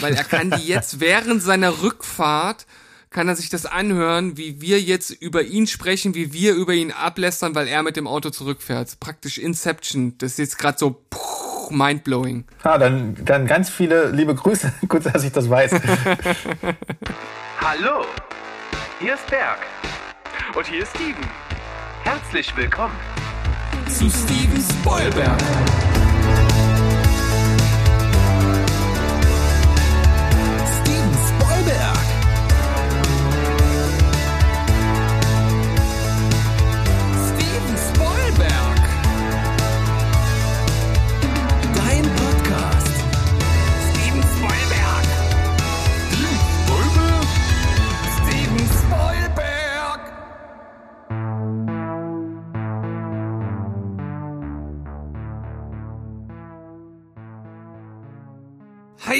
weil er kann die jetzt während seiner Rückfahrt kann er sich das anhören, wie wir jetzt über ihn sprechen, wie wir über ihn ablästern, weil er mit dem Auto zurückfährt. Praktisch Inception. Das ist jetzt gerade so puh, mindblowing. Ah, dann, dann ganz viele liebe Grüße. Gut, dass ich das weiß. Hallo, hier ist Berg. Und hier ist Steven. Herzlich willkommen zu Steven Spoilberg.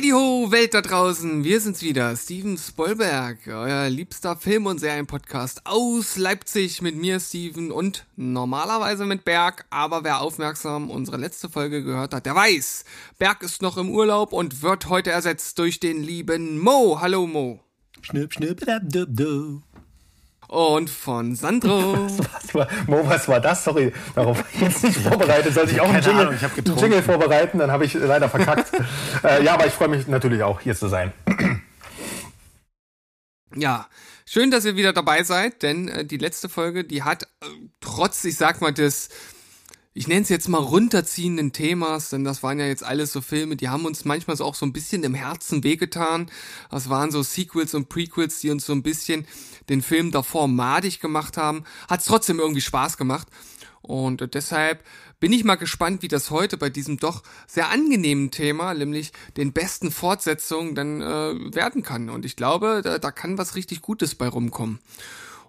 Heidi ho, Welt da draußen, wir sind's wieder, Steven Spoilberg, euer liebster Film- und Serienpodcast aus Leipzig mit mir, Steven, und normalerweise mit Berg, aber wer aufmerksam unsere letzte Folge gehört hat, der weiß, Berg ist noch im Urlaub und wird heute ersetzt durch den lieben Mo. Hallo Mo. Schnipp, schnipp, dab, dab, dab. Und von Sandro. was, war, Mo, was war das? Sorry, darauf war ich jetzt nicht vorbereitet. Sollte ich auch einen Keine Jingle, Ahnung, ich hab einen. Jingle vorbereiten, dann habe ich leider verkackt. äh, ja, aber ich freue mich natürlich auch, hier zu sein. Ja, schön, dass ihr wieder dabei seid, denn äh, die letzte Folge, die hat äh, trotz, ich sag mal, des, ich nenne es jetzt mal runterziehenden Themas, denn das waren ja jetzt alles so Filme, die haben uns manchmal so auch so ein bisschen im Herzen wehgetan. Das waren so Sequels und Prequels, die uns so ein bisschen den Film davor madig gemacht haben. Hat es trotzdem irgendwie Spaß gemacht. Und deshalb bin ich mal gespannt, wie das heute bei diesem doch sehr angenehmen Thema, nämlich den besten Fortsetzungen, dann äh, werden kann. Und ich glaube, da, da kann was richtig Gutes bei rumkommen.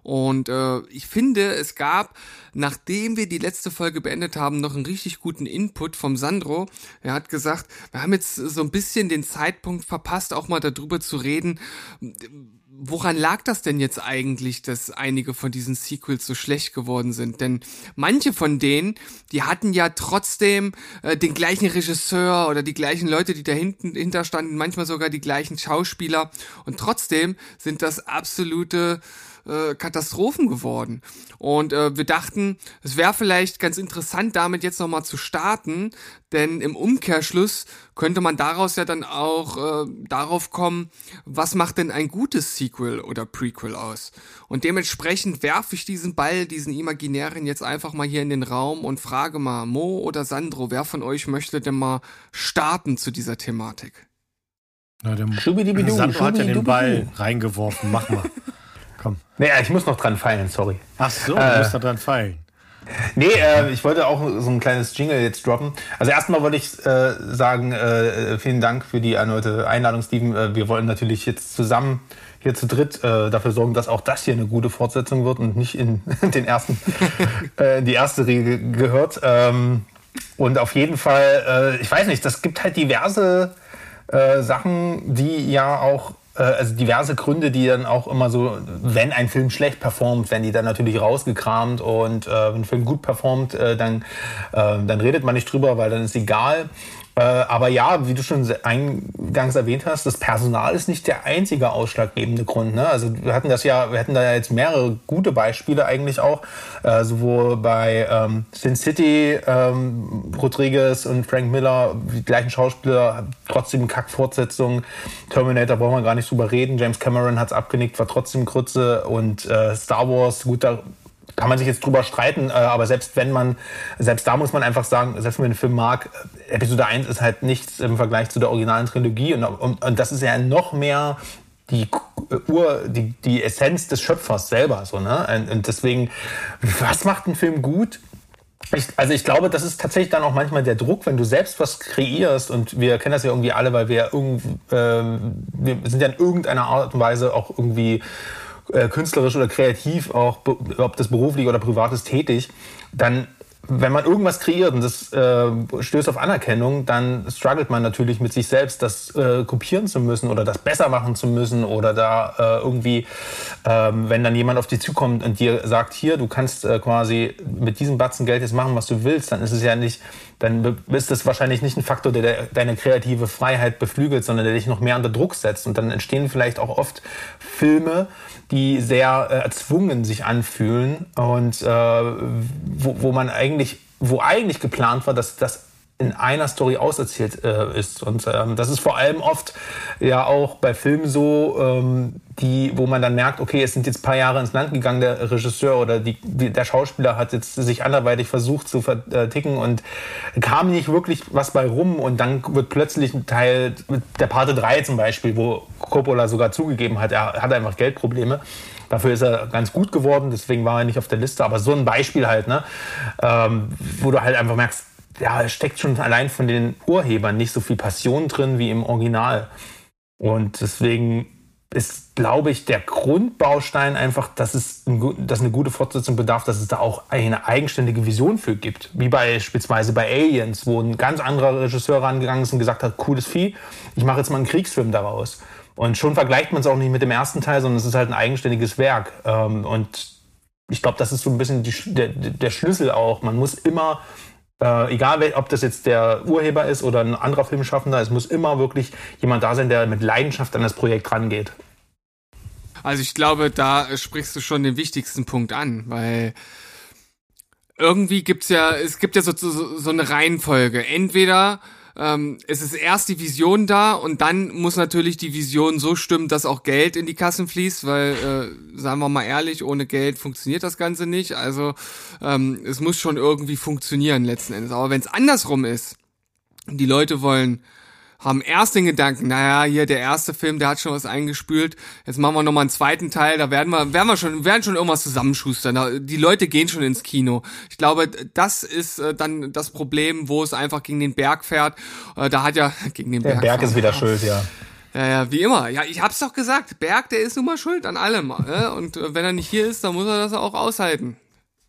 Und äh, ich finde, es gab, nachdem wir die letzte Folge beendet haben, noch einen richtig guten Input vom Sandro. Er hat gesagt, wir haben jetzt so ein bisschen den Zeitpunkt verpasst, auch mal darüber zu reden, woran lag das denn jetzt eigentlich, dass einige von diesen Sequels so schlecht geworden sind? Denn manche von denen, die hatten ja trotzdem äh, den gleichen Regisseur oder die gleichen Leute, die da hinten hinterstanden, manchmal sogar die gleichen Schauspieler. Und trotzdem sind das absolute äh, Katastrophen geworden. Und äh, wir dachten, es wäre vielleicht ganz interessant, damit jetzt nochmal zu starten, denn im Umkehrschluss könnte man daraus ja dann auch äh, darauf kommen, was macht denn ein gutes Sequel oder Prequel aus? Und dementsprechend werfe ich diesen Ball, diesen imaginären jetzt einfach mal hier in den Raum und frage mal Mo oder Sandro, wer von euch möchte denn mal starten zu dieser Thematik? Na, der Sandro hat ja den. Ball reingeworfen. Mach mal. Komm. Naja, ich muss noch dran feilen, sorry. Ach so, du Äh. musst da dran fallen. Nee, äh, ich wollte auch so ein kleines Jingle jetzt droppen. Also erstmal wollte ich äh, sagen, äh, vielen Dank für die erneute Einladung, Steven. Äh, wir wollen natürlich jetzt zusammen hier zu dritt äh, dafür sorgen, dass auch das hier eine gute Fortsetzung wird und nicht in den ersten, äh, die erste Riege gehört. Ähm, und auf jeden Fall, äh, ich weiß nicht, das gibt halt diverse äh, Sachen, die ja auch, äh, also diverse Gründe, die dann auch immer so, wenn ein Film schlecht performt, werden die dann natürlich rausgekramt und äh, wenn ein Film gut performt, äh, dann, äh, dann redet man nicht drüber, weil dann ist egal. Äh, aber ja, wie du schon eingangs erwähnt hast, das Personal ist nicht der einzige ausschlaggebende Grund. Ne? Also wir hatten das ja, wir hatten da jetzt mehrere gute Beispiele eigentlich auch, äh, sowohl bei ähm, Sin City, ähm, Rodriguez und Frank Miller, die gleichen Schauspieler, trotzdem Kack-Fortsetzung. Terminator brauchen wir gar nicht drüber reden. James Cameron hat es abgenickt, war trotzdem Grütze und äh, Star Wars, gut, da kann man sich jetzt drüber streiten, äh, aber selbst wenn man, selbst da muss man einfach sagen, selbst wenn man den Film mag, äh, Episode 1 ist halt nichts im Vergleich zu der originalen Trilogie und, und, und das ist ja noch mehr die äh, Ur, die, die Essenz des Schöpfers selber, so, ne? Und, deswegen, was macht ein Film gut? Ich, also ich glaube, das ist tatsächlich dann auch manchmal der Druck, wenn du selbst was kreierst und wir kennen das ja irgendwie alle, weil wir irgend, ähm, wir sind ja in irgendeiner Art und Weise auch irgendwie äh, künstlerisch oder kreativ, auch ob das beruflich oder privat ist, tätig, dann wenn man irgendwas kreiert und das äh, stößt auf Anerkennung, dann struggelt man natürlich mit sich selbst, das äh, kopieren zu müssen oder das besser machen zu müssen oder da äh, irgendwie, ähm, wenn dann jemand auf dich zukommt und dir sagt, hier, du kannst äh, quasi mit diesem Batzen Geld jetzt machen, was du willst, dann ist es ja nicht, dann ist das wahrscheinlich nicht ein Faktor, der, der deine kreative Freiheit beflügelt, sondern der dich noch mehr unter Druck setzt. Und dann entstehen vielleicht auch oft Filme, die sehr äh, erzwungen sich anfühlen und äh, wo, wo man eigentlich, wo eigentlich geplant war, dass das in einer Story auserzählt äh, ist. Und ähm, das ist vor allem oft ja auch bei Filmen so, ähm, die, wo man dann merkt, okay, es sind jetzt paar Jahre ins Land gegangen, der Regisseur oder die, die, der Schauspieler hat jetzt sich anderweitig versucht zu verticken und kam nicht wirklich was bei rum und dann wird plötzlich ein Teil, der Parte 3 zum Beispiel, wo Coppola sogar zugegeben hat, er hat einfach Geldprobleme. Dafür ist er ganz gut geworden, deswegen war er nicht auf der Liste. Aber so ein Beispiel halt, ne, ähm, wo du halt einfach merkst, ja, steckt schon allein von den Urhebern nicht so viel Passion drin wie im Original. Und deswegen ist, glaube ich, der Grundbaustein einfach, dass es dass eine gute Fortsetzung bedarf, dass es da auch eine eigenständige Vision für gibt. Wie beispielsweise bei Aliens, wo ein ganz anderer Regisseur rangegangen ist und gesagt hat, cooles Vieh, ich mache jetzt mal einen Kriegsfilm daraus. Und schon vergleicht man es auch nicht mit dem ersten Teil, sondern es ist halt ein eigenständiges Werk. Ähm, und ich glaube, das ist so ein bisschen die, der, der Schlüssel auch. Man muss immer äh, egal, ob das jetzt der Urheber ist oder ein anderer Filmschaffender, es muss immer wirklich jemand da sein, der mit Leidenschaft an das Projekt rangeht. Also ich glaube, da sprichst du schon den wichtigsten Punkt an, weil irgendwie gibt's ja, es gibt ja so, so, so eine Reihenfolge. Entweder ähm, es ist erst die Vision da und dann muss natürlich die Vision so stimmen, dass auch Geld in die Kassen fließt, weil, äh, sagen wir mal ehrlich, ohne Geld funktioniert das Ganze nicht. Also ähm, es muss schon irgendwie funktionieren letzten Endes. Aber wenn es andersrum ist, die Leute wollen haben erst den Gedanken, naja, hier der erste Film, der hat schon was eingespült. Jetzt machen wir nochmal einen zweiten Teil, da werden wir, werden wir schon, werden schon irgendwas zusammenschustern. Die Leute gehen schon ins Kino. Ich glaube, das ist äh, dann das Problem, wo es einfach gegen den Berg fährt. Äh, da hat ja gegen den der Berg. Der Berg ist wieder schuld, ja. Ja, ja, wie immer. Ja, ich hab's doch gesagt. Berg, der ist nun mal schuld an allem. Ne? Und äh, wenn er nicht hier ist, dann muss er das auch aushalten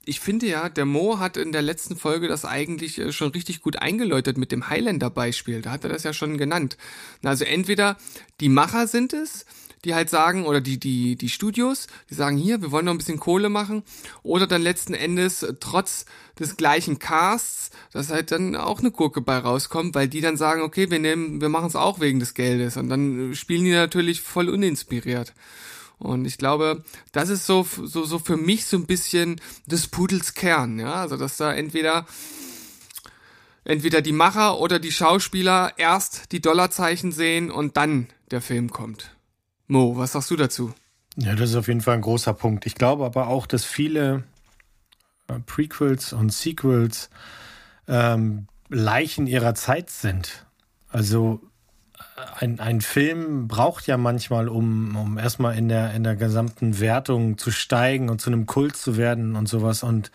ich finde ja, der Mo hat in der letzten Folge das eigentlich äh, schon richtig gut eingeläutet mit dem Highlander-Beispiel. Da hat er das ja schon genannt. Also entweder die Macher sind es, die halt sagen, oder die, die, die Studios, die sagen, hier, wir wollen noch ein bisschen Kohle machen, oder dann letzten Endes äh, trotz des gleichen Casts, dass halt dann auch eine Gurke bei rauskommt, weil die dann sagen, okay, wir nehmen, wir machen es auch wegen des Geldes. Und dann äh, spielen die natürlich voll uninspiriert. Und ich glaube, das ist so, so, so für mich so ein bisschen des Pudels Kern, ja. Also, dass da entweder, entweder die Macher oder die Schauspieler erst die Dollarzeichen sehen und dann der Film kommt. Mo, was sagst du dazu? Ja, das ist auf jeden Fall ein großer Punkt. Ich glaube aber auch, dass viele äh, Prequels und Sequels ähm, Leichen ihrer Zeit sind. Also ein, ein Film braucht ja manchmal, um, um erstmal in der, in der gesamten Wertung zu steigen und zu einem Kult zu werden und sowas. Und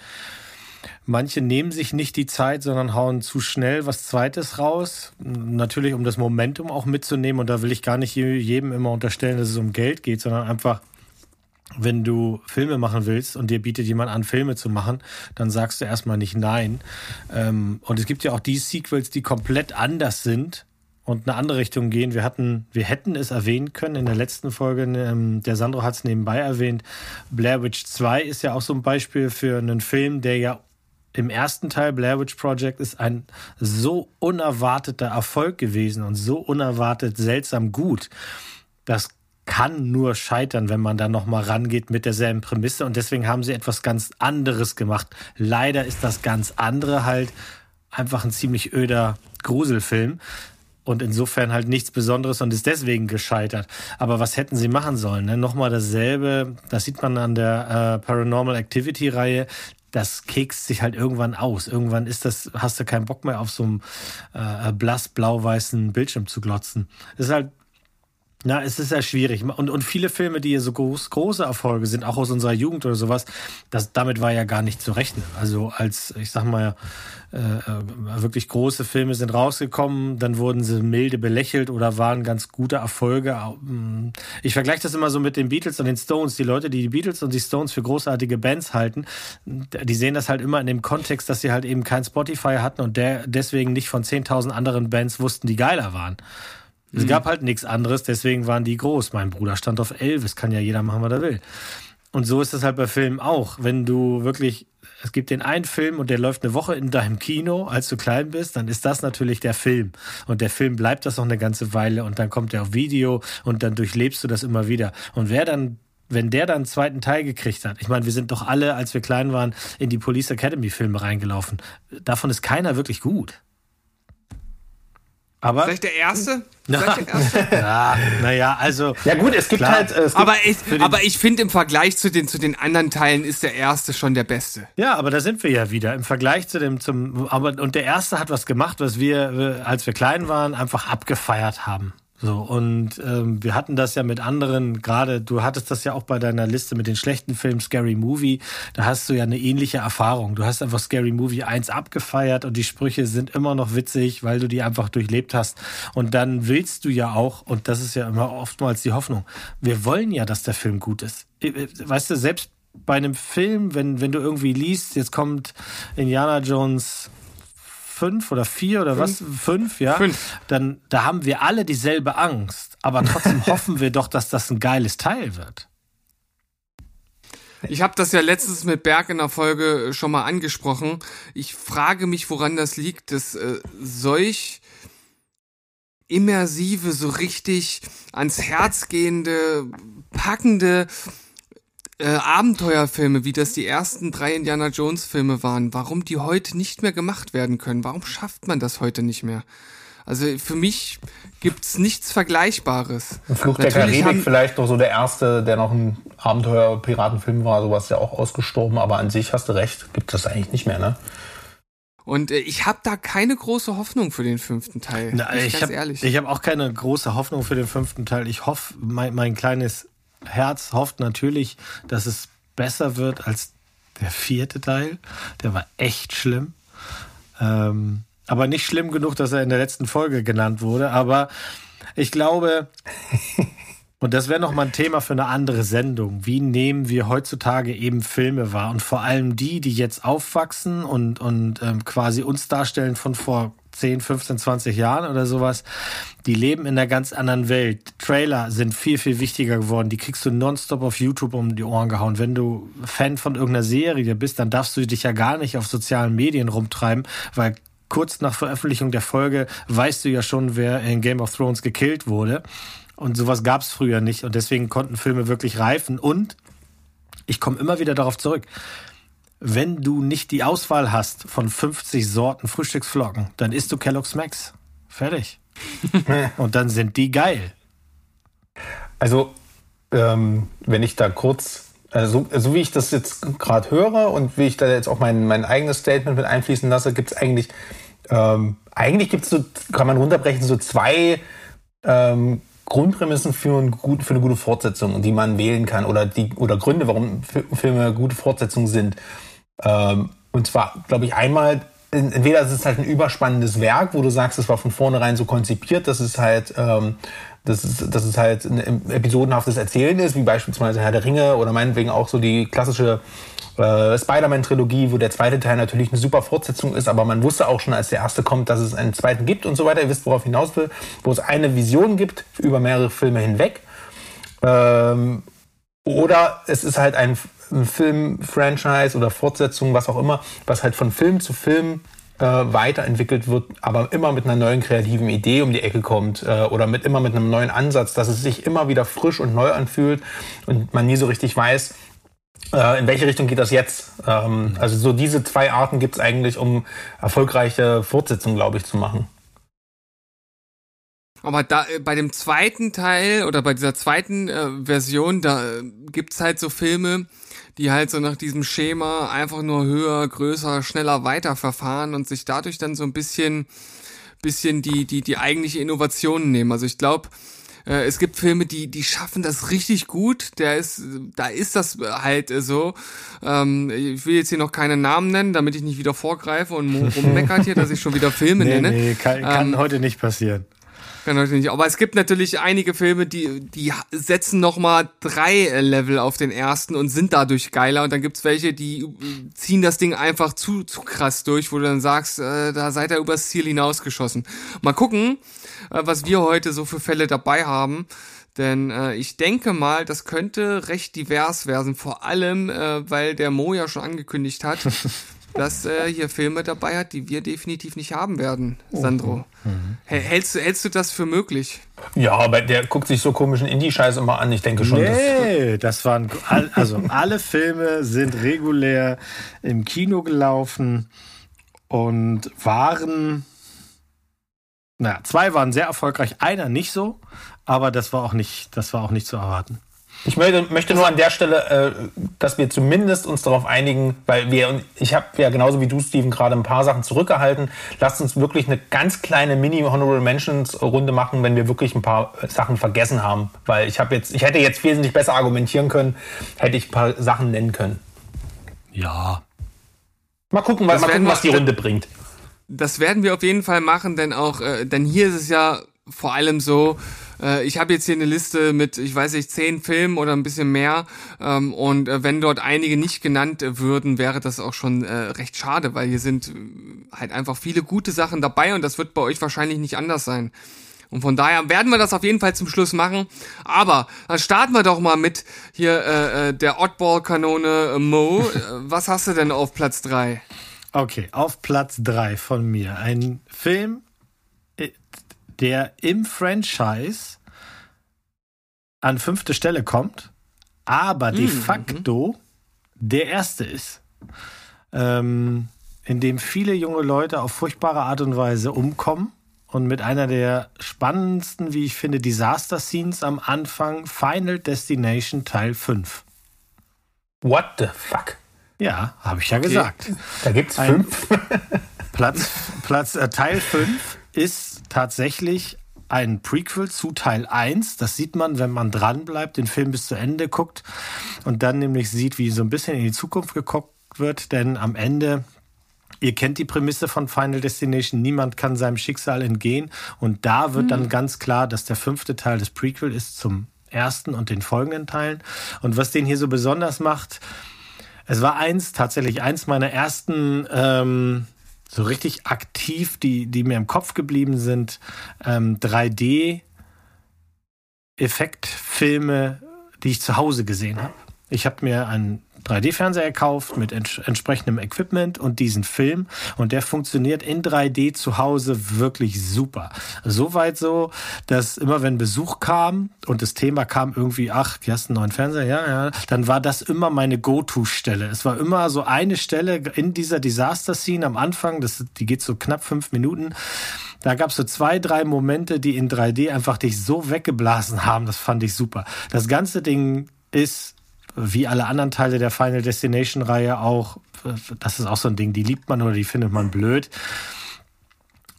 manche nehmen sich nicht die Zeit, sondern hauen zu schnell was Zweites raus. Natürlich, um das Momentum auch mitzunehmen. Und da will ich gar nicht jedem immer unterstellen, dass es um Geld geht, sondern einfach, wenn du Filme machen willst und dir bietet jemand an, Filme zu machen, dann sagst du erstmal nicht nein. Ähm, und es gibt ja auch die Sequels, die komplett anders sind und eine andere Richtung gehen. Wir hatten, wir hätten es erwähnen können in der letzten Folge. Ähm, der Sandro hat es nebenbei erwähnt. Blair Witch 2 ist ja auch so ein Beispiel für einen Film, der ja im ersten Teil Blair Witch Project ist ein so unerwarteter Erfolg gewesen und so unerwartet seltsam gut. Das kann nur scheitern, wenn man da nochmal rangeht mit derselben Prämisse. Und deswegen haben sie etwas ganz anderes gemacht. Leider ist das ganz andere halt einfach ein ziemlich öder Gruselfilm und insofern halt nichts Besonderes und ist deswegen gescheitert. Aber was hätten sie machen sollen? Ne? Nochmal dasselbe, das sieht man an der äh, Paranormal Activity Reihe. Das kekst sich halt irgendwann aus. Irgendwann ist das, hast du keinen Bock mehr auf so einem äh, blass blau-weißen Bildschirm zu glotzen. Das ist halt Na, es ist ja schwierig. Und, und viele Filme, die hier so groß, große Erfolge sind, auch aus unserer Jugend oder sowas, das, damit war ja gar nicht zu rechnen. Also als, ich sag mal, äh, äh, wirklich große Filme sind rausgekommen, dann wurden sie milde belächelt oder waren ganz gute Erfolge. Ähm, ich vergleiche das immer so mit den Beatles und den Stones. Die Leute, die die Beatles und die Stones für großartige Bands halten, die sehen das halt immer in dem Kontext, dass sie halt eben kein Spotify hatten und der deswegen nicht von 10.000 anderen Bands wussten, die geiler waren. Es mhm. gab halt nichts anderes, deswegen waren die groß. Mein Bruder stand auf Elvis, kann ja jeder machen, was er will. Und so ist es halt bei Filmen auch. Wenn du wirklich, es gibt den einen Film und der läuft eine Woche in deinem Kino, als du klein bist, dann ist das natürlich der Film. Und der Film bleibt das noch eine ganze Weile und dann kommt der auf Video und dann durchlebst du das immer wieder. Und wer dann wenn der dann einen zweiten Teil gekriegt hat, ich meine, wir sind doch alle, als wir klein waren, in die Police Academy Filme reingelaufen. Davon ist keiner wirklich gut. Aber Vielleicht der erste? Vielleicht der erste? ja, naja, also. Ja, gut, es gibt klar. halt. Äh, es gibt aber ich, aber ich finde, im Vergleich zu den, zu den anderen Teilen ist der erste schon der beste. Ja, aber da sind wir ja wieder. Im Vergleich zu dem, zum. Aber, und der erste hat was gemacht, was wir, als wir klein waren, einfach abgefeiert haben. So, und ähm, wir hatten das ja mit anderen, gerade du hattest das ja auch bei deiner Liste mit den schlechten Filmen Scary Movie, da hast du ja eine ähnliche Erfahrung. Du hast einfach Scary Movie 1 abgefeiert und die Sprüche sind immer noch witzig, weil du die einfach durchlebt hast. Und dann willst du ja auch, und das ist ja immer oftmals die Hoffnung, wir wollen ja, dass der Film gut ist. Äh, weißt du, selbst bei einem Film, wenn, wenn du irgendwie liest, jetzt kommt Indiana Jones fünf oder vier oder fünf. was? Fünf, ja. Fünf. Dann, da haben wir alle dieselbe Angst. Aber trotzdem hoffen wir doch, dass das ein geiles Teil wird. Ich habe das ja letztens mit Berg in der Folge schon mal angesprochen. Ich frage mich, woran das liegt, dass äh, solch immersive, so richtig ans Herz gehende, packende äh, Abenteuerfilme, wie das die ersten drei Indiana Jones Filme waren, warum die heute nicht mehr gemacht werden können. Warum schafft man das heute nicht mehr? Also für mich gibt's nichts Vergleichbares. Fluch der Karibik haben, vielleicht noch so der erste, der noch ein Abenteuer-Piratenfilm war, sowas ja auch ausgestorben, aber an sich hast du recht, gibt das eigentlich nicht mehr, ne? Und äh, ich habe da keine große Hoffnung für den fünften Teil. Na, ich ich habe hab auch keine große Hoffnung für den fünften Teil. Ich hoffe, mein, mein kleines Herz hofft natürlich, dass es besser wird als der vierte Teil. Der war echt schlimm. Ähm, aber nicht schlimm genug, dass er in der letzten Folge genannt wurde. Aber ich glaube, und das wäre noch mal ein Thema für eine andere Sendung. Wie nehmen wir heutzutage eben Filme wahr? Und vor allem die, die jetzt aufwachsen und, und ähm, quasi uns darstellen von vor 10, 15, 20 Jahren oder sowas, die leben in einer ganz anderen Welt. Trailer sind viel, viel wichtiger geworden. Die kriegst du nonstop auf YouTube um die Ohren gehauen. Wenn du Fan von irgendeiner Serie bist, dann darfst du dich ja gar nicht auf sozialen Medien rumtreiben, weil kurz nach Veröffentlichung der Folge weißt du ja schon, wer in Game of Thrones gekillt wurde. Und sowas gab es früher nicht. Und deswegen konnten Filme wirklich reifen. Und ich komme immer wieder darauf zurück wenn du nicht die Auswahl hast von 50 Sorten Frühstücksflocken, dann isst du Kellogg's Max. Fertig. Und dann sind die geil. Also, ähm, wenn ich da kurz, also so wie ich das jetzt gerade höre und wie ich da jetzt auch mein, mein eigenes Statement mit einfließen lasse, gibt es eigentlich, ähm, eigentlich gibt es so, kann man runterbrechen, so zwei ähm, Grundprämissen für, ein gut, für eine gute Fortsetzung, die man wählen kann oder, die, oder Gründe, warum Filme gute Fortsetzungen sind. Ähm, und zwar, glaube ich, einmal, entweder ist es halt ein überspannendes Werk, wo du sagst, es war von vornherein so konzipiert, dass es halt, ähm, dass es, dass es halt ein episodenhaftes Erzählen ist, wie beispielsweise Herr der Ringe oder meinetwegen auch so die klassische äh, Spider-Man-Trilogie, wo der zweite Teil natürlich eine super Fortsetzung ist, aber man wusste auch schon, als der erste kommt, dass es einen zweiten gibt und so weiter. Ihr wisst, worauf ich hinaus will, wo es eine Vision gibt über mehrere Filme hinweg. Ähm, oder es ist halt ein Film-Franchise oder Fortsetzung, was auch immer, was halt von Film zu Film äh, weiterentwickelt wird, aber immer mit einer neuen kreativen Idee um die Ecke kommt äh, oder mit immer mit einem neuen Ansatz, dass es sich immer wieder frisch und neu anfühlt und man nie so richtig weiß, äh, in welche Richtung geht das jetzt. Ähm, also so diese zwei Arten gibt es eigentlich, um erfolgreiche Fortsetzungen, glaube ich, zu machen. Aber da äh, bei dem zweiten Teil oder bei dieser zweiten äh, Version, da äh, gibt's halt so Filme, die halt so nach diesem Schema einfach nur höher, größer, schneller weiterverfahren und sich dadurch dann so ein bisschen, bisschen die, die, die eigentliche Innovation nehmen. Also ich glaube, Äh, es gibt Filme, die, die schaffen das richtig gut. Der ist, da ist das halt so. Ähm, ich will jetzt hier noch keine Namen nennen, damit ich nicht wieder vorgreife und rummeckert hier, dass ich schon wieder Filme nee, nenne. Nee, kann, kann Ähm, heute nicht passieren. Kann heute nicht. Aber es gibt natürlich einige Filme, die, die setzen nochmal drei Level auf den ersten und sind dadurch geiler. Und dann gibt's welche, die äh, ziehen das Ding einfach zu, zu krass durch, wo du dann sagst, äh, da seid ihr übers Ziel hinausgeschossen. Mal gucken, äh, was wir heute so für Fälle dabei haben. Denn äh, ich denke mal, das könnte recht divers werden. Vor allem, äh, weil der Mo ja schon angekündigt hat, dass er hier Filme dabei hat, die wir definitiv nicht haben werden, Sandro. Hä- Hältst, du, hältst du das für möglich? Ja, aber der guckt sich so komischen Indie-Scheiß immer an. Ich denke schon, dass, Nee, das waren, all- also alle Filme sind regulär im Kino gelaufen und waren, naja, zwei waren sehr erfolgreich, einer nicht so, aber das war auch nicht, das war auch nicht zu erwarten. Ich möchte, möchte nur an der Stelle, äh, dass wir zumindest uns darauf einigen, weil wir, und ich habe ja genauso wie du, Steven, gerade ein paar Sachen zurückgehalten. Lasst uns wirklich eine ganz kleine Mini-Honorable Mentions-Runde machen, wenn wir wirklich ein paar äh, Sachen vergessen haben. Weil ich habe jetzt, ich hätte jetzt wesentlich besser argumentieren können, hätte ich ein paar Sachen nennen können. Ja. Mal gucken, was, mal gucken, was die Runde bringt. Das werden wir auf jeden Fall machen, denn auch, äh, denn hier ist es ja vor allem so, äh, ich habe jetzt hier eine Liste mit, ich weiß nicht, zehn Filmen oder ein bisschen mehr. Ähm, und äh, wenn dort einige nicht genannt äh, würden, wäre das auch schon äh, recht schade, weil hier sind äh, halt einfach viele gute Sachen dabei und das wird bei euch wahrscheinlich nicht anders sein. Und von daher werden wir das auf jeden Fall zum Schluss machen. Aber dann starten wir doch mal mit hier äh, äh, der Oddball-Kanone Mo. Was hast du denn auf Platz drei? Okay, auf Platz drei von mir. Ein Film, der im Franchise an fünfte Stelle kommt, aber de facto der erste ist. Ähm, in dem viele junge Leute auf furchtbare Art und Weise umkommen und mit einer der spannendsten, wie ich finde, Disaster-Scenes am Anfang, Final Destination Teil 5. What the fuck? Ja, habe ich ja gesagt. Da gibt's Ein- fünf. Platz, Platz äh, Teil 5 ist tatsächlich ein Prequel zu Teil 1. Das sieht man, wenn man dranbleibt, den Film bis zu Ende guckt und dann nämlich sieht, wie so ein bisschen in die Zukunft geguckt wird, denn am Ende Ihr kennt die Prämisse von Final Destination, niemand kann seinem Schicksal entgehen. Und da wird dann ganz klar, dass der fünfte Teil des Prequel ist zum ersten und den folgenden Teilen. Und was den hier so besonders macht, es war eins, tatsächlich eins meiner ersten ähm, so richtig aktiv, die, die mir im Kopf geblieben sind, ähm, 3D-Effektfilme, die ich zu Hause gesehen habe. Ich habe mir einen 3D-Fernseher gekauft mit ents entsprechendem Equipment und diesen Film und der funktioniert in 3D zu Hause wirklich super. Soweit so, dass immer wenn Besuch kam und das Thema kam irgendwie, ach, hier hast du einen neuen Fernseher, ja, ja, dann war das immer meine Go-To-Stelle. Es war immer so eine Stelle in dieser Disaster-Scene am Anfang, das, die geht so knapp fünf Minuten, da gab es so zwei, drei Momente, die in 3D einfach dich so weggeblasen haben. Das fand ich super. Das ganze Ding ist wie alle anderen Teile der Final Destination Reihe auch, das ist auch so ein Ding, die liebt man oder die findet man blöd.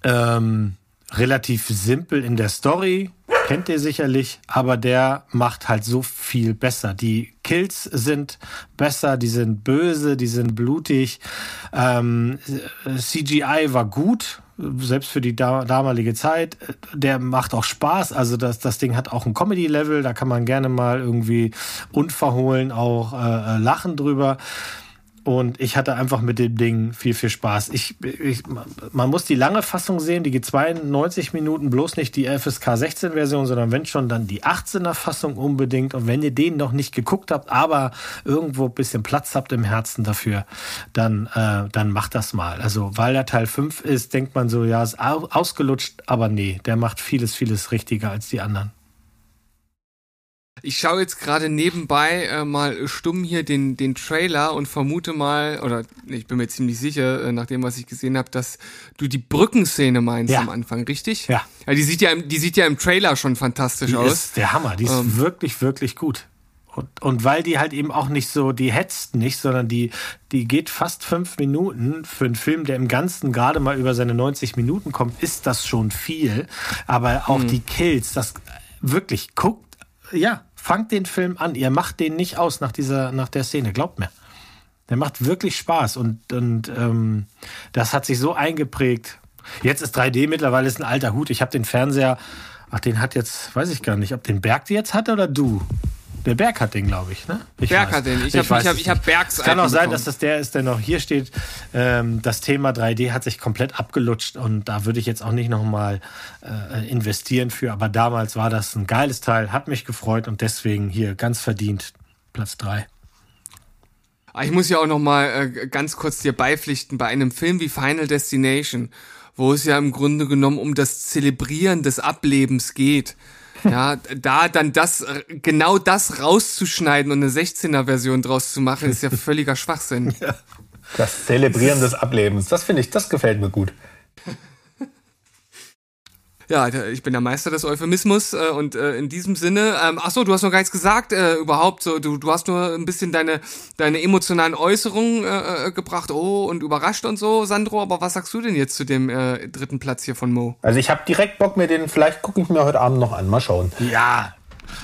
Ähm, relativ simpel in der Story, kennt ihr sicherlich, aber der macht halt so viel besser. Die Kills sind besser, die sind böse, die sind blutig. Ähm, CGI war gut, selbst für die da damalige Zeit. Der macht auch Spaß, also das, das Ding hat auch ein Comedy-Level, da kann man gerne mal irgendwie unverhohlen auch äh, lachen drüber. Und ich hatte einfach mit dem Ding viel, viel Spaß. Ich, ich, man muss die lange Fassung sehen, die geht 92 Minuten, bloß nicht die FSK 16 Version, sondern wenn schon, dann die 18er Fassung unbedingt. Und wenn ihr den noch nicht geguckt habt, aber irgendwo ein bisschen Platz habt im Herzen dafür, dann, äh, dann macht das mal. Also, weil der Teil 5 ist, denkt man so, ja, ist au- ausgelutscht, aber nee, der macht vieles, vieles richtiger als die anderen. Ich schaue jetzt gerade nebenbei äh, mal stumm hier den, den Trailer und vermute mal, oder ich bin mir ziemlich sicher, äh, nach dem, was ich gesehen habe, dass du die Brückenszene meinst Ja. am Anfang, richtig? Ja. ja die, sieht ja im, die sieht ja im Trailer schon fantastisch Die aus. ist der Hammer. Die ist Ähm. wirklich, wirklich gut. Und, und weil die halt eben auch nicht so, die hetzt nicht, sondern die, die geht fast fünf Minuten. Für einen Film, der im Ganzen gerade mal über seine 90 Minuten kommt, ist das schon viel. Aber auch die Kills, das wirklich, guckt, ja, fangt den Film an. Ihr macht den nicht aus nach dieser, nach der Szene, glaubt mir. Der macht wirklich Spaß und, und ähm, das hat sich so eingeprägt. Jetzt ist 3D mittlerweile ist ein alter Hut. Ich habe den Fernseher, ach, den hat jetzt, weiß ich gar nicht, ob den Berg jetzt hat oder du. Der Berg hat den, glaube ich. Ne? Ich Berg weiß. hat den. Ich, ich habe hab, ich hab Bergs. Es kann auch sein, dass das der ist, der noch hier steht. Ähm, das Thema 3D hat sich komplett abgelutscht und da würde ich jetzt auch nicht nochmal äh, investieren für. Aber damals war das ein geiles Teil, hat mich gefreut und deswegen hier ganz verdient Platz 3. Ah, ich muss ja auch nochmal äh, ganz kurz dir beipflichten bei einem Film wie Final Destination, wo es ja im Grunde genommen um das Zelebrieren des Ablebens geht ja, da dann das, äh, genau das rauszuschneiden und eine 16er Version draus zu machen, ist ja völliger Schwachsinn. Ja. Das Zelebrieren des Ablebens, das finde ich, das gefällt mir gut. Ja, ich bin der Meister des Euphemismus äh, und äh, in diesem Sinne, ähm, ach so, du hast noch gar nichts gesagt äh, überhaupt, so, du, du hast nur ein bisschen deine, deine emotionalen Äußerungen äh, äh, gebracht, oh, und überrascht und so, Sandro, aber was sagst du denn jetzt zu dem äh, dritten Platz hier von Mo? Also ich habe direkt Bock mir den, vielleicht gucke ich mir heute Abend noch an, mal schauen. Ja,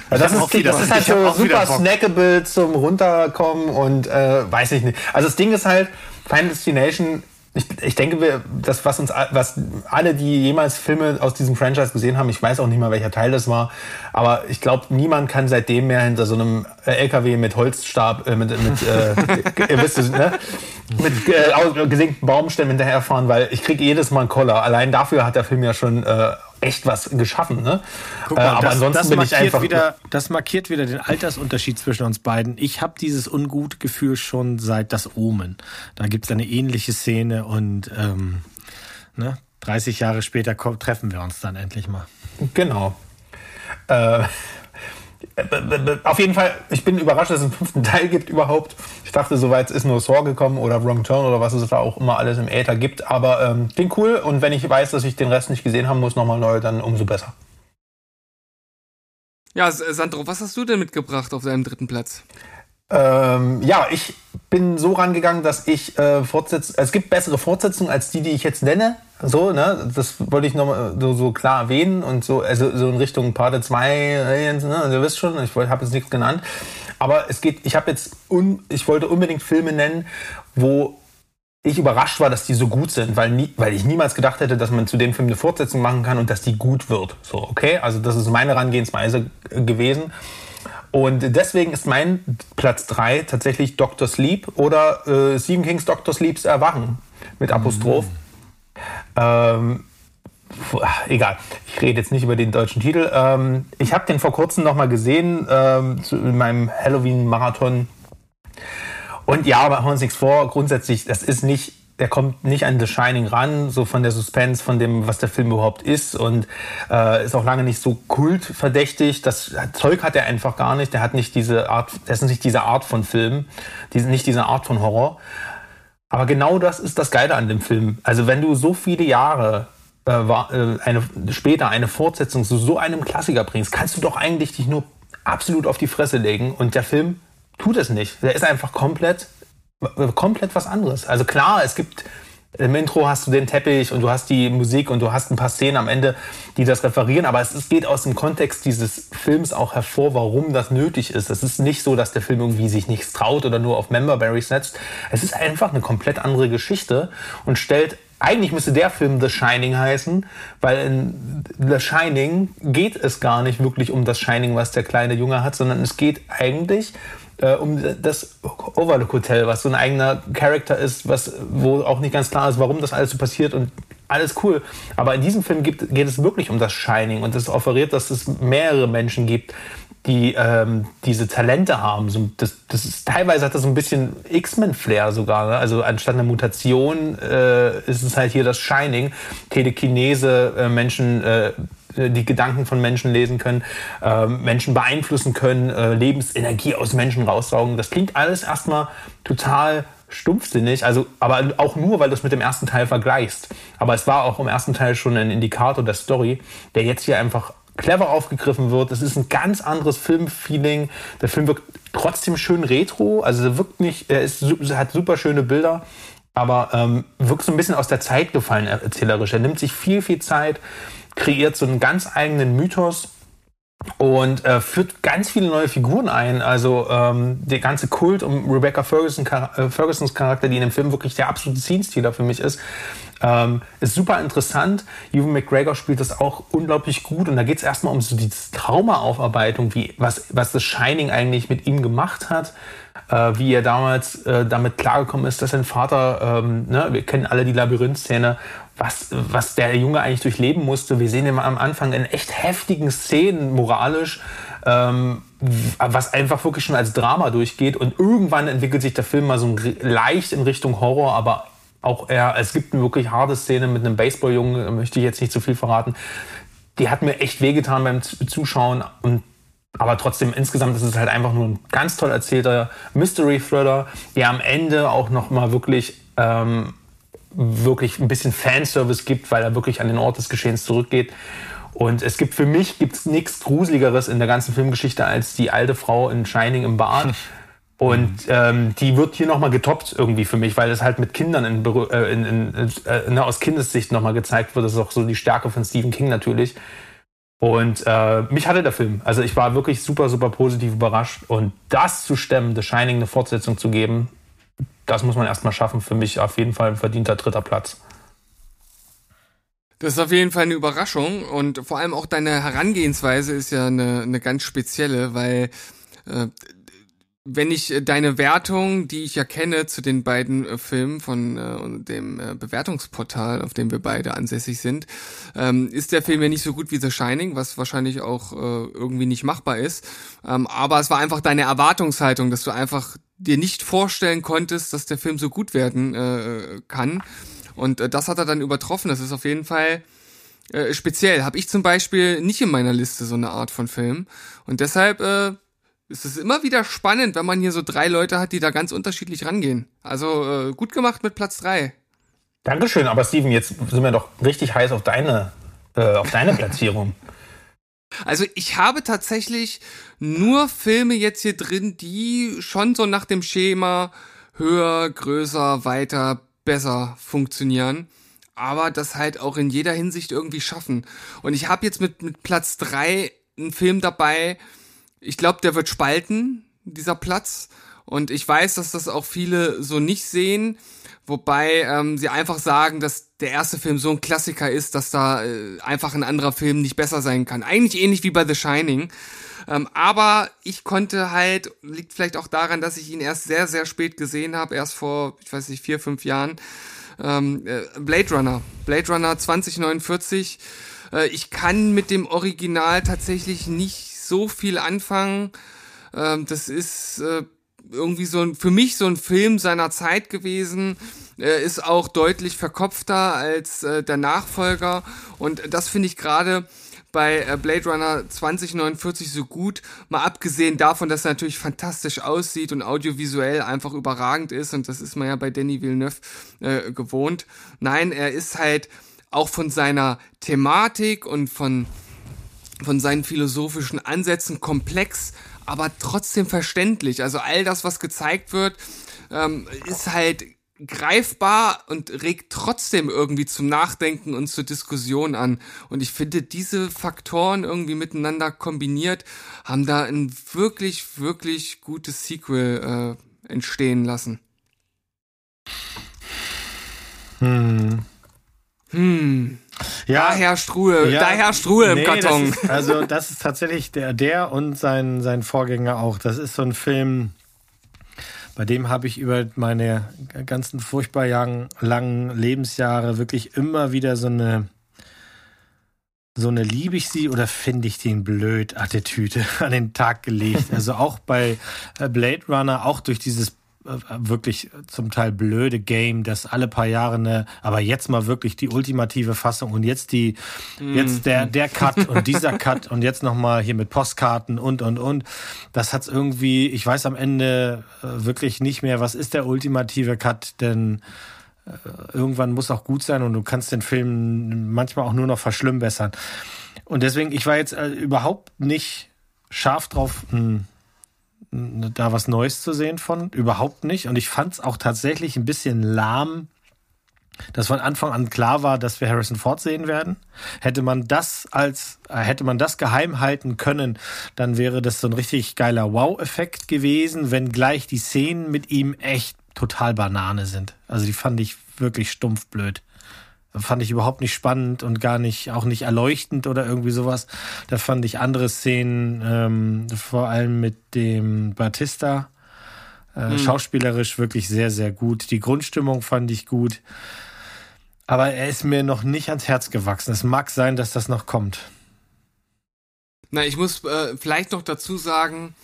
also das, ist, wieder, das ist halt so super snackable zum Runterkommen und äh, weiß ich nicht. Also das Ding ist halt, Final Destination ich, ich denke, das, was uns, was alle, die jemals Filme aus diesem Franchise gesehen haben, ich weiß auch nicht mal, welcher Teil das war, aber ich glaube, niemand kann seitdem mehr hinter so einem äh, LKW mit Holzstab, äh, mit, mit, äh, ihr wisst es, ne? mit äh, gesenkten Baumstämmen hinterherfahren, weil ich kriege jedes Mal einen Koller. Allein dafür hat der Film ja schon äh, echt was geschaffen. Ne? Guck mal, äh, aber das, ansonsten das bin ich einfach wieder, das markiert wieder den Altersunterschied zwischen uns beiden. Ich habe dieses Ungutgefühl schon seit das Omen. Da gibt es eine ähnliche Szene und ähm, ne, 30 Jahre später treffen wir uns dann endlich mal. Genau. Äh, auf jeden Fall, ich bin überrascht, dass es einen fünften Teil gibt überhaupt. Ich dachte, soweit ist nur Saw gekommen oder Wrong Turn oder was es da auch immer alles im Äther gibt. Aber ähm, klingt cool und wenn ich weiß, dass ich den Rest nicht gesehen haben muss, nochmal neu, dann umso besser. Ja, Sandro, was hast du denn mitgebracht auf deinem dritten Platz? Ähm, ja, ich bin so rangegangen, dass ich äh, Fortsetz es gibt bessere Fortsetzungen als die, die ich jetzt nenne. So, ne, das wollte ich nochmal so, so klar erwähnen und so, also so in Richtung Parte 2, äh, ne, also ihr wisst schon, ich habe jetzt nichts genannt. Aber es geht, ich habe jetzt, un, ich wollte unbedingt Filme nennen, wo ich überrascht war, dass die so gut sind, weil, nie, weil ich niemals gedacht hätte, dass man zu dem Film eine Fortsetzung machen kann und dass die gut wird. So, okay? Also das ist meine Herangehensweise gewesen. Und deswegen ist mein Platz 3 tatsächlich Dr. Sleep oder äh, Stephen Kings Dr. Sleeps Erwachen mit Apostroph. Mhm. Ähm, egal, ich rede jetzt nicht über den deutschen Titel. Ähm, ich habe den vor kurzem noch mal gesehen ähm, in meinem Halloween-Marathon. Und ja, machen wir uns nichts vor. Grundsätzlich, das ist nicht der kommt nicht an The Shining ran, so von der Suspense, von dem, was der Film überhaupt ist und äh, ist auch lange nicht so kultverdächtig. Das Zeug hat er einfach gar nicht. Der hat nicht diese Art, das ist nicht diese Art von Film, diese, nicht diese Art von Horror. Aber genau das ist das Geile an dem Film. Also wenn du so viele Jahre äh, äh eine, später eine Fortsetzung zu so einem Klassiker bringst, kannst du doch eigentlich dich nur absolut auf die Fresse legen und der Film tut es nicht. Der ist einfach komplett komplett was anderes. Also klar, es gibt im Intro hast du den Teppich und du hast die Musik und du hast ein paar Szenen am Ende, die das referieren, aber es geht aus dem Kontext dieses Films auch hervor, warum das nötig ist. Es ist nicht so, dass der Film irgendwie sich nichts traut oder nur auf Memberberry setzt. Es ist einfach eine komplett andere Geschichte und stellt eigentlich müsste der Film The Shining heißen, weil in The Shining geht es gar nicht wirklich um das Shining, was der kleine Junge hat, sondern es geht eigentlich äh, um das Overlook Hotel, was so ein eigener Charakter ist, was, wo auch nicht ganz klar ist, warum das alles so passiert und alles cool. Aber in diesem Film gibt, geht es wirklich um das Shining und es offeriert, dass es mehrere Menschen gibt, die ähm, diese Talente haben. So, das, das ist, teilweise hat das so ein bisschen X-Men-Flair sogar. Ne? Also anstatt einer Mutation äh, ist es halt hier das Shining. Telekinese, äh, Menschen äh, die Gedanken von Menschen lesen können, äh, Menschen beeinflussen können, äh, Lebensenergie aus Menschen raussaugen. Das klingt alles erstmal total stumpfsinnig, also aber auch nur, weil du es mit dem ersten Teil vergleichst. Aber es war auch im ersten Teil schon ein Indikator der Story, der jetzt hier einfach clever aufgegriffen wird. Es ist ein ganz anderes Filmfeeling. Der Film wirkt trotzdem schön retro, also er wirkt nicht, er ist, hat super schöne Bilder, aber ähm, wirkt so ein bisschen aus der Zeit gefallen erzählerisch. Er nimmt sich viel, viel Zeit kreiert so einen ganz eigenen Mythos und äh, führt ganz viele neue Figuren ein. Also ähm, der ganze Kult um Rebecca Ferguson, äh, Fergusons Charakter, die in dem Film wirklich der absolute Scene-Stealer für mich ist, ähm, ist super interessant. Ewan McGregor spielt das auch unglaublich gut und da geht es erstmal um so die Traumaaufarbeitung, was was das Shining eigentlich mit ihm gemacht hat äh, wie er damals äh, damit klargekommen ist, dass sein Vater, ähm, ne, wir kennen alle die Labyrinth-Szene, was, was der Junge eigentlich durchleben musste. Wir sehen ihn am Anfang in echt heftigen Szenen moralisch, ähm, was einfach wirklich schon als Drama durchgeht. Und irgendwann entwickelt sich der Film mal so leicht in Richtung Horror, aber auch eher, es gibt eine wirklich harte Szene mit einem Baseballjungen, möchte ich jetzt nicht zu viel verraten. Die hat mir echt wehgetan beim Zuschauen und aber trotzdem, insgesamt ist es halt einfach nur ein ganz toll erzählter Mystery-Thriller, der am Ende auch nochmal wirklich, ähm, wirklich ein bisschen Fanservice gibt, weil er wirklich an den Ort des Geschehens zurückgeht. Und es gibt für mich gibt's nichts Gruseligeres in der ganzen Filmgeschichte als die alte Frau in Shining im Bad. Und ähm, die wird hier nochmal getoppt irgendwie für mich, weil es halt mit Kindern in, äh, in, in, äh, ne, aus Kindessicht nochmal gezeigt wird. Das ist auch so die Stärke von Stephen King natürlich. Und äh, mich hatte der Film. Also ich war wirklich super, super positiv überrascht. Und das zu stemmen, The Shining eine Fortsetzung zu geben, das muss man erstmal schaffen. Für mich auf jeden Fall ein verdienter dritter Platz. Das ist auf jeden Fall eine Überraschung und vor allem auch deine Herangehensweise ist ja eine, eine ganz spezielle, weil äh, wenn ich äh, deine Wertung, die ich ja kenne zu den beiden äh, Filmen von äh, dem äh, Bewertungsportal, auf dem wir beide ansässig sind, ähm, ist der Film ja nicht so gut wie The Shining, was wahrscheinlich auch äh, irgendwie nicht machbar ist. Ähm, aber es war einfach deine Erwartungshaltung, dass du einfach dir nicht vorstellen konntest, dass der Film so gut werden äh, kann. Und äh, das hat er dann übertroffen. Das ist auf jeden Fall äh, speziell. Habe ich zum Beispiel nicht in meiner Liste so eine Art von Film. Und deshalb äh, es ist immer wieder spannend, wenn man hier so drei Leute hat, die da ganz unterschiedlich rangehen. Also äh, gut gemacht mit Platz drei. Dankeschön, aber Steven, jetzt sind wir doch richtig heiß auf deine, äh, auf deine Platzierung. Also ich habe tatsächlich nur Filme jetzt hier drin, die schon so nach dem Schema höher, größer, weiter, besser funktionieren aber das halt auch in jeder Hinsicht irgendwie schaffen. Und ich habe jetzt mit, mit Platz drei einen Film dabei, ich glaube, der wird spalten, dieser Platz. Und ich weiß, dass das auch viele so nicht sehen. Wobei ähm, sie einfach sagen, dass der erste Film so ein Klassiker ist, dass da äh, einfach ein anderer Film nicht besser sein kann. Eigentlich ähnlich wie bei The Shining. Ähm, aber ich konnte halt, liegt vielleicht auch daran, dass ich ihn erst sehr, sehr spät gesehen habe, erst vor, ich weiß nicht, vier, fünf Jahren. Ähm, äh, Blade Runner. Blade Runner 2049. Äh, ich kann mit dem Original tatsächlich nicht so viel anfangen. Ähm, das ist äh, irgendwie so ein, für mich so ein Film seiner Zeit gewesen. Er ist auch deutlich verkopfter als äh, der Nachfolger. Und das finde ich gerade bei äh, Blade Runner 2049 so gut. Mal abgesehen davon, dass er natürlich fantastisch aussieht und audiovisuell einfach überragend ist. Und das ist man ja bei Danny Villeneuve äh, gewohnt. Nein, er ist halt auch von seiner Thematik und von von seinen philosophischen Ansätzen komplex, aber trotzdem verständlich. Also all das, was gezeigt wird, ähm, ist halt greifbar und regt trotzdem irgendwie zum Nachdenken und zur Diskussion an. Und ich finde, diese Faktoren irgendwie miteinander kombiniert haben da ein wirklich, wirklich gutes Sequel äh, entstehen lassen. Hm. Hm. Ja, da herrscht Ruhe, ja, da herrscht Ruhe nee, im Karton. Das ist, also das ist tatsächlich der, der und sein, sein Vorgänger auch. Das ist so ein Film, bei dem habe ich über meine ganzen furchtbar langen Lebensjahre wirklich immer wieder so eine so eine liebe ich sie oder finde ich den blöd Attitüde an den Tag gelegt. Also auch bei Blade Runner, auch durch dieses äh, wirklich zum Teil blöde Game, das alle paar Jahre eine, aber jetzt mal wirklich die ultimative Fassung und jetzt die, mm. jetzt der, der Cut und dieser Cut und jetzt nochmal hier mit Postkarten und, und, und. Das hat's irgendwie, ich weiß am Ende äh, wirklich nicht mehr, was ist der ultimative Cut, denn äh, irgendwann muss auch gut sein und du kannst den Film manchmal auch nur noch verschlimmbessern. Und deswegen, ich war jetzt überhaupt nicht scharf drauf, hm, da was Neues zu sehen von. Überhaupt nicht. Und ich fand es auch tatsächlich ein bisschen lahm, dass von Anfang an klar war, dass wir Harrison Ford sehen werden. Hätte man das als, äh, hätte man das geheim halten können, dann wäre das so ein richtig geiler Wow-Effekt gewesen, wenn gleich die Szenen mit ihm echt total Banane sind. Also die fand ich wirklich stumpf blöd. Fand ich überhaupt nicht spannend und gar nicht, auch nicht erleuchtend oder irgendwie sowas. Da fand ich andere Szenen, ähm, vor allem mit dem Batista, äh, hm. schauspielerisch wirklich sehr, sehr gut. Die Grundstimmung fand ich gut. Aber er ist mir noch nicht ans Herz gewachsen. Es mag sein, dass das noch kommt. Na, ich muss äh, vielleicht noch dazu sagen,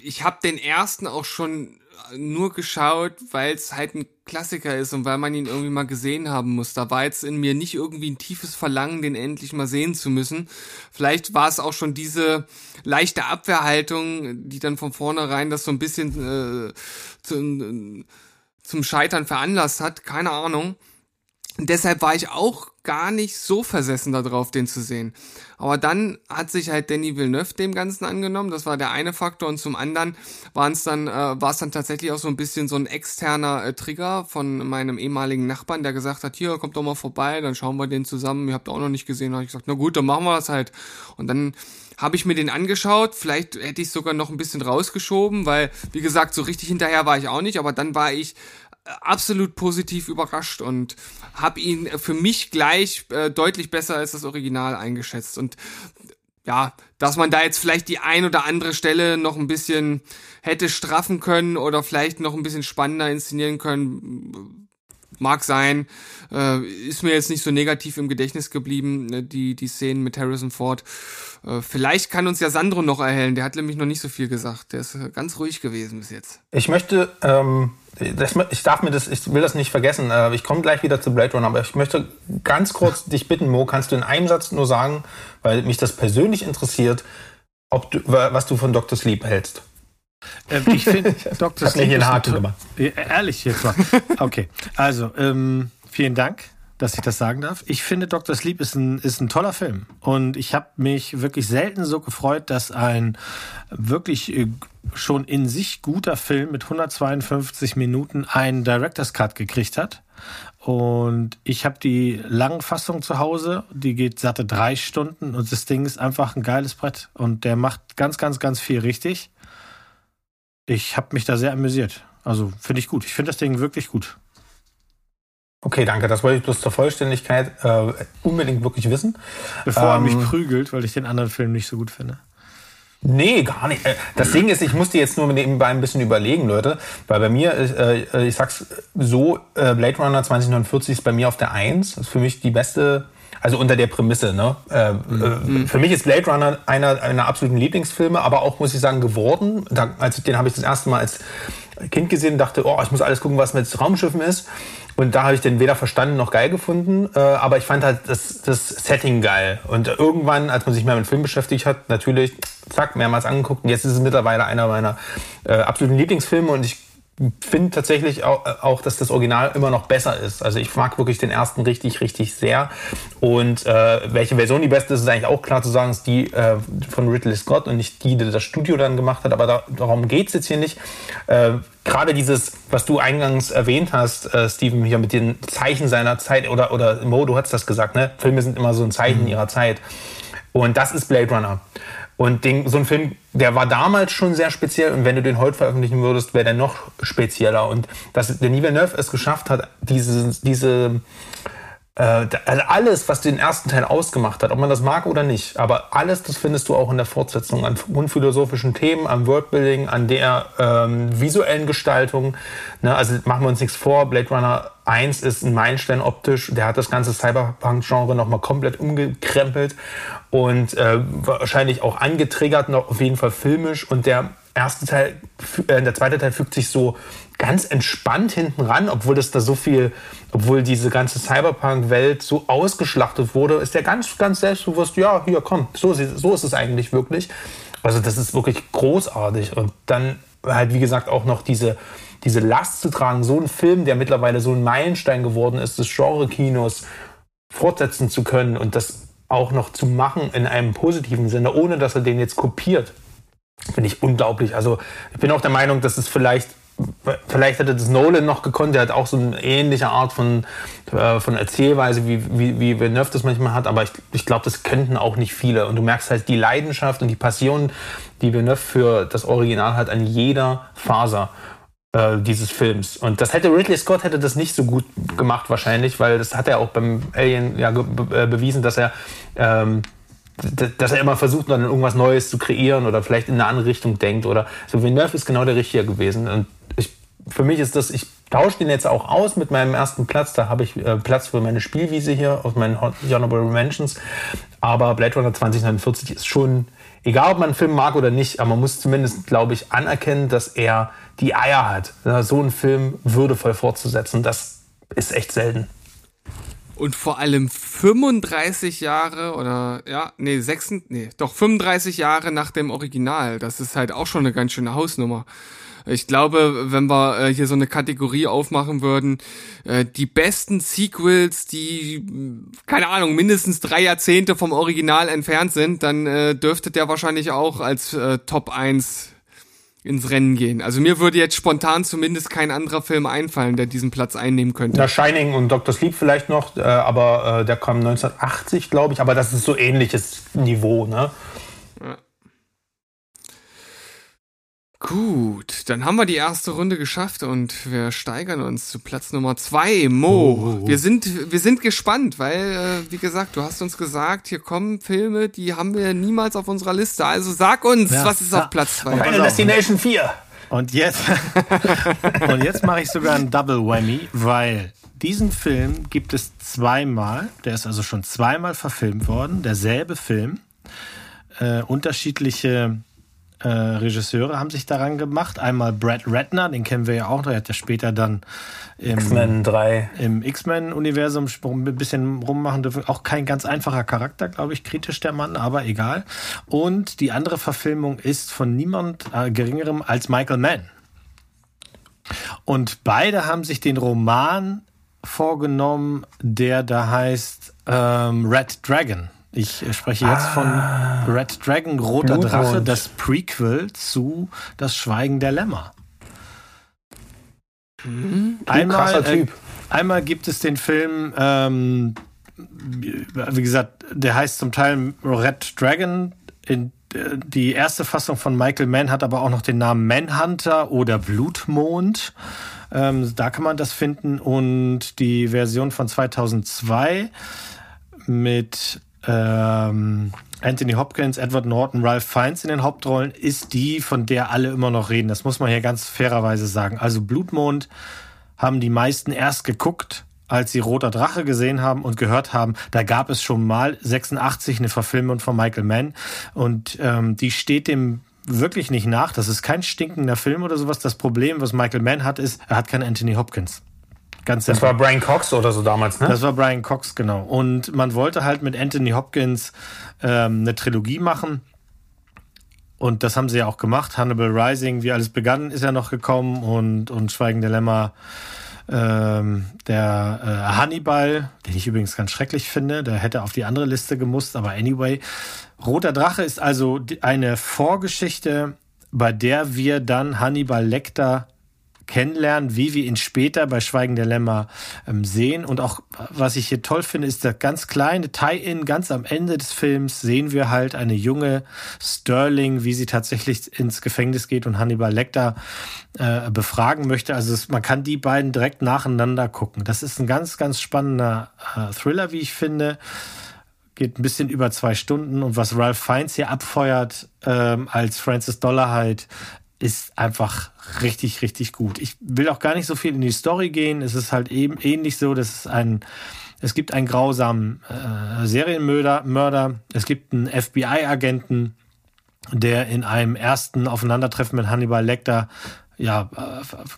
ich habe den ersten auch schon nur geschaut, weil es halt ein Klassiker ist und weil man ihn irgendwie mal gesehen haben muss. Da war jetzt in mir nicht irgendwie ein tiefes Verlangen, den endlich mal sehen zu müssen. Vielleicht war es auch schon diese leichte Abwehrhaltung, die dann von vornherein das so ein bisschen äh, zum, zum Scheitern veranlasst hat. Keine Ahnung. Und deshalb war ich auch gar nicht so versessen darauf, den zu sehen. Aber dann hat sich halt Danny Villeneuve dem Ganzen angenommen. Das war der eine Faktor. Und zum anderen waren es dann, äh, war es dann tatsächlich auch so ein bisschen so ein externer äh, Trigger von meinem ehemaligen Nachbarn, der gesagt hat, hier, kommt doch mal vorbei, dann schauen wir den zusammen. Ihr habt auch noch nicht gesehen. Da habe ich gesagt, na gut, dann machen wir das halt. Und dann habe ich mir den angeschaut. Vielleicht hätte ich sogar noch ein bisschen rausgeschoben, weil, wie gesagt, so richtig hinterher war ich auch nicht. Aber dann war ich absolut positiv überrascht und habe ihn für mich gleich äh, deutlich besser als das Original eingeschätzt. Und ja, dass man da jetzt vielleicht die ein oder andere Stelle noch ein bisschen hätte straffen können oder vielleicht noch ein bisschen spannender inszenieren können, mag sein. Äh, ist mir jetzt nicht so negativ im Gedächtnis geblieben, äh, die, die Szenen mit Harrison Ford. Äh, vielleicht kann uns ja Sandro noch erhellen, der hat nämlich noch nicht so viel gesagt. Der ist äh, ganz ruhig gewesen bis jetzt. Ich möchte, ähm, das, ich darf mir das, ich will das nicht vergessen. Äh, ich komme gleich wieder zu Blade Runner, aber ich möchte ganz kurz dich bitten, Mo, kannst du in einem Satz nur sagen, weil mich das persönlich interessiert, ob du, was du von Dr. Sleep hältst. Ähm, ich finde Dr. Sleep. Hier einen Haken gemacht. Ehrlich jetzt mal. Okay, also ähm, vielen Dank dass ich das sagen darf. Ich finde Dr. Sleep ist ein, ist ein toller Film. Und ich habe mich wirklich selten so gefreut, dass ein wirklich äh, schon in sich guter Film mit 152 Minuten einen Director's Cut gekriegt hat. Und ich habe die lange Fassung zu Hause, die geht satte drei Stunden und das Ding ist einfach ein geiles Brett. Und der macht ganz, ganz, ganz viel richtig. Ich habe mich da sehr amüsiert. Also finde ich gut. Ich finde das Ding wirklich gut. Okay, danke. Das wollte ich bloß zur Vollständigkeit äh, unbedingt wirklich wissen. Bevor ähm, er mich prügelt, weil ich den anderen Film nicht so gut finde. Nee, gar nicht. Äh, das Ding ist, ich musste jetzt nur nebenbei ein bisschen überlegen, Leute, weil bei mir, äh, äh ich sag's so, äh, Blade Runner 2049 ist bei mir auf der 1. Das ist für mich die beste, also unter der Prämisse, ne? Äh, mhm. Für mich ist Blade Runner einer einer absoluten Lieblingsfilme, aber auch, muss ich sagen, geworden. Da, als, den habe ich das erste Mal als Kind gesehen und dachte, oh, ich muss alles gucken, was mit Raumschiffen ist. Und da habe ich den weder verstanden noch geil gefunden, äh, aber ich fand halt das, das Setting geil. Und irgendwann, als man sich mehr mit Film beschäftigt hat, natürlich, zack, mehrmals angeguckt. Und jetzt ist es mittlerweile einer meiner äh, absoluten Lieblingsfilme und ich finde tatsächlich auch, auch, dass das Original immer noch besser ist. Also ich mag wirklich den ersten richtig, richtig sehr. Und äh, welche Version die beste ist, ist eigentlich auch klar zu sagen, ist die äh, von Ridley Scott und nicht die, die das Studio dann gemacht hat. Aber da, darum geht's jetzt hier nicht. Äh, Gerade dieses, was du eingangs erwähnt hast, äh, Steven, hier mit den Zeichen seiner Zeit, oder, oder Mo, du hast das gesagt, ne? Filme sind immer so ein Zeichen mhm. ihrer Zeit. Und das ist Blade Runner. Und den, so ein Film, der war damals schon sehr speziell und wenn du den heute veröffentlichen würdest, wäre der noch spezieller. Und dass Denis Villeneuve es geschafft hat, diese, diese äh, also alles, was den ersten Teil ausgemacht hat, ob man das mag oder nicht, aber alles, das findest du auch in der Fortsetzung an unphilosophischen Themen, am Worldbuilding, an der ähm, visuellen Gestaltung. Ne? Also machen wir uns nichts vor, Blade Runner 1 ist ein Meilenstein optisch, der hat das ganze Cyberpunk-Genre nochmal komplett umgekrempelt und äh, wahrscheinlich auch angetriggert, noch auf jeden Fall filmisch und der erste Teil, äh, der zweite Teil fügt sich so ganz entspannt hinten ran, obwohl das da so viel, obwohl diese ganze Cyberpunk-Welt so ausgeschlachtet wurde, ist der ganz, ganz selbstbewusst, ja, hier, komm, so, so ist es eigentlich wirklich. Also das ist wirklich großartig. Und dann halt, wie gesagt, auch noch diese, diese Last zu tragen, so einen Film, der mittlerweile so ein Meilenstein geworden ist, des Genre-Kinos fortsetzen zu können und das auch noch zu machen in einem positiven Sinne, ohne dass er den jetzt kopiert, finde ich unglaublich. Also ich bin auch der Meinung, dass es vielleicht vielleicht hätte das Nolan noch gekonnt, der hat auch so eine ähnliche Art von, äh, von Erzählweise, wie, wie, wie das manchmal hat, aber ich, ich glaube, das könnten auch nicht viele. Und du merkst halt die Leidenschaft und die Passion, die Villeneuve für das Original hat, an jeder Faser äh, dieses Films. Und das hätte Ridley Scott hätte das nicht so gut gemacht wahrscheinlich, weil das hat er auch beim Alien ja be äh, bewiesen, dass er ähm, dass er immer versucht, dann irgendwas Neues zu kreieren oder vielleicht in eine andere Richtung denkt oder so. Villeneuve ist genau der Richtige gewesen. Und für mich ist das, ich tausche den jetzt auch aus mit meinem ersten Platz. Da habe ich äh, Platz für meine Spielwiese hier aus meinen Honorable Mentions. Aber Blade Runner 2049 ist schon, egal ob man einen Film mag oder nicht, aber man muss zumindest, glaube ich, anerkennen, dass er die Eier hat, so einen Film würdevoll fortzusetzen. Das ist echt selten. Und vor allem 35 Jahre oder ja, nee, 6, nee, doch 35 Jahre nach dem Original. Das ist halt auch schon eine ganz schöne Hausnummer. Ich glaube, wenn wir äh, hier so eine Kategorie aufmachen würden, äh, die besten Sequels, die, keine Ahnung, mindestens drei Jahrzehnte vom Original entfernt sind, dann äh, dürfte der wahrscheinlich auch als äh, Top 1 ins Rennen gehen. Also mir würde jetzt spontan zumindest kein anderer Film einfallen, der diesen Platz einnehmen könnte. Na, Shining und Dr. Sleep vielleicht noch, äh, aber äh, der kam 1980, glaube ich. Aber das ist so ähnliches Niveau, ne? Ja. Gut, dann haben wir die erste Runde geschafft und wir steigern uns zu Platz Nummer zwei. Mo, oh, oh, oh. wir sind wir sind gespannt, weil äh, wie gesagt, du hast uns gesagt, hier kommen Filme, die haben wir niemals auf unserer Liste. Also sag uns, ja, was ist ja. auf Platz zwei? Final Destination 4. Und jetzt und jetzt mache ich sogar einen Double Whammy, weil diesen Film gibt es zweimal. Der ist also schon zweimal verfilmt worden. Derselbe Film, äh, unterschiedliche äh, Regisseure haben sich daran gemacht. Einmal Brad Ratner, den kennen wir ja auch, der hat ja später dann im X-Men 3 im X-Men-Universum ein bisschen rummachen dürfen. Auch kein ganz einfacher Charakter, glaube ich, kritisch der Mann, aber egal. Und die andere Verfilmung ist von niemand äh, geringerem als Michael Mann. Und beide haben sich den Roman vorgenommen, der da heißt ähm, Red Dragon. Ich spreche jetzt von ah. Red Dragon, Roter. Drache, das Prequel zu Das Schweigen der Lämmer. Mhm. Einmal, äh, einmal gibt es den Film, ähm, wie gesagt, der heißt zum Teil Red Dragon. In, äh, die erste Fassung von Michael Mann hat aber auch noch den Namen Manhunter oder Blutmond. Ähm, da kann man das finden. Und die Version von 2002 mit ähm, Anthony Hopkins, Edward Norton, Ralph Fiennes in den Hauptrollen ist die, von der alle immer noch reden. Das muss man hier ganz fairerweise sagen. Also Blutmond haben die meisten erst geguckt, als sie Roter Drache gesehen haben und gehört haben, da gab es schon mal 86 eine Verfilmung von Michael Mann und ähm, die steht dem wirklich nicht nach. Das ist kein stinkender Film oder sowas. Das Problem, was Michael Mann hat, ist, er hat keinen Anthony Hopkins. Ganz das war Brian Cox oder so damals, ne? Das war Brian Cox, genau. Und man wollte halt mit Anthony Hopkins ähm, eine Trilogie machen. Und das haben sie ja auch gemacht. Hannibal Rising, wie alles begann, ist ja noch gekommen. Und, und Schweigen der Lämmer, ähm, der äh, Hannibal, den ich übrigens ganz schrecklich finde, der hätte auf die andere Liste gemusst. Aber anyway, Roter Drache ist also eine Vorgeschichte, bei der wir dann Hannibal Lecter kennenlernen, wie wir ihn später bei Schweigen der Lämmer ähm, sehen. Und auch, was ich hier toll finde, ist der ganz kleine Tie-In. Ganz am Ende des Films sehen wir halt eine junge Sterling, wie sie tatsächlich ins Gefängnis geht und Hannibal Lecter äh, befragen möchte. Also es, man kann die beiden direkt nacheinander gucken. Das ist ein ganz, ganz spannender äh, Thriller, wie ich finde geht ein bisschen über zwei Stunden und was Ralph Fiennes hier abfeuert ähm, als Francis Dollarhide ist einfach richtig, richtig gut. Ich will auch gar nicht so viel in die Story gehen. Es ist halt eben ähnlich so, dass es ein, es gibt einen grausamen äh, Serienmörder, Mörder. es gibt einen FBI-Agenten, der in einem ersten Aufeinandertreffen mit Hannibal Lecter ja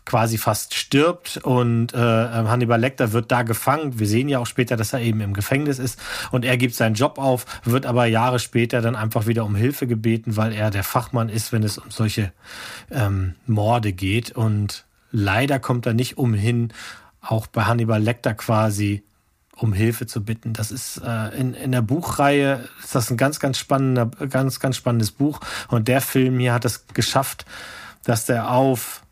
quasi fast stirbt und äh, Hannibal Lecter wird da gefangen. Wir sehen ja auch später, dass er eben im Gefängnis ist und er gibt seinen Job auf, wird aber Jahre später dann einfach wieder um Hilfe gebeten, weil er der Fachmann ist, wenn es um solche ähm, Morde geht und leider kommt er nicht umhin, auch bei Hannibal Lecter quasi um Hilfe zu bitten. Das ist äh, in, in der Buchreihe ist das ein ganz, ganz spannender, ganz, ganz spannendes Buch und der Film hier hat es geschafft, dass der auf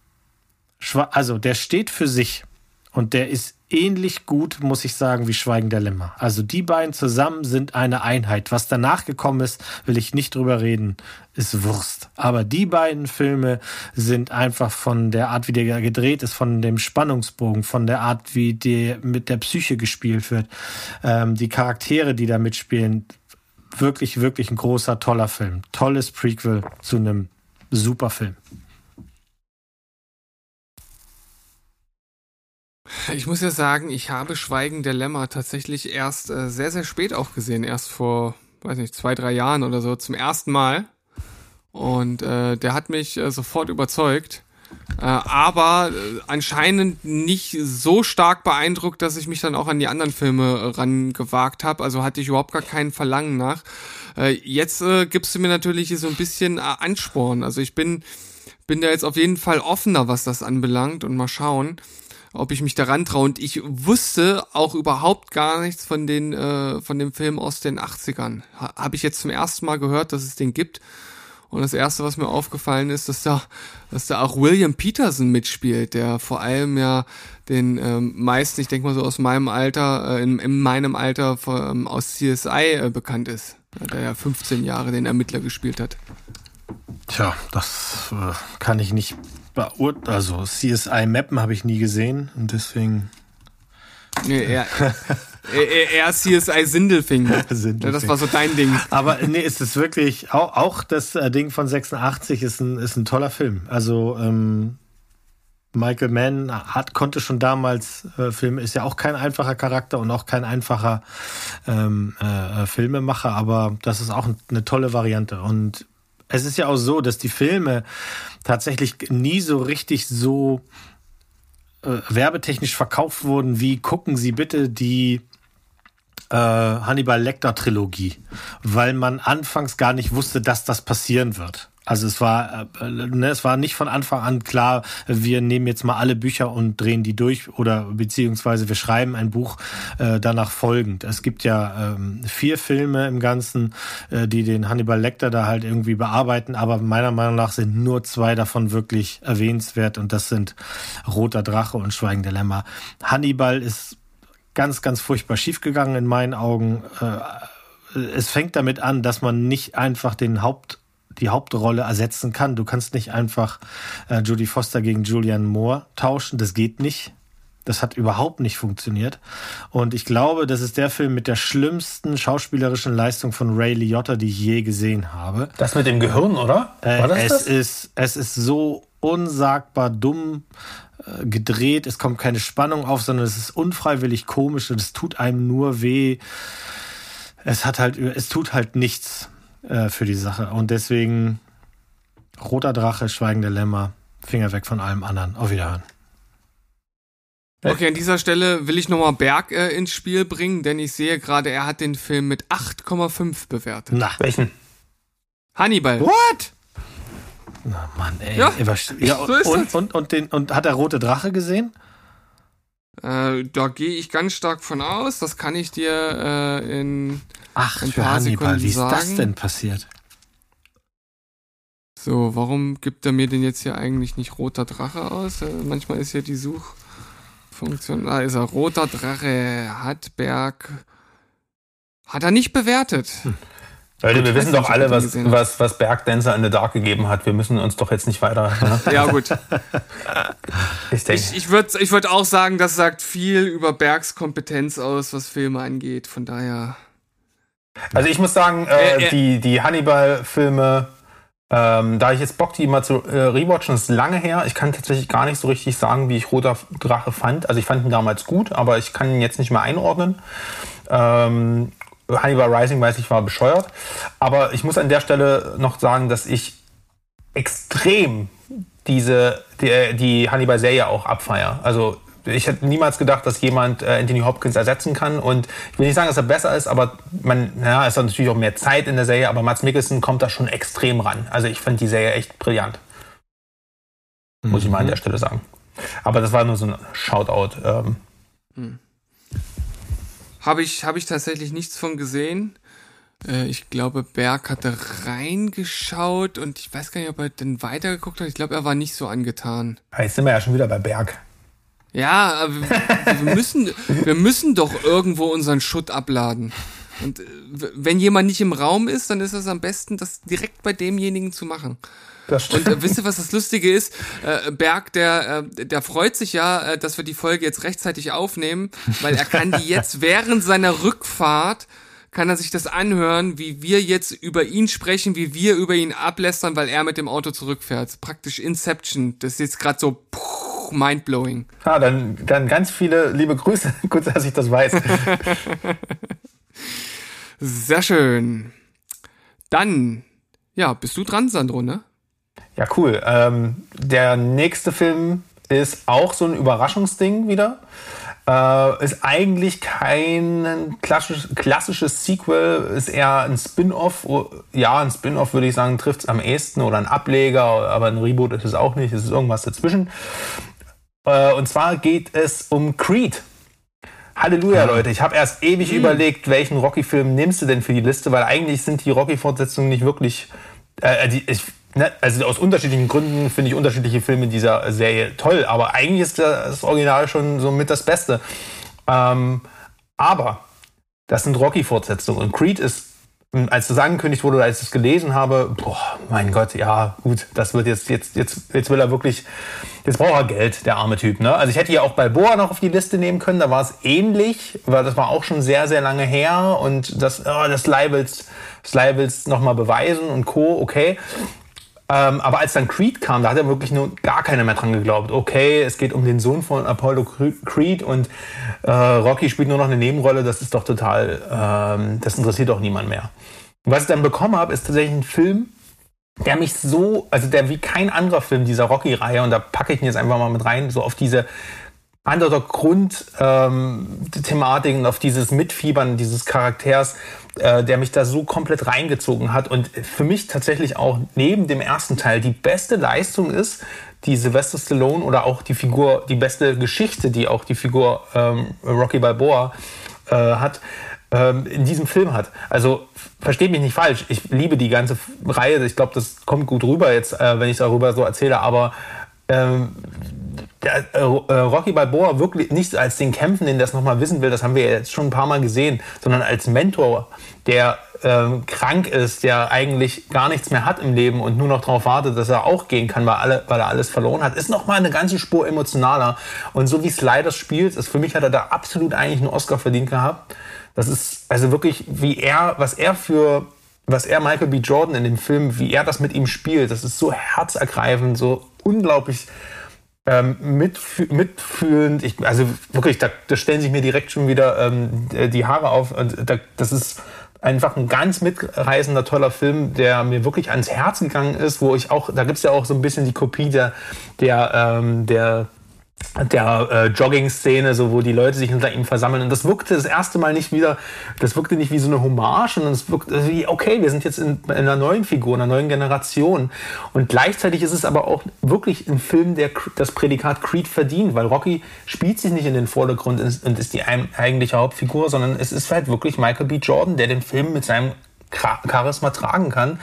also der steht für sich und der ist ähnlich gut, muss ich sagen, wie Schweigen der Lämmer. Also die beiden zusammen sind eine Einheit. Was danach gekommen ist, will ich nicht drüber reden, ist Wurst. Aber die beiden Filme sind einfach von der Art, wie der gedreht ist, von dem Spannungsbogen, von der Art, wie der mit der Psyche gespielt wird, ähm, die Charaktere, die da mitspielen, wirklich, wirklich ein großer, toller Film. Tolles Prequel zu einem super Film. Ich muss ja sagen, ich habe Schweigen der Lämmer tatsächlich erst äh, sehr, sehr spät auch gesehen. Erst vor, weiß nicht, zwei, drei Jahren oder so zum ersten Mal. Und äh, der hat mich äh, sofort überzeugt. Äh, aber äh, anscheinend nicht so stark beeindruckt, dass ich mich dann auch an die anderen Filme äh, rangewagt habe. Also hatte ich überhaupt gar kein Verlangen nach. Äh, jetzt äh, gibst du mir natürlich so ein bisschen äh, Ansporn. Also ich bin, bin da jetzt auf jeden Fall offener, was das anbelangt und mal schauen ob ich mich daran traue. Und ich wusste auch überhaupt gar nichts von den äh, von dem Film aus den 80ern. Ha, Habe ich jetzt zum ersten Mal gehört, dass es den gibt. Und das erste, was mir aufgefallen ist, dass da, dass da auch William Peterson mitspielt, der vor allem ja den ähm, meisten, ich denke mal so aus meinem Alter, äh, in, in meinem Alter ähm, aus CSI äh, bekannt ist, der ja 15 Jahre den Ermittler gespielt hat. Tja, das äh, kann ich nicht beurteilen. Also CSI Mappen habe ich nie gesehen und deswegen. Nee, er, er, er CSI Sindelfing. Sindelfing. Das war so dein Ding. Aber nee, es ist wirklich, auch, auch das äh, Ding von 86 ist ein, ist ein toller Film. Also ähm, Michael Mann hat, konnte schon damals äh, Filme, ist ja auch kein einfacher Charakter und auch kein einfacher ähm, äh, Filmemacher, aber das ist auch eine tolle Variante. Und es ist ja auch so, dass die Filme tatsächlich nie so richtig so äh, werbetechnisch verkauft wurden, wie gucken Sie bitte die äh, Hannibal Lecter Trilogie, weil man anfangs gar nicht wusste, dass das passieren wird. Also es war, äh, ne, es war nicht von Anfang an klar, wir nehmen jetzt mal alle Bücher und drehen die durch oder beziehungsweise wir schreiben ein Buch äh, danach folgend. Es gibt ja ähm, vier Filme im Ganzen, äh, die den Hannibal Lecter da halt irgendwie bearbeiten, aber meiner Meinung nach sind nur zwei davon wirklich erwähnenswert und das sind Roter Drache und Schweigen der Lämmer. Hannibal ist ganz, ganz furchtbar schiefgegangen in meinen Augen. Äh, es fängt damit an, dass man nicht einfach den Haupt die Hauptrolle ersetzen kann. Du kannst nicht einfach äh, Jodie Foster gegen Julianne Moore tauschen. Das geht nicht. Das hat überhaupt nicht funktioniert. Und ich glaube, das ist der Film mit der schlimmsten schauspielerischen Leistung von Ray Liotta, die ich je gesehen habe. Das mit dem Gehirn, oder? War das es, das? Ist, es ist so unsagbar dumm äh, gedreht. Es kommt keine Spannung auf, sondern es ist unfreiwillig komisch und es tut einem nur weh. Es hat halt, es tut halt nichts. Äh, für die Sache. Und deswegen Roter Drache, Schweigende Lämmer, Finger weg von allem anderen. Auf Wiederhören. Okay, an dieser Stelle will ich nochmal Berg äh, ins Spiel bringen, denn ich sehe gerade, er hat den Film mit 8,5 bewertet. Na, welchen? Hannibal. What? Na Mann, ey. Ja, ja so und, und, und, den, und hat er Rote Drache gesehen? Äh, da gehe ich ganz stark von aus. Das kann ich dir äh, in Ach, ein paar Hannibal, Sekunden wie ist sagen. das denn passiert? So, warum gibt er mir denn jetzt hier eigentlich nicht roter Drache aus? Äh, manchmal ist ja die Suchfunktion. Da ist er. Roter Drache hat Berg. Hat er nicht bewertet. Hm. Leute, gut, wir wissen doch alle, was, was, was Berg Dancer in the Dark gegeben hat. Wir müssen uns doch jetzt nicht weiter. Ne? ja, gut. ich denke. Ich, ich würde ich würd auch sagen, das sagt viel über Bergs Kompetenz aus, was Filme angeht. Von daher. Also ich muss sagen, äh, äh, die, die Hannibal-Filme, ähm, da ich jetzt Bock, die mal zu äh, rewatchen, ist lange her. Ich kann tatsächlich gar nicht so richtig sagen, wie ich Roter Drache fand. Also ich fand ihn damals gut, aber ich kann ihn jetzt nicht mehr einordnen. Ähm, Hannibal Rising, weiß ich, war bescheuert. Aber ich muss an der Stelle noch sagen, dass ich extrem diese, die, die Hannibal-Serie auch abfeier. Also ich hätte niemals gedacht, dass jemand äh, Anthony Hopkins ersetzen kann. Und ich will nicht sagen, dass er besser ist, aber man, ja, es hat natürlich auch mehr Zeit in der Serie, aber Mats Mikkelsen kommt da schon extrem ran. Also ich fand die Serie echt brillant. Mhm. Muss ich mal an der Stelle sagen. Aber das war nur so ein Shoutout. Ähm. Mhm. Habe ich, hab ich tatsächlich nichts von gesehen. Äh, ich glaube, Berg hatte reingeschaut und ich weiß gar nicht, ob er dann weitergeguckt hat. Ich glaube, er war nicht so angetan. Jetzt sind wir ja schon wieder bei Berg. Ja, wir müssen, wir müssen doch irgendwo unseren Schutt abladen. Und äh, wenn jemand nicht im Raum ist, dann ist es am besten, das direkt bei demjenigen zu machen. Das stimmt. Und äh, wisst ihr, was das Lustige ist? Äh, Berg, der, äh, der freut sich ja, äh, dass wir die Folge jetzt rechtzeitig aufnehmen, weil er kann die jetzt während seiner Rückfahrt kann er sich das anhören, wie wir jetzt über ihn sprechen, wie wir über ihn ablästern, weil er mit dem Auto zurückfährt. Praktisch Inception. Das ist jetzt gerade so puh, mindblowing. Ah, dann, dann ganz viele liebe Grüße. Gut, dass ich das weiß. Sehr schön. Dann, ja, bist du dran, Sandro, ne? Ja, cool. Ähm, der nächste Film ist auch so ein Überraschungsding wieder. Äh, ist eigentlich kein klassisch, klassisches Sequel, ist eher ein Spin-off. Ja, ein Spin-off würde ich sagen, trifft es am ehesten oder ein Ableger, aber ein Reboot ist es auch nicht, es ist irgendwas dazwischen. Äh, und zwar geht es um Creed. Halleluja, ja. Leute. Ich habe erst ewig mhm. überlegt, welchen Rocky-Film nimmst du denn für die Liste, weil eigentlich sind die Rocky-Fortsetzungen nicht wirklich. Äh, die, ich, ne, also aus unterschiedlichen Gründen finde ich unterschiedliche Filme dieser Serie toll, aber eigentlich ist das Original schon so mit das Beste. Ähm, aber das sind Rocky-Fortsetzungen und Creed ist als das angekündigt wurde oder als ich es gelesen habe, boah, mein Gott, ja, gut, das wird jetzt, jetzt, jetzt, jetzt will er wirklich, jetzt braucht er Geld, der arme Typ, ne? Also ich hätte ja auch Balboa noch auf die Liste nehmen können, da war es ähnlich, weil das war auch schon sehr, sehr lange her und das, oh, das Leibels, das Leibels nochmal beweisen und Co., okay. Ähm, aber als dann Creed kam, da hat er wirklich nur gar keiner mehr dran geglaubt. Okay, es geht um den Sohn von Apollo Creed und äh, Rocky spielt nur noch eine Nebenrolle. Das ist doch total, ähm, das interessiert doch niemand mehr. Was ich dann bekommen habe, ist tatsächlich ein Film, der mich so, also der wie kein anderer Film dieser Rocky-Reihe, und da packe ich ihn jetzt einfach mal mit rein, so auf diese anderer Grundthematik ähm, auf dieses Mitfiebern dieses Charakters, äh, der mich da so komplett reingezogen hat und für mich tatsächlich auch neben dem ersten Teil die beste Leistung ist, die Sylvester Stallone oder auch die Figur, die beste Geschichte, die auch die Figur ähm, Rocky Balboa äh, hat, ähm, in diesem Film hat. Also versteht mich nicht falsch, ich liebe die ganze Reihe, ich glaube, das kommt gut rüber jetzt, äh, wenn ich darüber so erzähle, aber ähm, äh, äh, Rocky Balboa wirklich nicht als den Kämpfenden, der das nochmal wissen will, das haben wir jetzt schon ein paar Mal gesehen, sondern als Mentor, der ähm, krank ist, der eigentlich gar nichts mehr hat im Leben und nur noch darauf wartet, dass er auch gehen kann, weil, alle, weil er alles verloren hat, ist nochmal eine ganze Spur emotionaler. Und so wie Sliders spielt, ist für mich hat er da absolut eigentlich einen Oscar verdient gehabt. Das ist also wirklich, wie er, was er für was er Michael B. Jordan in dem Film, wie er das mit ihm spielt, das ist so herzergreifend, so unglaublich ähm, mitf mitfühlend. Ich, also wirklich, da, da stellen sich mir direkt schon wieder ähm, die Haare auf. Und da, das ist einfach ein ganz mitreißender, toller Film, der mir wirklich ans Herz gegangen ist, wo ich auch, da gibt's ja auch so ein bisschen die Kopie der, der, ähm, der der äh, Jogging-Szene, so wo die Leute sich hinter ihm versammeln. Und das wirkte das erste Mal nicht wieder, das wirkte nicht wie so eine Hommage, sondern es wirkte wie, okay, wir sind jetzt in, in einer neuen Figur, einer neuen Generation. Und gleichzeitig ist es aber auch wirklich ein Film, der das Prädikat Creed verdient, weil Rocky spielt sich nicht in den Vordergrund und ist die eigentliche Hauptfigur, sondern es ist halt wirklich Michael B. Jordan, der den Film mit seinem Charisma tragen kann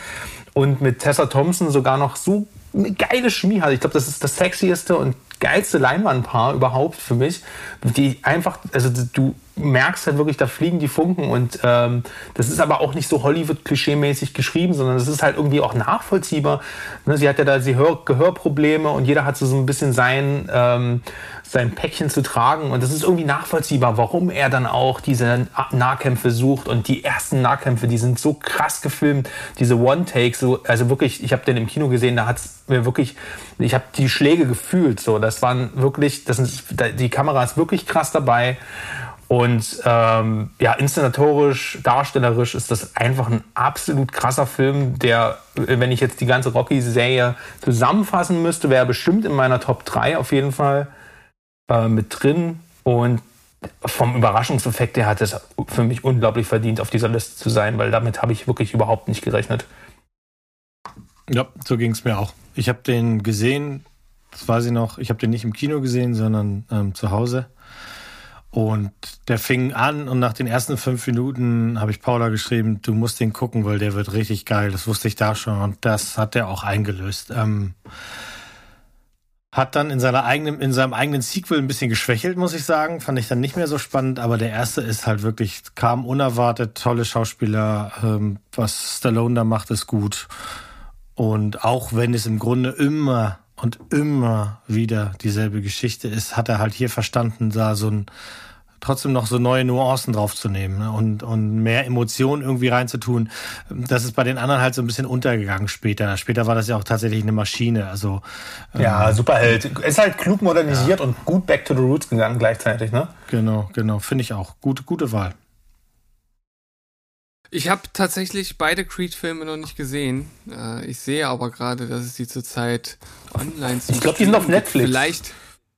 und mit Tessa Thompson sogar noch so eine geile Chemie hat. Ich glaube, das ist das sexieste und geilste Leinwandpaar überhaupt für mich, die einfach, also du merkst halt wirklich, da fliegen die Funken und ähm, das ist aber auch nicht so Hollywood-Klischee-mäßig geschrieben, sondern es ist halt irgendwie auch nachvollziehbar. Ne, sie hat ja da sie Hör Gehörprobleme und jeder hat so, so ein bisschen sein, ähm, sein Päckchen zu tragen und das ist irgendwie nachvollziehbar, warum er dann auch diese Nahkämpfe sucht und die ersten Nahkämpfe, die sind so krass gefilmt, diese One-Takes, so, also wirklich, ich habe den im Kino gesehen, da hat es mir wirklich, ich habe die Schläge gefühlt, so, das waren wirklich, das sind, die Kamera ist wirklich krass dabei und ähm, ja, inszenatorisch, darstellerisch ist das einfach ein absolut krasser Film, der, wenn ich jetzt die ganze Rocky-Serie zusammenfassen müsste, wäre bestimmt in meiner Top 3 auf jeden Fall äh, mit drin. Und vom Überraschungseffekt her hat es für mich unglaublich verdient, auf dieser Liste zu sein, weil damit habe ich wirklich überhaupt nicht gerechnet. Ja, so ging es mir auch. Ich habe den gesehen, das weiß ich noch, ich habe den nicht im Kino gesehen, sondern ähm, zu Hause. Und der fing an und nach den ersten fünf Minuten habe ich Paula geschrieben, du musst den gucken, weil der wird richtig geil. Das wusste ich da schon und das hat er auch eingelöst. Ähm, hat dann in seiner eigenen, in seinem eigenen Sequel ein bisschen geschwächelt, muss ich sagen. Fand ich dann nicht mehr so spannend, aber der erste ist halt wirklich, kam unerwartet, tolle Schauspieler, ähm, was Stallone da macht, ist gut. Und auch wenn es im Grunde immer und immer wieder dieselbe Geschichte ist, hat er halt hier verstanden, da so ein trotzdem noch so neue Nuancen draufzunehmen ne? und, und mehr Emotionen irgendwie reinzutun. Das ist bei den anderen halt so ein bisschen untergegangen später. Später war das ja auch tatsächlich eine Maschine. Also Ja, ähm, Superheld. Ist halt klug modernisiert ja. und gut back to the roots gegangen gleichzeitig, ne? Genau, genau. Finde ich auch. Gute, gute Wahl. Ich habe tatsächlich beide Creed-Filme noch nicht gesehen. Äh, ich sehe aber gerade, dass es die zurzeit online sind. Ich glaube, die sind auf Netflix. Vielleicht.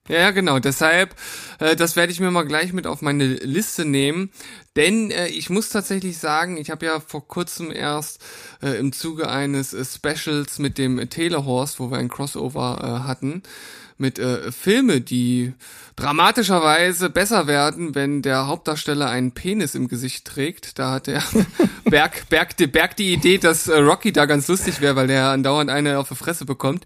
Ja, genau. Deshalb, äh, das werde ich mir mal gleich mit auf meine Liste nehmen. Denn äh, ich muss tatsächlich sagen, ich habe ja vor kurzem erst äh, im Zuge eines äh, Specials mit dem Telehorst, wo wir ein Crossover äh, hatten, mit äh, Filme, die dramatischerweise besser werden, wenn der Hauptdarsteller einen Penis im Gesicht trägt. Da hat der Berg, Berg, Berg die Idee, dass äh, Rocky da ganz lustig wäre, weil der andauernd eine auf die Fresse bekommt.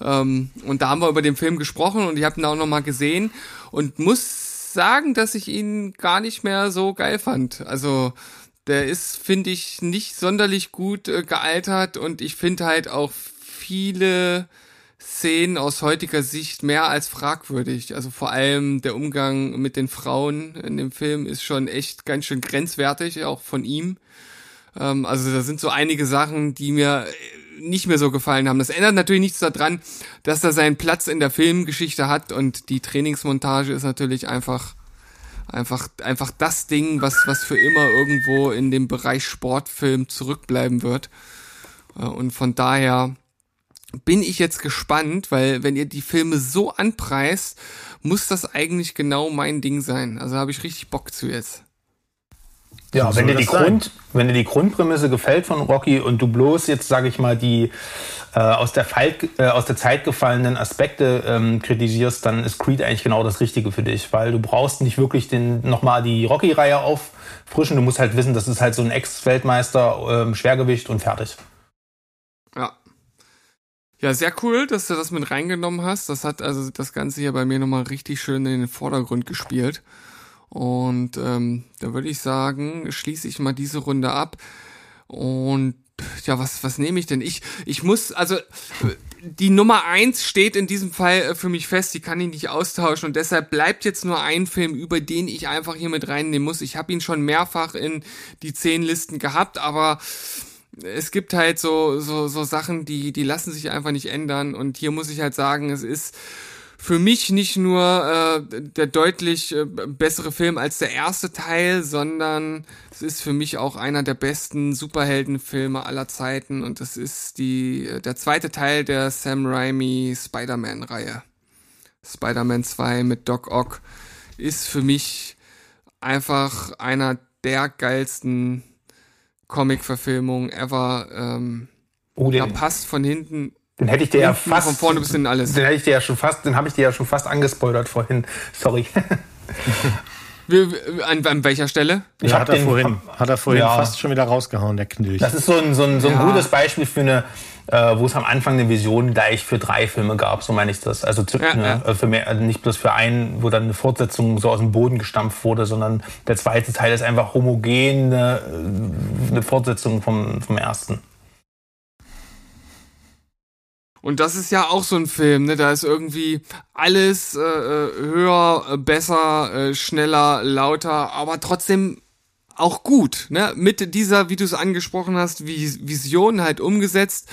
Ähm, und da haben wir über den Film gesprochen und ich habe ihn auch nochmal gesehen und muss sagen, dass ich ihn gar nicht mehr so geil fand. Also der ist, finde ich, nicht sonderlich gut äh, gealtert und ich finde halt auch viele Szenen aus heutiger Sicht mehr als fragwürdig. Also vor allem der Umgang mit den Frauen in dem Film ist schon echt ganz schön grenzwertig, auch von ihm. Ähm, also da sind so einige Sachen, die mir nicht mehr so gefallen haben. Das ändert natürlich nichts daran, dass er seinen Platz in der Filmgeschichte hat und die Trainingsmontage ist natürlich einfach einfach einfach das Ding, was was für immer irgendwo in dem Bereich Sportfilm zurückbleiben wird. Äh, und von daher bin ich jetzt gespannt, weil wenn ihr die Filme so anpreist, muss das eigentlich genau mein Ding sein. Also habe ich richtig Bock zu jetzt. Ja, wenn dir, die Grund, wenn dir die Grundprämisse gefällt von Rocky und du bloß jetzt, sage ich mal, die äh, aus, der Fall, äh, aus der Zeit gefallenen Aspekte ähm, kritisierst, dann ist Creed eigentlich genau das Richtige für dich, weil du brauchst nicht wirklich den nochmal die Rocky-Reihe auffrischen. Du musst halt wissen, das ist halt so ein Ex-Weltmeister, äh, Schwergewicht und fertig. Ja. Sehr cool, dass du das mit reingenommen hast. Das hat also das Ganze hier bei mir nochmal richtig schön in den Vordergrund gespielt. Und ähm, da würde ich sagen, schließe ich mal diese Runde ab. Und ja, was, was nehme ich denn? Ich, ich muss, also die Nummer eins steht in diesem Fall für mich fest, die kann ich nicht austauschen und deshalb bleibt jetzt nur ein Film, über den ich einfach hier mit reinnehmen muss. Ich habe ihn schon mehrfach in die zehn Listen gehabt, aber es gibt halt so, so, so Sachen, die, die lassen sich einfach nicht ändern und hier muss ich halt sagen, es ist für mich nicht nur äh, der deutlich äh, bessere Film als der erste Teil, sondern es ist für mich auch einer der besten Superheldenfilme aller Zeiten und das ist die äh, der zweite Teil der Sam Raimi Spider-Man-Reihe. Spider-Man 2 mit Doc Ock ist für mich einfach einer der geilsten Comic-Verfilmungen ever. Ähm, oh, da passt von hinten den hätte ich dir ja fast. Von vorne bis hinten alles. Den hätte ich dir ja schon fast, den habe ich dir ja schon fast angespoilert vorhin. Sorry. an, an, welcher Stelle? Ich ja, hat, er vorhin, hat er vorhin ja. fast schon wieder rausgehauen, der Knilch. Das ist so ein, so ein, so ein ja. gutes Beispiel für eine, äh, wo es am Anfang eine Vision gleich für drei Filme gab, so meine ich das. Also ja, ne, äh, für mehr, also nicht bloß für einen, wo dann eine Fortsetzung so aus dem Boden gestampft wurde, sondern der zweite Teil ist einfach homogen eine, äh, eine Fortsetzung vom, vom ersten. Und das ist ja auch so ein Film, ne? Da ist irgendwie alles äh, äh höher, besser, äh, schneller, lauter, aber trotzdem auch gut, ne? Mit dieser, wie du es angesprochen hast, Vision halt umgesetzt.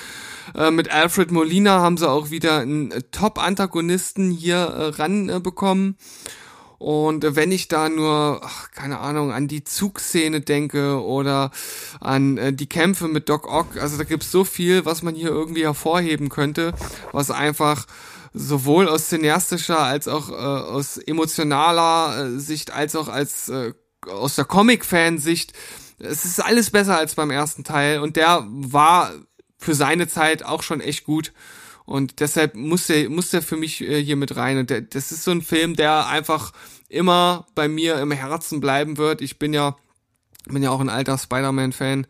Äh, mit Alfred Molina haben sie auch wieder einen Top-Antagonisten hier äh, ranbekommen. Äh, und wenn ich da nur, ach, keine Ahnung, an die Zugszene denke oder an äh, die Kämpfe mit Doc Ock, also da gibt's so viel, was man hier irgendwie hervorheben könnte, was einfach sowohl aus cineastischer als auch äh, aus emotionaler äh, Sicht als auch als äh, aus der Comic-Fan-Sicht, es ist alles besser als beim ersten Teil und der war für seine Zeit auch schon echt gut. Und deshalb muss der, muss der für mich äh, hier mit rein. Und der, das ist so ein Film, der einfach immer bei mir im Herzen bleiben wird. Ich bin ja, bin ja auch ein alter Spider-Man-Fan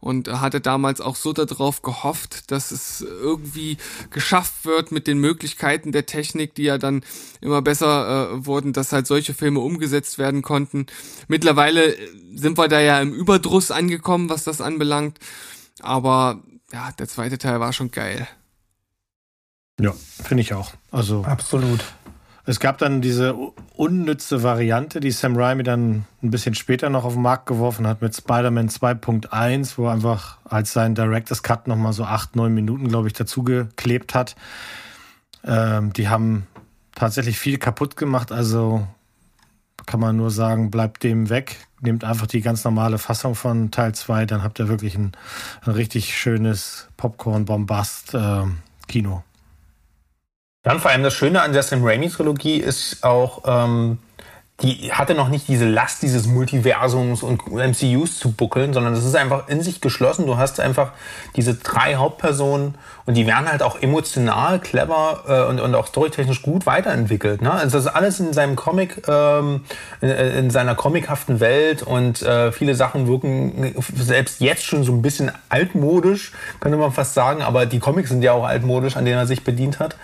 und hatte damals auch so darauf gehofft, dass es irgendwie geschafft wird mit den Möglichkeiten der Technik, die ja dann immer besser äh, wurden, dass halt solche Filme umgesetzt werden konnten. Mittlerweile sind wir da ja im Überdruss angekommen, was das anbelangt, aber ja, der zweite Teil war schon geil. Ja, finde ich auch. Also absolut. Es gab dann diese unnütze Variante, die Sam Raimi dann ein bisschen später noch auf den Markt geworfen hat mit Spider-Man 2.1, wo er einfach als sein Director's Cut nochmal so acht, neun Minuten, glaube ich, dazugeklebt hat. Ähm, die haben tatsächlich viel kaputt gemacht, also kann man nur sagen, bleibt dem weg, nehmt einfach die ganz normale Fassung von Teil 2, dann habt ihr wirklich ein, ein richtig schönes Popcorn-Bombast-Kino. Und vor allem das Schöne an der Sam Raimi-Trilogie ist auch, ähm, die hatte noch nicht diese Last dieses Multiversums und MCUs zu buckeln, sondern das ist einfach in sich geschlossen. Du hast einfach diese drei Hauptpersonen und die werden halt auch emotional, clever äh, und, und auch storytechnisch gut weiterentwickelt. Ne? Also das ist alles in seinem Comic, ähm, in, in seiner comichaften Welt und äh, viele Sachen wirken selbst jetzt schon so ein bisschen altmodisch, könnte man fast sagen, aber die Comics sind ja auch altmodisch, an denen er sich bedient hat.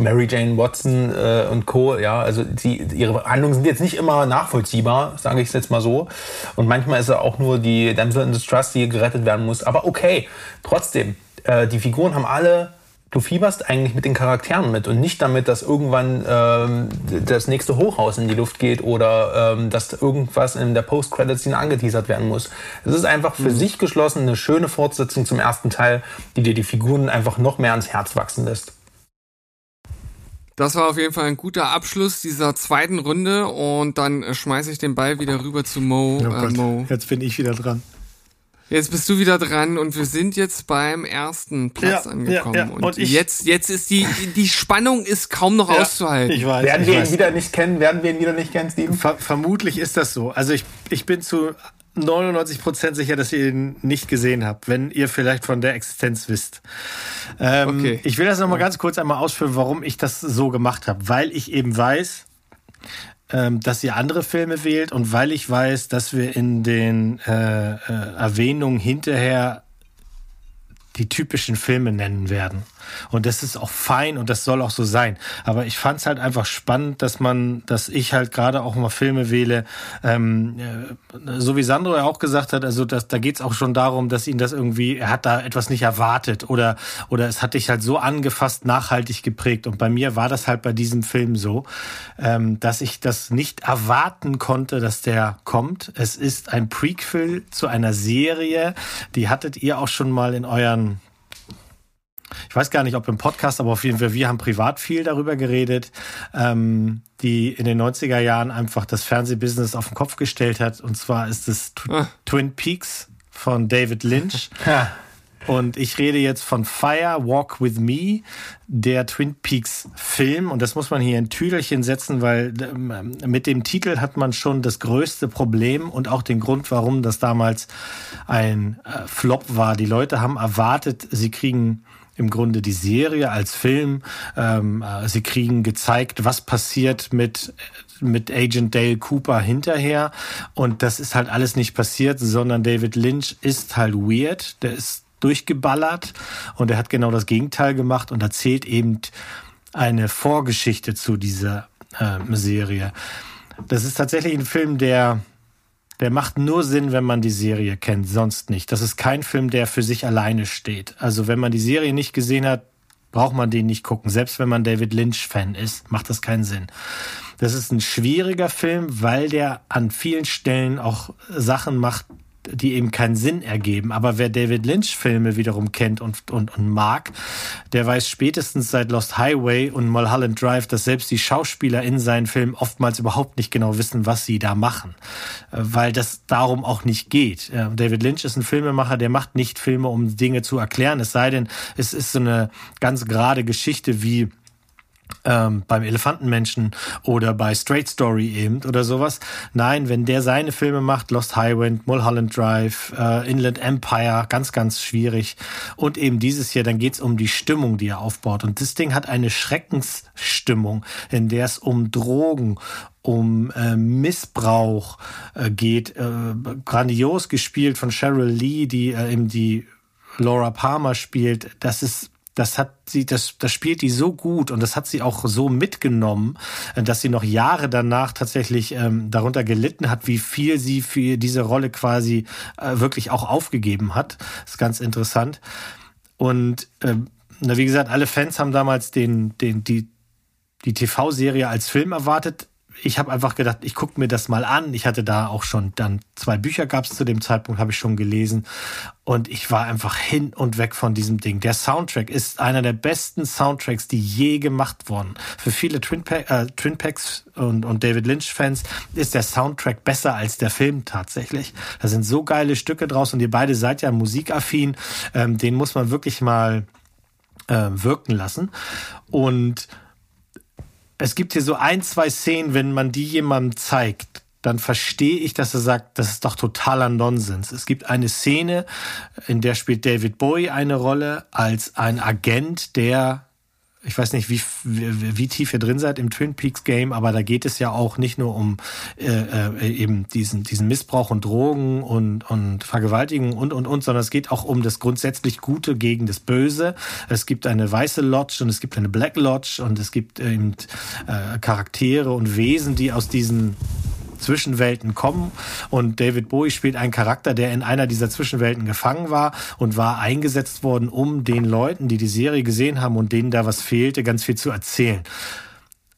Mary Jane Watson äh, und Co. Ja, also die, ihre Handlungen sind jetzt nicht immer nachvollziehbar, sage ich es jetzt mal so. Und manchmal ist er auch nur die Damsel in Distress, die gerettet werden muss. Aber okay, trotzdem, äh, die Figuren haben alle du fieberst eigentlich mit den Charakteren mit und nicht damit, dass irgendwann ähm, das nächste Hochhaus in die Luft geht oder ähm, dass irgendwas in der Post-Credit-Scene angeteasert werden muss. Es ist einfach für mhm. sich geschlossen eine schöne Fortsetzung zum ersten Teil, die dir die Figuren einfach noch mehr ans Herz wachsen lässt. Das war auf jeden Fall ein guter Abschluss dieser zweiten Runde und dann äh, schmeiße ich den Ball wieder rüber zu Mo. Oh äh, Mo. Jetzt bin ich wieder dran. Jetzt bist du wieder dran und wir sind jetzt beim ersten Platz ja, angekommen. Ja, ja. Und, und jetzt, jetzt ist die, die Spannung ist kaum noch auszuhalten. Ich weiß, werden ich wir weiß. ihn wieder nicht kennen? Werden wir ihn wieder nicht kennen, Steven? Ver vermutlich ist das so. Also ich, ich bin zu 99% sicher, dass ihr ihn nicht gesehen habt, wenn ihr vielleicht von der Existenz wisst. Ähm, okay. Ich will das nochmal ganz kurz einmal ausführen, warum ich das so gemacht habe. Weil ich eben weiß, ähm, dass ihr andere Filme wählt und weil ich weiß, dass wir in den äh, äh, Erwähnungen hinterher die typischen Filme nennen werden. Und das ist auch fein und das soll auch so sein. Aber ich fand es halt einfach spannend, dass man, dass ich halt gerade auch mal Filme wähle, ähm, äh, so wie Sandro ja auch gesagt hat, also das, da geht es auch schon darum, dass ihn das irgendwie, er hat da etwas nicht erwartet oder, oder es hat dich halt so angefasst, nachhaltig geprägt. Und bei mir war das halt bei diesem Film so, ähm, dass ich das nicht erwarten konnte, dass der kommt. Es ist ein Prequel zu einer Serie, die hattet ihr auch schon mal in euren ich weiß gar nicht, ob im Podcast, aber auf jeden Fall, wir haben privat viel darüber geredet, ähm, die in den 90er Jahren einfach das Fernsehbusiness auf den Kopf gestellt hat. Und zwar ist es ah. Twin Peaks von David Lynch. Und ich rede jetzt von Fire Walk with Me, der Twin Peaks Film. Und das muss man hier in Tüdelchen setzen, weil ähm, mit dem Titel hat man schon das größte Problem und auch den Grund, warum das damals ein äh, Flop war. Die Leute haben erwartet, sie kriegen im Grunde die Serie als Film. Ähm, äh, sie kriegen gezeigt, was passiert mit mit Agent Dale Cooper hinterher. Und das ist halt alles nicht passiert, sondern David Lynch ist halt weird. Der ist durchgeballert und er hat genau das Gegenteil gemacht und erzählt eben eine Vorgeschichte zu dieser äh, Serie. Das ist tatsächlich ein Film, der der macht nur Sinn, wenn man die Serie kennt, sonst nicht. Das ist kein Film, der für sich alleine steht. Also wenn man die Serie nicht gesehen hat, braucht man den nicht gucken. Selbst wenn man David Lynch-Fan ist, macht das keinen Sinn. Das ist ein schwieriger Film, weil der an vielen Stellen auch Sachen macht, die eben keinen Sinn ergeben. Aber wer David Lynch-Filme wiederum kennt und, und, und mag, der weiß spätestens seit Lost Highway und Mulholland Drive, dass selbst die Schauspieler in seinen Filmen oftmals überhaupt nicht genau wissen, was sie da machen. Äh, weil das darum auch nicht geht. Äh, David Lynch ist ein Filmemacher, der macht nicht Filme, um Dinge zu erklären. Es sei denn, es ist so eine ganz gerade Geschichte wie ähm, beim Elefantenmenschen oder bei Straight Story eben oder sowas. Nein, wenn der seine Filme macht, Lost Highwind, Mulholland Drive, äh, Inland Empire, ganz, ganz schwierig. Und eben dieses hier, dann geht's um die Stimmung, die er aufbaut. Und das Ding hat eine Schreckensstimmung, in der es um Drogen, um äh, Missbrauch äh, geht. Äh, grandios gespielt von Cheryl Lee, die äh, eben die Laura Palmer spielt. Das ist das hat sie, das, das spielt die so gut und das hat sie auch so mitgenommen, äh, dass sie noch Jahre danach tatsächlich ähm, darunter gelitten hat, wie viel sie für diese Rolle quasi äh, wirklich auch aufgegeben hat. Das ist ganz interessant. Und ähm, na, wie gesagt, alle Fans haben damals den, den, die, die TV-Serie als Film erwartet ich habe einfach gedacht, ich gucke mir das mal an. Ich hatte da auch schon dann zwei Bücher gab es zu dem Zeitpunkt, habe ich schon gelesen. Und ich war einfach hin und weg von diesem Ding. Der Soundtrack ist einer der besten Soundtracks, die je gemacht wurden. Für viele Twin, äh, und, und David Lynch-Fans ist der Soundtrack besser als der Film tatsächlich. Da sind so geile Stücke draus und ihr beide seid ja musikaffin. Ähm, den muss man wirklich mal äh, wirken lassen. Und es gibt hier so ein, zwei Szenen, wenn man die jemandem zeigt, dann verstehe ich, dass er sagt, das ist doch totaler Nonsens. Es gibt eine Szene, in der spielt David Bowie eine Rolle als ein Agent, der ich weiß nicht, wie, wie, wie tief ihr drin seid im Twin Peaks Game, aber da geht es ja auch nicht nur um äh, äh, eben diesen, diesen Missbrauch und Drogen und, und Vergewaltigung und, und, und, sondern es geht auch um das grundsätzlich Gute gegen das Böse. Es gibt eine weiße Lodge und es gibt eine Black Lodge und es gibt eben äh, Charaktere und Wesen, die aus diesen Zwischenwelten kommen. Und David Bowie spielt einen Charakter, der in einer dieser Zwischenwelten gefangen war und war eingesetzt worden, um den Leuten, die die Serie gesehen haben und denen da was fehlte, ganz viel zu erzählen.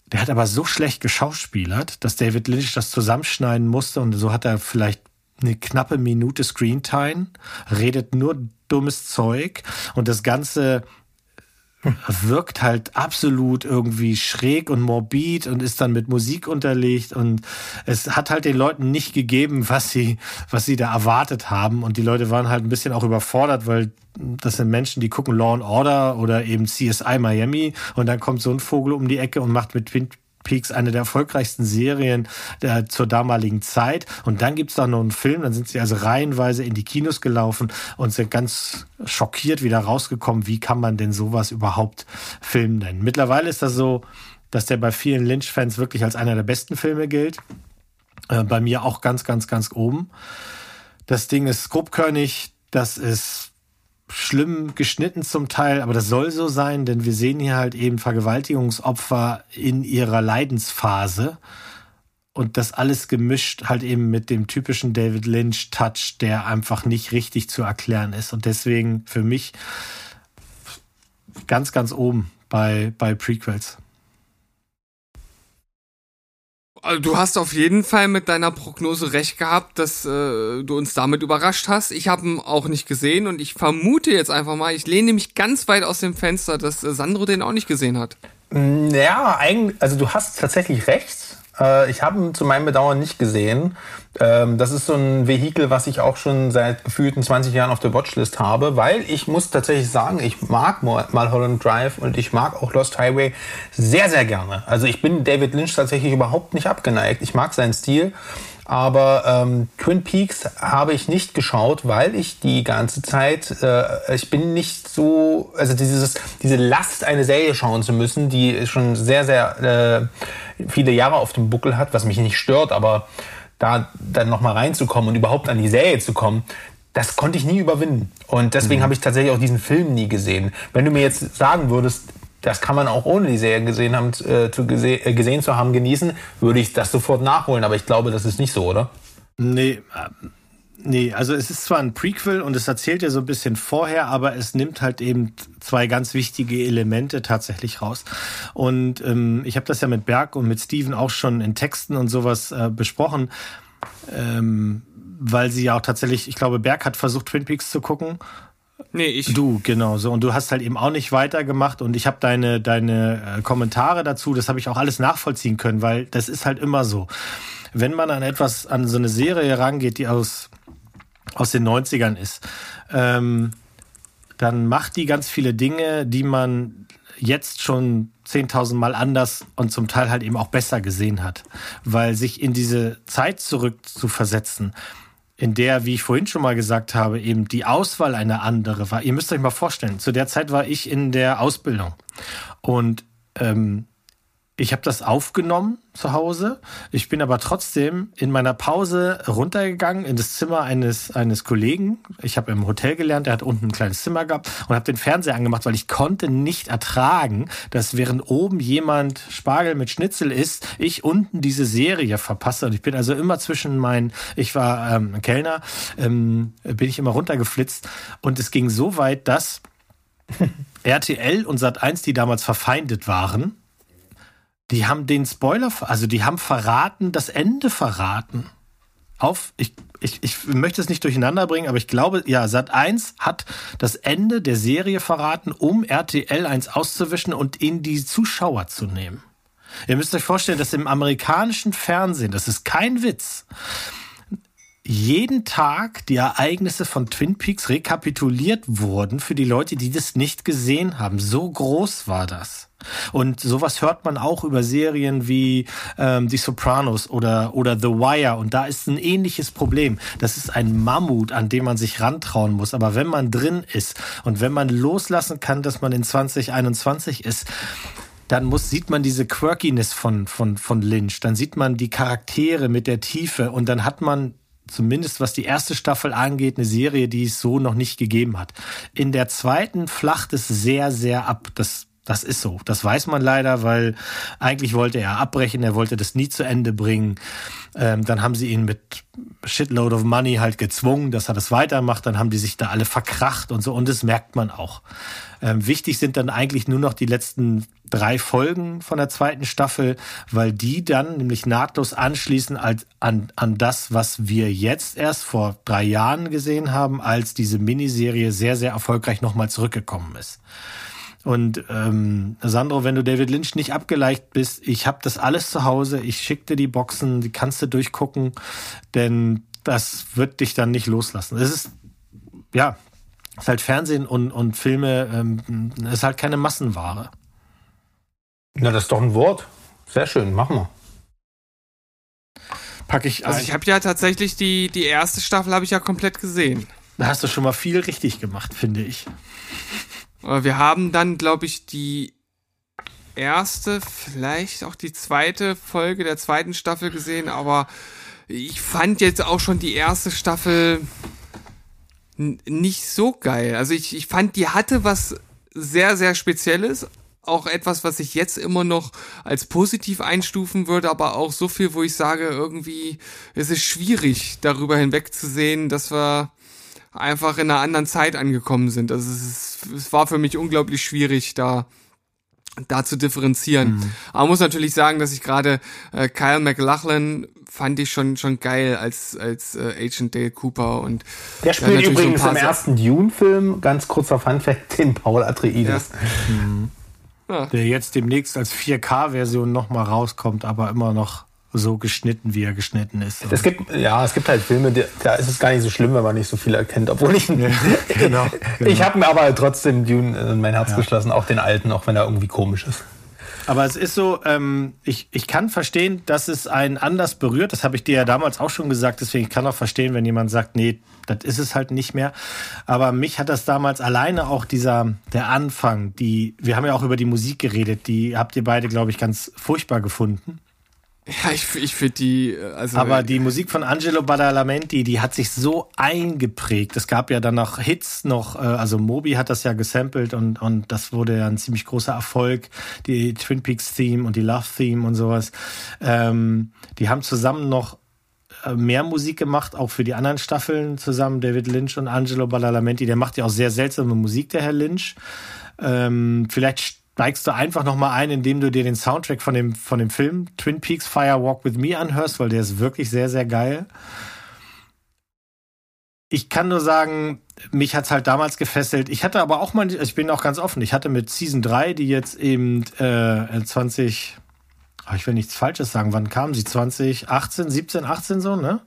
Der hat aber so schlecht geschauspielert, dass David Lynch das zusammenschneiden musste und so hat er vielleicht eine knappe Minute Screentime, redet nur dummes Zeug und das Ganze wirkt halt absolut irgendwie schräg und morbid und ist dann mit Musik unterlegt und es hat halt den Leuten nicht gegeben, was sie, was sie da erwartet haben. Und die Leute waren halt ein bisschen auch überfordert, weil das sind Menschen, die gucken Law and Order oder eben CSI Miami und dann kommt so ein Vogel um die Ecke und macht mit Peaks eine der erfolgreichsten Serien der, zur damaligen Zeit. Und dann gibt's da noch einen Film, dann sind sie also reihenweise in die Kinos gelaufen und sind ganz schockiert wieder rausgekommen, wie kann man denn sowas überhaupt Film nennen. Mittlerweile ist das so, dass der bei vielen Lynch-Fans wirklich als einer der besten Filme gilt. Äh, bei mir auch ganz, ganz, ganz oben. Das Ding ist grobkörnig, das ist schlimm geschnitten zum Teil, aber das soll so sein, denn wir sehen hier halt eben Vergewaltigungsopfer in ihrer Leidensphase und das alles gemischt halt eben mit dem typischen David Lynch Touch, der einfach nicht richtig zu erklären ist und deswegen für mich ganz, ganz oben bei, bei Prequels. Also du hast auf jeden Fall mit deiner Prognose recht gehabt, dass äh, du uns damit überrascht hast. Ich habe ihn auch nicht gesehen und ich vermute jetzt einfach mal, ich lehne mich ganz weit aus dem Fenster, dass äh, Sandro den auch nicht gesehen hat. Ja, eigentlich, also du hast tatsächlich recht. Äh, ich habe ihn zu meinem Bedauern nicht gesehen. Ähm, das ist so ein Vehikel, was ich auch schon seit gefühlten 20 Jahren auf der Watchlist habe, weil ich muss tatsächlich sagen, ich mag Mulholland Drive und ich mag auch Lost Highway sehr, sehr gerne. Also ich bin David Lynch tatsächlich überhaupt nicht abgeneigt. Ich mag seinen Stil. Aber ähm, Twin Peaks habe ich nicht geschaut, weil ich die ganze Zeit, äh, ich bin nicht so, also dieses, diese Last, eine Serie schauen zu müssen, die schon sehr, sehr äh, viele Jahre auf dem Buckel hat, was mich nicht stört, aber da dann nochmal reinzukommen und überhaupt an die Serie zu kommen, das konnte ich nie überwinden. Und deswegen mhm. habe ich tatsächlich auch diesen Film nie gesehen. Wenn du mir jetzt sagen würdest, das kann man auch ohne die Serie gesehen, haben, äh, zu gese äh, gesehen zu haben genießen, würde ich das sofort nachholen. Aber ich glaube, das ist nicht so, oder? Nee, äh, nee, also es ist zwar ein Prequel und es erzählt ja so ein bisschen vorher, aber es nimmt halt eben zwei ganz wichtige Elemente tatsächlich raus. Und ähm, ich habe das ja mit Berg und mit Steven auch schon in Texten und sowas äh, besprochen. Ähm, weil sie ja auch tatsächlich, ich glaube, Berg hat versucht, Twin Peaks zu gucken Nee, ich. Du, genau so. Und du hast halt eben auch nicht weitergemacht. Und ich habe deine, deine äh, Kommentare dazu, das habe ich auch alles nachvollziehen können, weil das ist halt immer so. Wenn man an etwas, an so eine Serie rangeht, die aus, aus den 90ern ist, ähm, dann macht die ganz viele Dinge, die man jetzt schon 10.000 Mal anders und zum Teil halt eben auch besser gesehen hat. Weil sich in diese Zeit zurück zu versetzen, in der, wie ich vorhin schon mal gesagt habe, eben die Auswahl eine andere war. Ihr müsst euch mal vorstellen, zu der Zeit war ich in der Ausbildung und ähm, ich habe das aufgenommen zu Hause. Ich bin aber trotzdem in meiner Pause runtergegangen in das Zimmer eines, eines Kollegen. Ich habe im Hotel gelernt, er hat unten ein kleines Zimmer gehabt und habe den Fernseher angemacht, weil ich konnte nicht ertragen, dass während oben jemand Spargel mit Schnitzel isst, ich unten diese Serie verpasse. Und ich bin also immer zwischen meinen, ich war ähm, Kellner, ähm, bin ich immer runtergeflitzt. Und es ging so weit, dass RTL und Sat1, die damals verfeindet waren, die haben den Spoiler, also die haben verraten, das Ende verraten. Auf, ich, ich, ich möchte es nicht durcheinander bringen, aber ich glaube, ja, Sat 1 hat das Ende der Serie verraten, um RTL 1 auszuwischen und in die Zuschauer zu nehmen. Ihr müsst euch vorstellen, dass im amerikanischen Fernsehen, das ist kein Witz, jeden Tag die Ereignisse von Twin Peaks rekapituliert wurden für die Leute, die das nicht gesehen haben. So groß war das. Und sowas hört man auch über Serien wie ähm, Die Sopranos oder, oder The Wire. Und da ist ein ähnliches Problem. Das ist ein Mammut, an dem man sich rantrauen muss. Aber wenn man drin ist und wenn man loslassen kann, dass man in 2021 ist, dann muss, sieht man diese Quirkiness von, von, von Lynch. Dann sieht man die Charaktere mit der Tiefe und dann hat man zumindest was die erste Staffel angeht, eine Serie, die es so noch nicht gegeben hat. In der zweiten flacht es sehr, sehr ab. Das das ist so. Das weiß man leider, weil eigentlich wollte er abbrechen, er wollte das nie zu Ende bringen. Ähm, dann haben sie ihn mit Shitload of Money halt gezwungen, dass er das weitermacht. Dann haben die sich da alle verkracht und so. Und das merkt man auch. Ähm, wichtig sind dann eigentlich nur noch die letzten drei Folgen von der zweiten Staffel, weil die dann nämlich nahtlos anschließen als, an, an das, was wir jetzt erst vor drei Jahren gesehen haben, als diese Miniserie sehr, sehr erfolgreich nochmal zurückgekommen ist. Und ähm, Sandro, wenn du David Lynch nicht abgeleicht bist, ich habe das alles zu Hause, ich schick dir die Boxen, die kannst du durchgucken, denn das wird dich dann nicht loslassen. Es ist, ja, es ist halt Fernsehen und, und Filme, ähm, ist halt keine Massenware. Na, das ist doch ein Wort. Sehr schön, machen wir. Pack ich Also ich habe ja tatsächlich die, die erste Staffel habe ich ja komplett gesehen. Da hast du schon mal viel richtig gemacht, finde ich. Wir haben dann, glaube ich, die erste, vielleicht auch die zweite Folge der zweiten Staffel gesehen, aber ich fand jetzt auch schon die erste Staffel nicht so geil. Also ich, ich fand, die hatte was sehr, sehr Spezielles. Auch etwas, was ich jetzt immer noch als positiv einstufen würde, aber auch so viel, wo ich sage, irgendwie, es ist schwierig, darüber hinwegzusehen, dass wir einfach in einer anderen Zeit angekommen sind. Also es, ist, es war für mich unglaublich schwierig, da da zu differenzieren. Mhm. Aber muss natürlich sagen, dass ich gerade äh, Kyle McLachlan fand ich schon schon geil als als äh, Agent Dale Cooper und der spielt übrigens so im ersten Dune-Film ganz kurzer Funfact den Paul Atreides. Ja. Mhm. Ja. Der jetzt demnächst als 4K-Version nochmal rauskommt, aber immer noch so geschnitten, wie er geschnitten ist. Es gibt, ja, es gibt halt Filme, da ist es gar nicht so schlimm, wenn man nicht so viel erkennt, obwohl ich, genau, genau. ich habe mir aber trotzdem Dune in mein Herz ja. geschlossen, auch den alten, auch wenn er irgendwie komisch ist. Aber es ist so, ähm, ich, ich kann verstehen, dass es einen anders berührt. Das habe ich dir ja damals auch schon gesagt. Deswegen kann ich auch verstehen, wenn jemand sagt, nee, das ist es halt nicht mehr. Aber mich hat das damals alleine auch dieser, der Anfang, die, wir haben ja auch über die Musik geredet, die habt ihr beide, glaube ich, ganz furchtbar gefunden. Ja, ich, ich finde die, äh, also. Aber die Musik von Angelo Badalamenti, die hat sich so eingeprägt. Es gab ja dann noch Hits noch, äh, also Moby hat das ja gesampelt und, und das wurde ja ein ziemlich großer Erfolg. Die Twin Peaks Theme und die Love Theme und sowas. Ähm, die haben zusammen noch äh, mehr Musik gemacht, auch für die anderen Staffeln zusammen, David Lynch und Angelo Badalamenti. Der macht ja auch sehr seltsame Musik, der Herr Lynch. Ähm, vielleicht steigst du einfach nochmal ein, indem du dir den Soundtrack von dem, von dem Film Twin Peaks Fire Walk with Me anhörst, weil der ist wirklich sehr, sehr geil. Ich kann nur sagen, mich hat's halt damals gefesselt. Ich hatte aber auch mal, ich bin auch ganz offen, ich hatte mit Season 3, die jetzt eben äh, 20, ich will nichts Falsches sagen, wann kam sie? 2018, 17, 18 so, ne?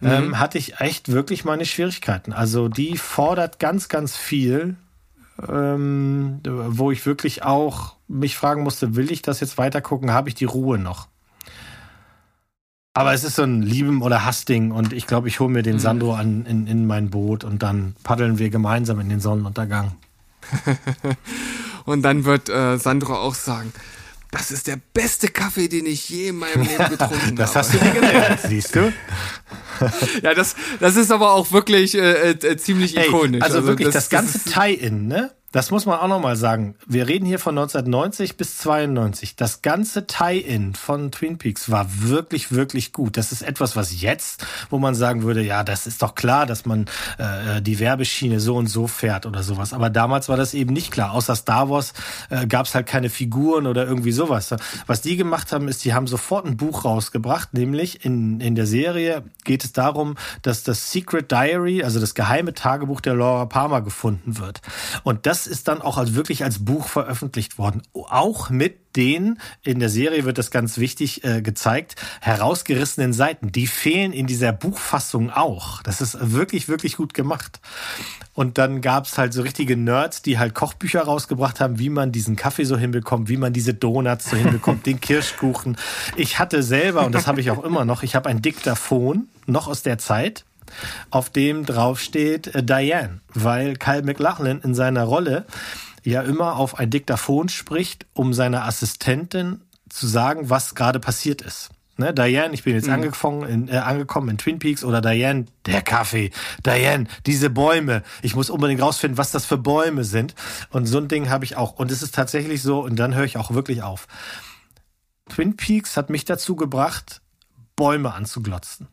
Mhm. Ähm, hatte ich echt wirklich meine Schwierigkeiten. Also die fordert ganz, ganz viel ähm, wo ich wirklich auch mich fragen musste, will ich das jetzt weiter gucken? Habe ich die Ruhe noch? Aber es ist so ein Lieben- oder Hassding und ich glaube, ich hole mir den mhm. Sandro an, in, in mein Boot und dann paddeln wir gemeinsam in den Sonnenuntergang. und dann wird äh, Sandro auch sagen, das ist der beste Kaffee, den ich je in meinem Leben getrunken das habe. Das hast du dir gelernt, siehst du? ja, das, das ist aber auch wirklich äh, äh, ziemlich ikonisch. also, also, wirklich das, das ganze Tie-In, ne? Das muss man auch nochmal sagen. Wir reden hier von 1990 bis 92. Das ganze Tie-In von Twin Peaks war wirklich, wirklich gut. Das ist etwas, was jetzt, wo man sagen würde, ja, das ist doch klar, dass man äh, die Werbeschiene so und so fährt oder sowas. Aber damals war das eben nicht klar. Außer Star Wars äh, gab es halt keine Figuren oder irgendwie sowas. Was die gemacht haben, ist, die haben sofort ein Buch rausgebracht, nämlich in, in der Serie geht es darum, dass das Secret Diary, also das geheime Tagebuch der Laura Palmer gefunden wird. Und das ist dann auch als wirklich als Buch veröffentlicht worden. Auch mit den, in der Serie wird das ganz wichtig äh, gezeigt, herausgerissenen Seiten. Die fehlen in dieser Buchfassung auch. Das ist wirklich, wirklich gut gemacht. Und dann gab's halt so richtige Nerds, die halt Kochbücher rausgebracht haben, wie man diesen Kaffee so hinbekommt, wie man diese Donuts so hinbekommt, den Kirschkuchen. Ich hatte selber, und das habe ich auch immer noch, ich habe ein Diktaphon, noch aus der Zeit, auf dem draufsteht äh, Diane, weil Kyle McLachlan in seiner Rolle ja immer auf ein Diktaphon spricht, um seiner Assistentin zu sagen, was gerade passiert ist. Ne, Diane, ich bin jetzt mhm. angekommen, in, äh, angekommen in Twin Peaks oder Diane, der Kaffee. Diane, diese Bäume. Ich muss unbedingt rausfinden, was das für Bäume sind. Und so ein Ding habe ich auch. Und es ist tatsächlich so, und dann höre ich auch wirklich auf. Twin Peaks hat mich dazu gebracht, Bäume anzuglotzen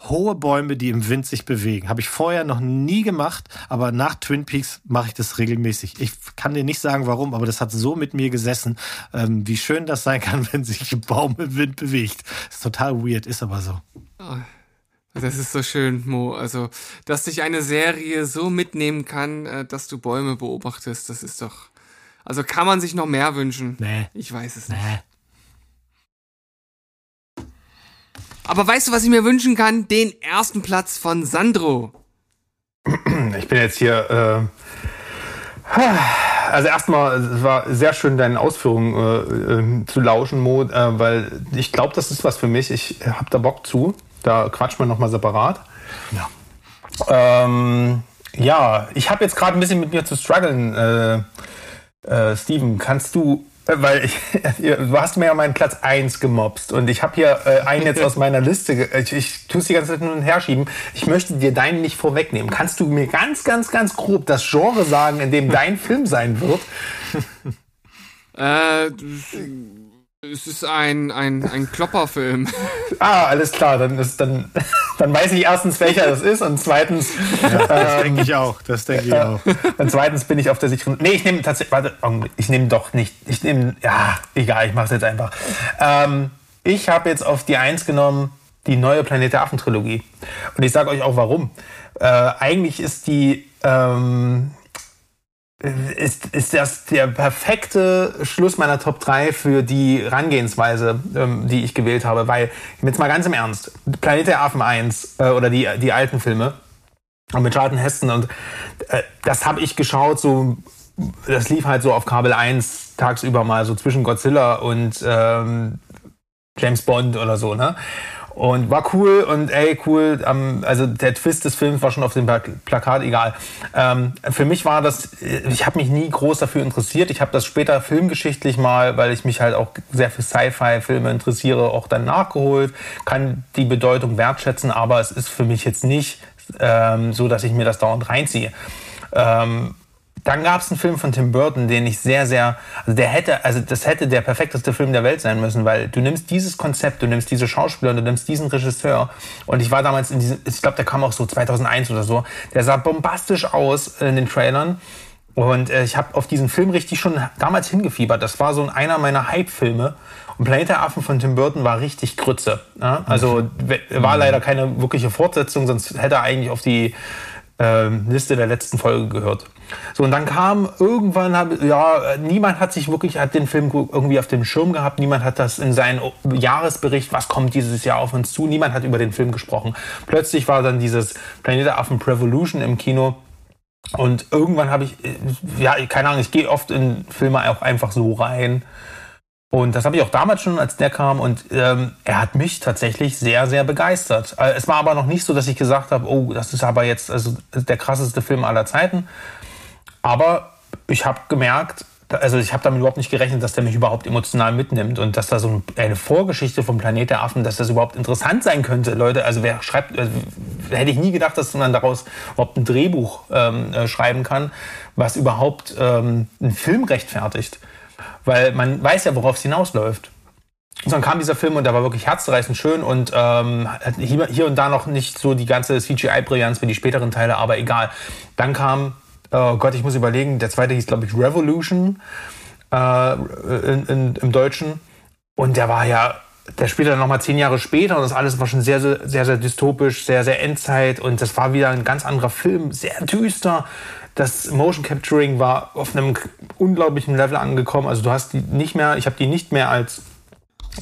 hohe Bäume, die im Wind sich bewegen. Habe ich vorher noch nie gemacht, aber nach Twin Peaks mache ich das regelmäßig. Ich kann dir nicht sagen, warum, aber das hat so mit mir gesessen, ähm, wie schön das sein kann, wenn sich ein Baum im Wind bewegt. ist total weird, ist aber so. Oh, das ist so schön, Mo. Also, dass dich eine Serie so mitnehmen kann, äh, dass du Bäume beobachtest, das ist doch. Also kann man sich noch mehr wünschen? Nee. Ich weiß es nicht. Nee. Aber weißt du, was ich mir wünschen kann? Den ersten Platz von Sandro. Ich bin jetzt hier. Äh, also erstmal, es war sehr schön, deinen Ausführungen äh, äh, zu lauschen, Mo, äh, weil ich glaube, das ist was für mich. Ich habe da Bock zu. Da quatscht man nochmal separat. Ja. Ähm, ja, ich habe jetzt gerade ein bisschen mit mir zu strugglen. Äh, äh, Steven, kannst du weil ich, du hast mir ja meinen Platz 1 gemobst und ich habe hier äh, einen jetzt aus meiner Liste, ich, ich tue es die ganze Zeit hin und her schieben. Ich möchte dir deinen nicht vorwegnehmen. Kannst du mir ganz, ganz, ganz grob das Genre sagen, in dem dein Film sein wird? Äh, es ist ein, ein, ein Klopperfilm. Ah, alles klar. Dann, ist, dann, dann weiß ich erstens, welcher das ist und zweitens. Ja, das ähm, denke ich auch. Das denke ich auch. Und zweitens bin ich auf der sicheren. Nee, ich nehme tatsächlich. Warte, ich nehme doch nicht. Ich nehme. Ja, egal, ich mache es jetzt einfach. Ähm, ich habe jetzt auf die Eins genommen die neue Planet der Affen Trilogie. Und ich sage euch auch warum. Äh, eigentlich ist die. Ähm, ist, ist das der perfekte Schluss meiner Top 3 für die Rangehensweise, ähm, die ich gewählt habe. Weil, jetzt mal ganz im Ernst, Planet der Affen 1 äh, oder die, die alten Filme mit Charlton Heston und äh, das habe ich geschaut, so das lief halt so auf Kabel 1 tagsüber mal so zwischen Godzilla und ähm, James Bond oder so, ne? Und war cool und ey, cool. Ähm, also der Twist des Films war schon auf dem Plakat, egal. Ähm, für mich war das, ich habe mich nie groß dafür interessiert. Ich habe das später filmgeschichtlich mal, weil ich mich halt auch sehr für Sci-Fi-Filme interessiere, auch dann nachgeholt, kann die Bedeutung wertschätzen, aber es ist für mich jetzt nicht ähm, so, dass ich mir das dauernd reinziehe. Ähm, dann gab es einen Film von Tim Burton, den ich sehr, sehr, also der hätte, also das hätte der perfekteste Film der Welt sein müssen, weil du nimmst dieses Konzept, du nimmst diese Schauspieler, du nimmst diesen Regisseur und ich war damals in diesem, ich glaube, der kam auch so 2001 oder so, der sah bombastisch aus in den Trailern und äh, ich habe auf diesen Film richtig schon damals hingefiebert. Das war so einer meiner Hype-Filme. Und Planet der Affen von Tim Burton war richtig Grütze. Ja? Also war leider keine wirkliche Fortsetzung, sonst hätte er eigentlich auf die äh, Liste der letzten Folge gehört. So, und dann kam irgendwann, hab, ja, niemand hat sich wirklich, hat den Film irgendwie auf dem Schirm gehabt, niemand hat das in seinen Jahresbericht, was kommt dieses Jahr auf uns zu, niemand hat über den Film gesprochen. Plötzlich war dann dieses Planet Affen Revolution im Kino Und irgendwann habe ich, äh, ja, keine Ahnung, ich gehe oft in Filme auch einfach so rein. Und das habe ich auch damals schon, als der kam. Und ähm, er hat mich tatsächlich sehr, sehr begeistert. Äh, es war aber noch nicht so, dass ich gesagt habe, oh, das ist aber jetzt also der krasseste Film aller Zeiten. Aber ich habe gemerkt, also ich habe damit überhaupt nicht gerechnet, dass der mich überhaupt emotional mitnimmt und dass da so eine Vorgeschichte vom Planet der Affen, dass das überhaupt interessant sein könnte, Leute. Also wer schreibt, also hätte ich nie gedacht, dass man daraus überhaupt ein Drehbuch ähm, äh, schreiben kann, was überhaupt ähm, einen Film rechtfertigt, weil man weiß ja, worauf es hinausläuft. Und dann kam dieser Film und der war wirklich herzzerreißend schön und ähm, hier und da noch nicht so die ganze CGI-Brillanz wie die späteren Teile, aber egal. Dann kam oh Gott, ich muss überlegen, der zweite hieß, glaube ich, Revolution äh, in, in, im Deutschen. Und der war ja, der spielte dann nochmal zehn Jahre später und das alles war schon sehr, sehr, sehr, dystopisch, sehr, sehr Endzeit und das war wieder ein ganz anderer Film, sehr düster. Das Motion Capturing war auf einem unglaublichen Level angekommen. Also du hast die nicht mehr, ich habe die nicht mehr als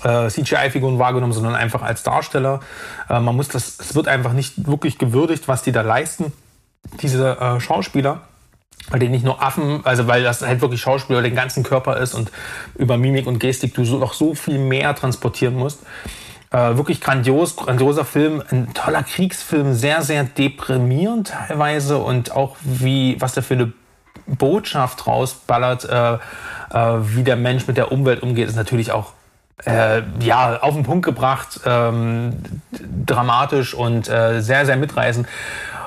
äh, CGI-Figuren wahrgenommen, sondern einfach als Darsteller. Äh, man muss das, es wird einfach nicht wirklich gewürdigt, was die da leisten, diese äh, Schauspieler bei denen nicht nur Affen, also weil das halt wirklich Schauspieler den ganzen Körper ist und über Mimik und Gestik du so, noch so viel mehr transportieren musst. Äh, wirklich grandios, grandioser Film, ein toller Kriegsfilm, sehr, sehr deprimierend teilweise und auch wie, was der für eine Botschaft rausballert, äh, äh, wie der Mensch mit der Umwelt umgeht, ist natürlich auch äh, ja, auf den Punkt gebracht, ähm, dramatisch und äh, sehr, sehr mitreißend.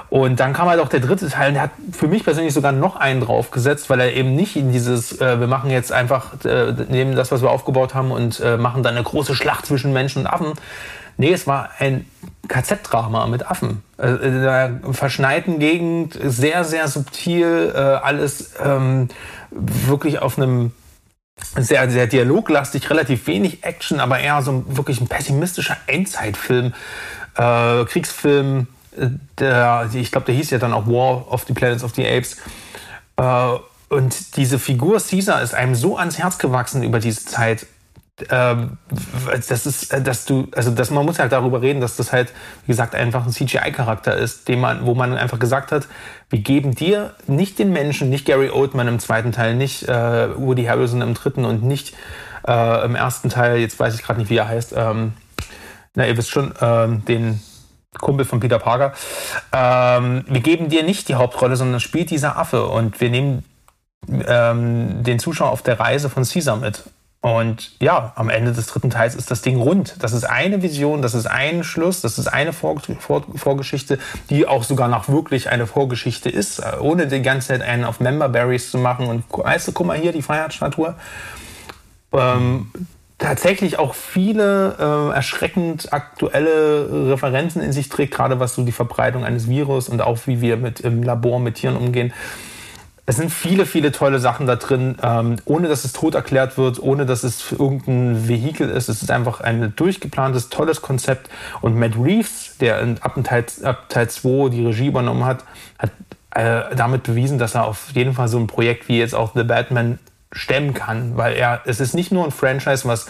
Und dann kam halt auch der dritte Teil und der hat für mich persönlich sogar noch einen draufgesetzt, weil er eben nicht in dieses, äh, wir machen jetzt einfach, äh, nehmen das, was wir aufgebaut haben und äh, machen dann eine große Schlacht zwischen Menschen und Affen. Nee, es war ein KZ-Drama mit Affen. Äh, in einer verschneiten Gegend, sehr, sehr subtil, äh, alles ähm, wirklich auf einem sehr, sehr dialoglastig, relativ wenig Action, aber eher so wirklich ein pessimistischer Endzeitfilm, äh, Kriegsfilm, der, ich glaube, der hieß ja dann auch War of the Planets of the Apes. Äh, und diese Figur Caesar ist einem so ans Herz gewachsen über diese Zeit. Ähm, das ist, dass du, also dass man muss halt darüber reden, dass das halt, wie gesagt, einfach ein CGI-Charakter ist, den man, wo man einfach gesagt hat, wir geben dir nicht den Menschen, nicht Gary Oldman im zweiten Teil, nicht äh, Woody Harrelson im dritten und nicht äh, im ersten Teil, jetzt weiß ich gerade nicht, wie er heißt, ähm, na, ihr wisst schon, ähm, den Kumpel von Peter Parker. Ähm, wir geben dir nicht die Hauptrolle, sondern spielt dieser Affe und wir nehmen ähm, den Zuschauer auf der Reise von Caesar mit. Und ja, am Ende des dritten Teils ist das Ding rund. Das ist eine Vision, das ist ein Schluss, das ist eine Vor Vor Vorgeschichte, die auch sogar noch wirklich eine Vorgeschichte ist, ohne die ganze Zeit einen auf Member Berries zu machen. Und weißt du, guck mal hier, die Freiheitsstatue. Ähm, tatsächlich auch viele äh, erschreckend aktuelle Referenzen in sich trägt, gerade was so die Verbreitung eines Virus und auch wie wir mit im Labor mit Tieren umgehen. Es sind viele, viele tolle Sachen da drin, ähm, ohne dass es tot erklärt wird, ohne dass es irgendein Vehikel ist. Es ist einfach ein durchgeplantes, tolles Konzept. Und Matt Reeves, der in, ab, Teil, ab Teil 2 die Regie übernommen hat, hat äh, damit bewiesen, dass er auf jeden Fall so ein Projekt wie jetzt auch The Batman stemmen kann, weil er, es ist nicht nur ein Franchise, was,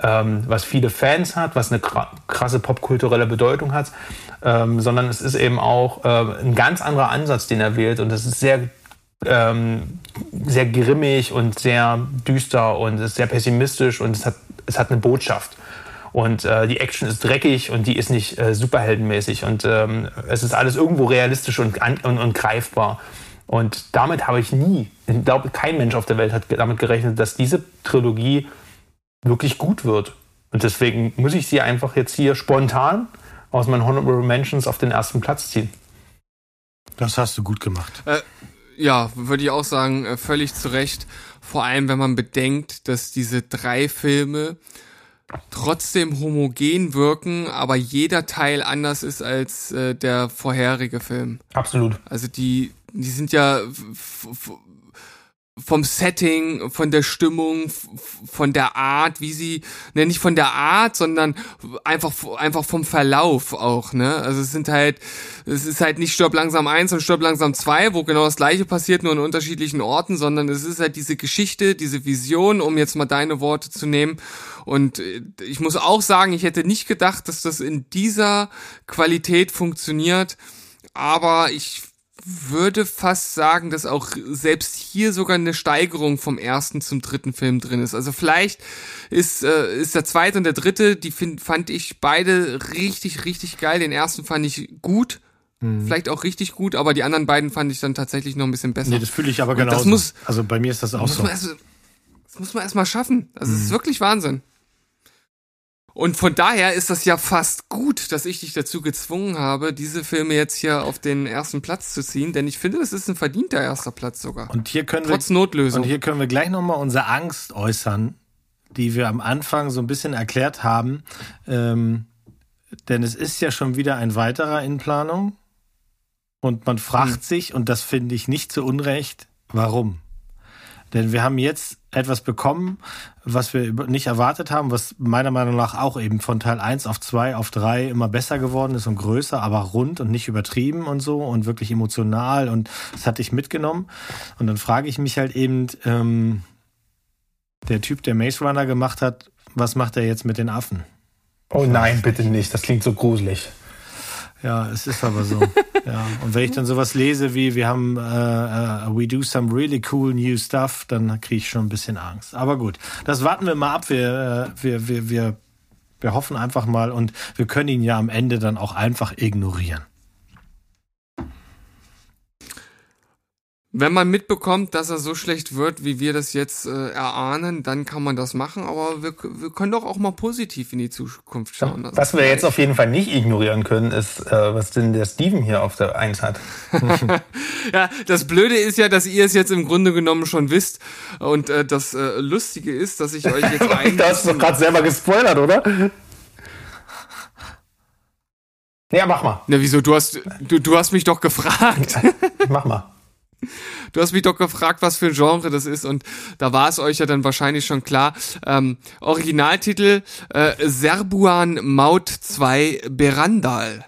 ähm, was viele Fans hat, was eine krasse popkulturelle Bedeutung hat, ähm, sondern es ist eben auch äh, ein ganz anderer Ansatz, den er wählt und es ist sehr ähm, sehr grimmig und sehr düster und ist sehr pessimistisch und es hat, es hat eine Botschaft. Und äh, die Action ist dreckig und die ist nicht äh, superheldenmäßig. Und ähm, es ist alles irgendwo realistisch und, und, und greifbar. Und damit habe ich nie, ich glaube, kein Mensch auf der Welt hat damit gerechnet, dass diese Trilogie wirklich gut wird. Und deswegen muss ich sie einfach jetzt hier spontan aus meinen Honorable Mentions auf den ersten Platz ziehen. Das hast du gut gemacht. Äh, ja, würde ich auch sagen, äh, völlig zu Recht. Vor allem, wenn man bedenkt, dass diese drei Filme trotzdem homogen wirken, aber jeder Teil anders ist als äh, der vorherige Film. Absolut. Also die die sind ja vom Setting, von der Stimmung, von der Art, wie sie, ne, nicht von der Art, sondern einfach, einfach vom Verlauf auch, ne. Also es sind halt, es ist halt nicht Stirb langsam eins und Stirb langsam zwei, wo genau das gleiche passiert, nur in unterschiedlichen Orten, sondern es ist halt diese Geschichte, diese Vision, um jetzt mal deine Worte zu nehmen. Und äh, ich muss auch sagen, ich hätte nicht gedacht, dass das in dieser Qualität funktioniert, aber ich würde fast sagen, dass auch selbst hier sogar eine Steigerung vom ersten zum dritten Film drin ist. Also vielleicht ist, äh, ist der zweite und der dritte, die find, fand ich beide richtig, richtig geil. Den ersten fand ich gut. Mhm. Vielleicht auch richtig gut, aber die anderen beiden fand ich dann tatsächlich noch ein bisschen besser. Nee, das fühle ich aber genau. Das muss, also bei mir ist das auch so. Erst, das muss man erstmal schaffen. Also es mhm. ist wirklich Wahnsinn. Und von daher ist das ja fast gut, dass ich dich dazu gezwungen habe, diese Filme jetzt hier auf den ersten Platz zu ziehen, denn ich finde, das ist ein verdienter erster Platz sogar. Und hier können Trotz wir, Notlösung. Und hier können wir gleich nochmal unsere Angst äußern, die wir am Anfang so ein bisschen erklärt haben. Ähm, denn es ist ja schon wieder ein weiterer in Planung. Und man fragt hm. sich, und das finde ich nicht zu Unrecht, warum? Denn wir haben jetzt etwas bekommen, was wir nicht erwartet haben, was meiner Meinung nach auch eben von Teil 1 auf 2 auf 3 immer besser geworden ist und größer, aber rund und nicht übertrieben und so und wirklich emotional und das hatte ich mitgenommen. Und dann frage ich mich halt eben, ähm, der Typ, der Maze Runner gemacht hat, was macht er jetzt mit den Affen? Oh nein, bitte nicht, das klingt so gruselig. Ja, es ist aber so. ja. Und wenn ich dann sowas lese wie, wir haben, uh, uh, we do some really cool new stuff, dann kriege ich schon ein bisschen Angst. Aber gut, das warten wir mal ab. Wir, uh, wir, wir, wir, wir hoffen einfach mal und wir können ihn ja am Ende dann auch einfach ignorieren. Wenn man mitbekommt, dass er so schlecht wird, wie wir das jetzt äh, erahnen, dann kann man das machen. Aber wir, wir können doch auch mal positiv in die Zukunft schauen. Also was wir jetzt auf jeden Fall nicht ignorieren können, ist, äh, was denn der Steven hier auf der Eins hat. ja, das Blöde ist ja, dass ihr es jetzt im Grunde genommen schon wisst. Und äh, das äh, Lustige ist, dass ich euch jetzt ein. du hast doch gerade selber gespoilert, oder? Ja, mach mal. Na, wieso? Du hast, du, du hast mich doch gefragt. mach mal. Du hast mich doch gefragt, was für ein Genre das ist und da war es euch ja dann wahrscheinlich schon klar. Ähm, Originaltitel äh, Serbuan Maut 2 Berandal.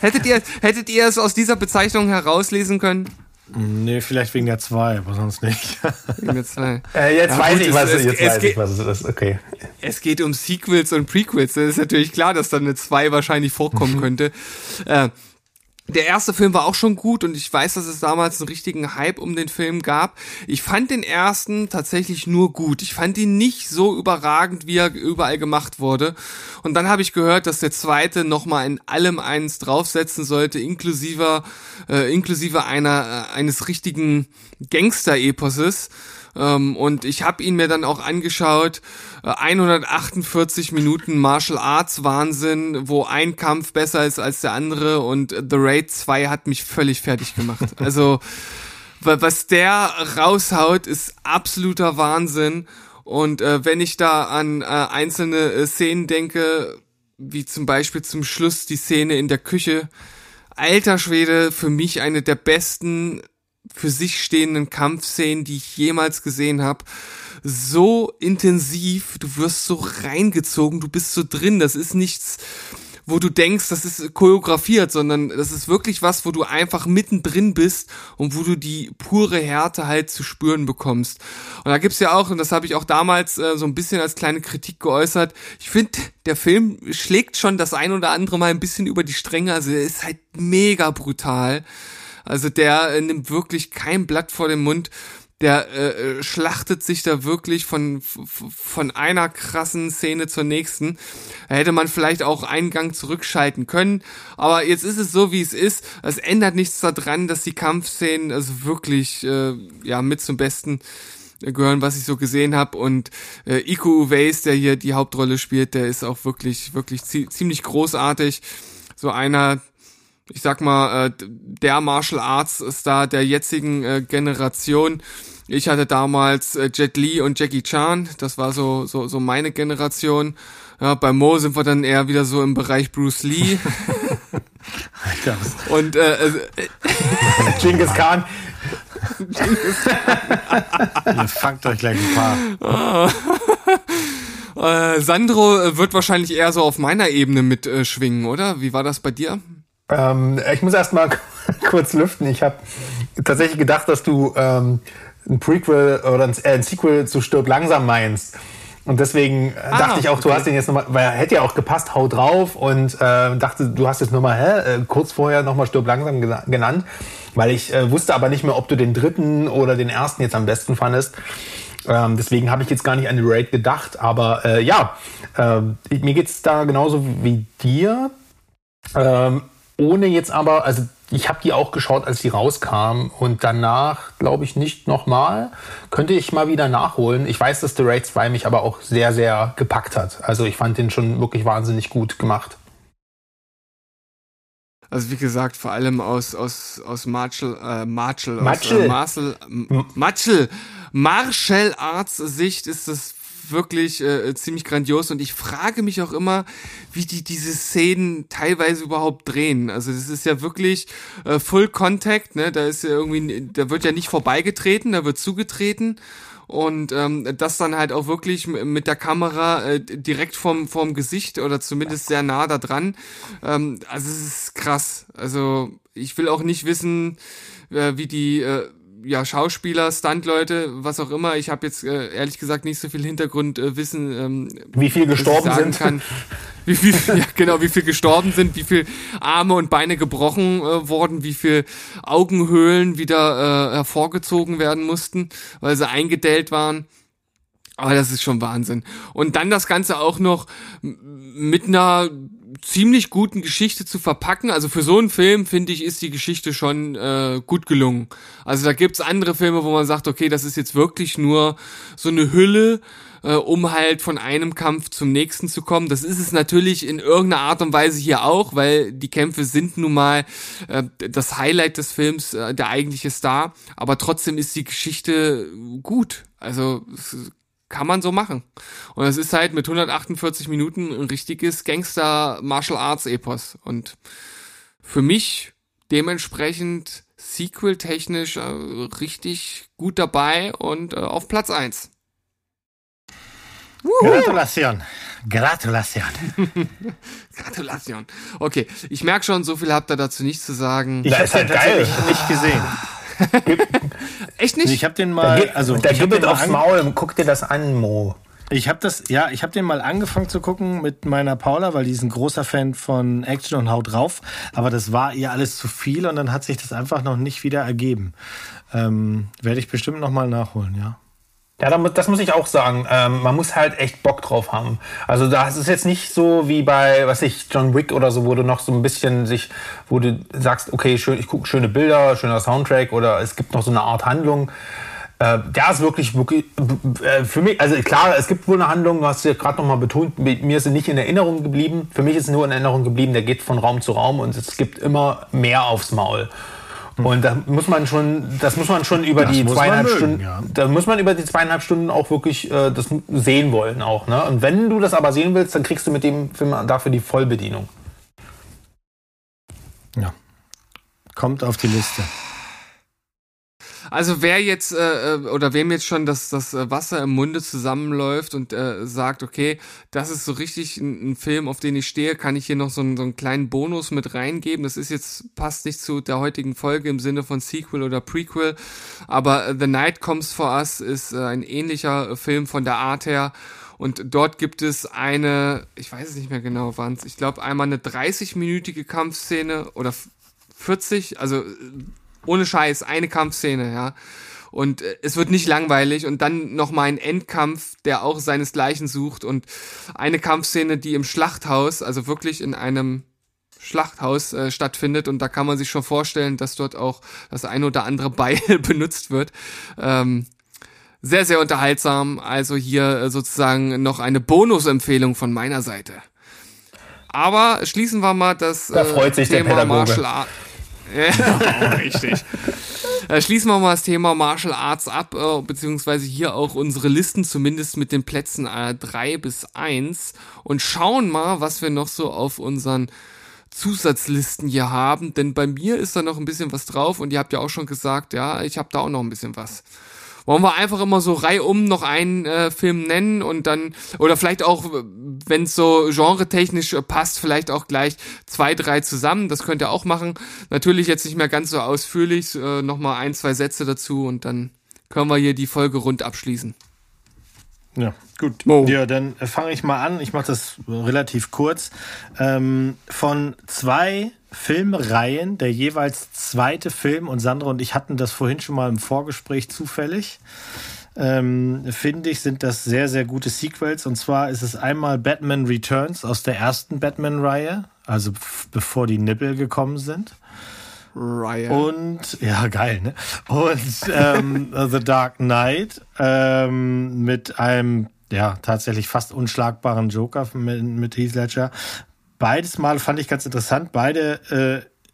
Hättet ihr, hättet ihr es aus dieser Bezeichnung herauslesen können? Nee, vielleicht wegen der 2, aber sonst nicht. Wegen der 2. Äh, jetzt ja, weiß gut, ich, was es, jetzt es weiß ich, was es ist. Okay. Es geht um Sequels und Prequels. Das ist natürlich klar, dass dann eine 2 wahrscheinlich vorkommen könnte. Äh, der erste Film war auch schon gut und ich weiß, dass es damals einen richtigen Hype um den Film gab. Ich fand den ersten tatsächlich nur gut. Ich fand ihn nicht so überragend, wie er überall gemacht wurde. Und dann habe ich gehört, dass der zweite nochmal in allem eins draufsetzen sollte, inklusive, äh, inklusive einer, äh, eines richtigen Gangster-Eposes. Ähm, und ich habe ihn mir dann auch angeschaut. Äh, 148 Minuten Martial Arts Wahnsinn, wo ein Kampf besser ist als der andere und The Raid 2 hat mich völlig fertig gemacht. Also was der raushaut, ist absoluter Wahnsinn. Und äh, wenn ich da an äh, einzelne äh, Szenen denke, wie zum Beispiel zum Schluss die Szene in der Küche, alter Schwede, für mich eine der besten für sich stehenden Kampfszenen, die ich jemals gesehen habe. So intensiv, du wirst so reingezogen, du bist so drin. Das ist nichts, wo du denkst, das ist choreografiert, sondern das ist wirklich was, wo du einfach mittendrin bist und wo du die pure Härte halt zu spüren bekommst. Und da gibt's ja auch, und das habe ich auch damals äh, so ein bisschen als kleine Kritik geäußert, ich finde, der Film schlägt schon das ein oder andere Mal ein bisschen über die Stränge, also er ist halt mega brutal. Also der äh, nimmt wirklich kein Blatt vor den Mund. Der äh, äh schlachtet sich da wirklich von, von einer krassen Szene zur nächsten. Da hätte man vielleicht auch einen Gang zurückschalten können. Aber jetzt ist es so, wie es ist. Es ändert nichts daran, dass die Kampfszenen also wirklich äh, ja mit zum Besten gehören, was ich so gesehen habe. Und äh, Iko Uweis, der hier die Hauptrolle spielt, der ist auch wirklich, wirklich ziemlich großartig. So einer, ich sag mal, äh, der Martial Arts Star der jetzigen äh, Generation. Ich hatte damals äh, Jet Li und Jackie Chan, das war so, so, so meine Generation. Ja, bei Mo sind wir dann eher wieder so im Bereich Bruce Lee. und äh, äh, Genghis Khan. Ihr fangt euch gleich ein paar. äh, Sandro wird wahrscheinlich eher so auf meiner Ebene mitschwingen, äh, oder? Wie war das bei dir? Ähm, ich muss erst mal kurz lüften. Ich habe tatsächlich gedacht, dass du ähm, ein Prequel oder ein, äh, ein, Sequel zu Stirb langsam meinst. Und deswegen ah, dachte ich auch, okay. du hast den jetzt nochmal, weil er hätte ja auch gepasst, hau drauf und äh, dachte, du hast jetzt nochmal, hä, äh, kurz vorher nochmal Stirb langsam genannt, weil ich äh, wusste aber nicht mehr, ob du den dritten oder den ersten jetzt am besten fandest. Ähm, deswegen habe ich jetzt gar nicht an die Raid gedacht, aber äh, ja, äh, mir geht's da genauso wie dir. Ähm, ohne jetzt aber, also ich habe die auch geschaut, als die rauskam und danach glaube ich nicht nochmal. Könnte ich mal wieder nachholen. Ich weiß, dass The Raid 2 mich aber auch sehr, sehr gepackt hat. Also ich fand den schon wirklich wahnsinnig gut gemacht. Also wie gesagt, vor allem aus aus aus Marshall äh, Marshall aus äh, Marshall Marshall Martial Arts Sicht ist das wirklich äh, ziemlich grandios und ich frage mich auch immer, wie die diese Szenen teilweise überhaupt drehen. Also das ist ja wirklich äh, Full Contact, ne? Da ist ja irgendwie, da wird ja nicht vorbeigetreten, da wird zugetreten und ähm, das dann halt auch wirklich mit der Kamera äh, direkt vom vom Gesicht oder zumindest sehr nah da dran. Ähm, also es ist krass. Also ich will auch nicht wissen, äh, wie die äh, ja, Schauspieler, Stuntleute, was auch immer. Ich habe jetzt äh, ehrlich gesagt nicht so viel Hintergrundwissen. Äh, ähm, wie viel gestorben sind. Kann. Wie viel, ja, genau, wie viel gestorben sind, wie viel Arme und Beine gebrochen äh, wurden, wie viel Augenhöhlen wieder äh, hervorgezogen werden mussten, weil sie eingedellt waren. Aber das ist schon Wahnsinn. Und dann das Ganze auch noch mit einer ziemlich guten Geschichte zu verpacken. Also für so einen Film, finde ich, ist die Geschichte schon äh, gut gelungen. Also da gibt's andere Filme, wo man sagt, okay, das ist jetzt wirklich nur so eine Hülle, äh, um halt von einem Kampf zum nächsten zu kommen. Das ist es natürlich in irgendeiner Art und Weise hier auch, weil die Kämpfe sind nun mal äh, das Highlight des Films, äh, der eigentliche Star. Aber trotzdem ist die Geschichte gut. Also kann man so machen. Und es ist halt mit 148 Minuten ein richtiges Gangster-Martial-Arts-Epos. Und für mich dementsprechend Sequel-technisch äh, richtig gut dabei und äh, auf Platz 1. Gratulation. Gratulation. Gratulation. Okay, ich merke schon, so viel habt ihr dazu nicht zu sagen. Ich habe den halt tatsächlich nicht gesehen. Echt nicht? Ich habe den mal, also der gibt aufs Maul. Guck dir das an, Mo. Ich habe das, ja, ich habe den mal angefangen zu gucken mit meiner Paula, weil die ist ein großer Fan von Action und Haut drauf. Aber das war ihr alles zu viel und dann hat sich das einfach noch nicht wieder ergeben. Ähm, Werde ich bestimmt noch mal nachholen, ja. Ja, das muss ich auch sagen. Ähm, man muss halt echt Bock drauf haben. Also das ist jetzt nicht so wie bei, was ich, John Wick oder so, wo du noch so ein bisschen sich, wo du sagst, okay, schön, ich gucke schöne Bilder, schöner Soundtrack oder es gibt noch so eine Art Handlung. Äh, der ist wirklich, wirklich äh, für mich, also klar, es gibt wohl eine Handlung, du hast ja gerade nochmal betont, mir ist sie nicht in Erinnerung geblieben. Für mich ist nur in Erinnerung geblieben, der geht von Raum zu Raum und es gibt immer mehr aufs Maul. Und da muss man schon, das muss man schon über das die zweieinhalb mögen, Stunden, ja. da muss man über die zweieinhalb Stunden auch wirklich äh, das sehen wollen auch. Ne? Und wenn du das aber sehen willst, dann kriegst du mit dem Film dafür die Vollbedienung. Ja. Kommt auf die Liste. Also wer jetzt äh, äh, oder wem jetzt schon das, das äh, Wasser im Munde zusammenläuft und äh, sagt, okay, das ist so richtig ein, ein, Film, auf den ich stehe, kann ich hier noch so einen, so einen kleinen Bonus mit reingeben. Das ist jetzt, passt nicht zu der heutigen Folge im Sinne von Sequel oder Prequel, aber äh, The Night Comes For Us ist äh, ein ähnlicher Film von der Art her. Und dort gibt es eine, ich weiß es nicht mehr genau wann ich glaube einmal eine 30-minütige Kampfszene oder 40, also ohne Scheiß, eine Kampfszene, ja. Und äh, es wird nicht langweilig und dann nochmal ein Endkampf, der auch seinesgleichen sucht und eine Kampfszene, die im Schlachthaus, also wirklich in einem Schlachthaus äh, stattfindet und da kann man sich schon vorstellen, dass dort auch das ein oder andere Beil benutzt wird. Ähm, sehr, sehr unterhaltsam. Also hier äh, sozusagen noch eine Bonusempfehlung von meiner Seite. Aber schließen wir mal das da freut sich Thema der Martial Art. Richtig. Äh, schließen wir mal das Thema Martial Arts ab, äh, beziehungsweise hier auch unsere Listen zumindest mit den Plätzen äh, 3 bis 1 und schauen mal, was wir noch so auf unseren Zusatzlisten hier haben, denn bei mir ist da noch ein bisschen was drauf und ihr habt ja auch schon gesagt, ja, ich habe da auch noch ein bisschen was. Wollen wir einfach immer so reihum noch einen äh, Film nennen und dann, oder vielleicht auch, wenn es so genretechnisch passt, vielleicht auch gleich zwei, drei zusammen. Das könnt ihr auch machen. Natürlich jetzt nicht mehr ganz so ausführlich, äh, nochmal ein, zwei Sätze dazu und dann können wir hier die Folge rund abschließen. Ja, gut. Mo. Ja, dann fange ich mal an. Ich mache das relativ kurz. Ähm, von zwei Filmreihen, der jeweils zweite Film, und Sandra und ich hatten das vorhin schon mal im Vorgespräch zufällig, ähm, finde ich, sind das sehr, sehr gute Sequels. Und zwar ist es einmal Batman Returns aus der ersten Batman-Reihe, also bevor die Nippel gekommen sind. Ryan. Und, ja, geil, ne? Und ähm, The Dark Knight ähm, mit einem, ja, tatsächlich fast unschlagbaren Joker mit, mit Heath Ledger. Beides Mal fand ich ganz interessant. Beide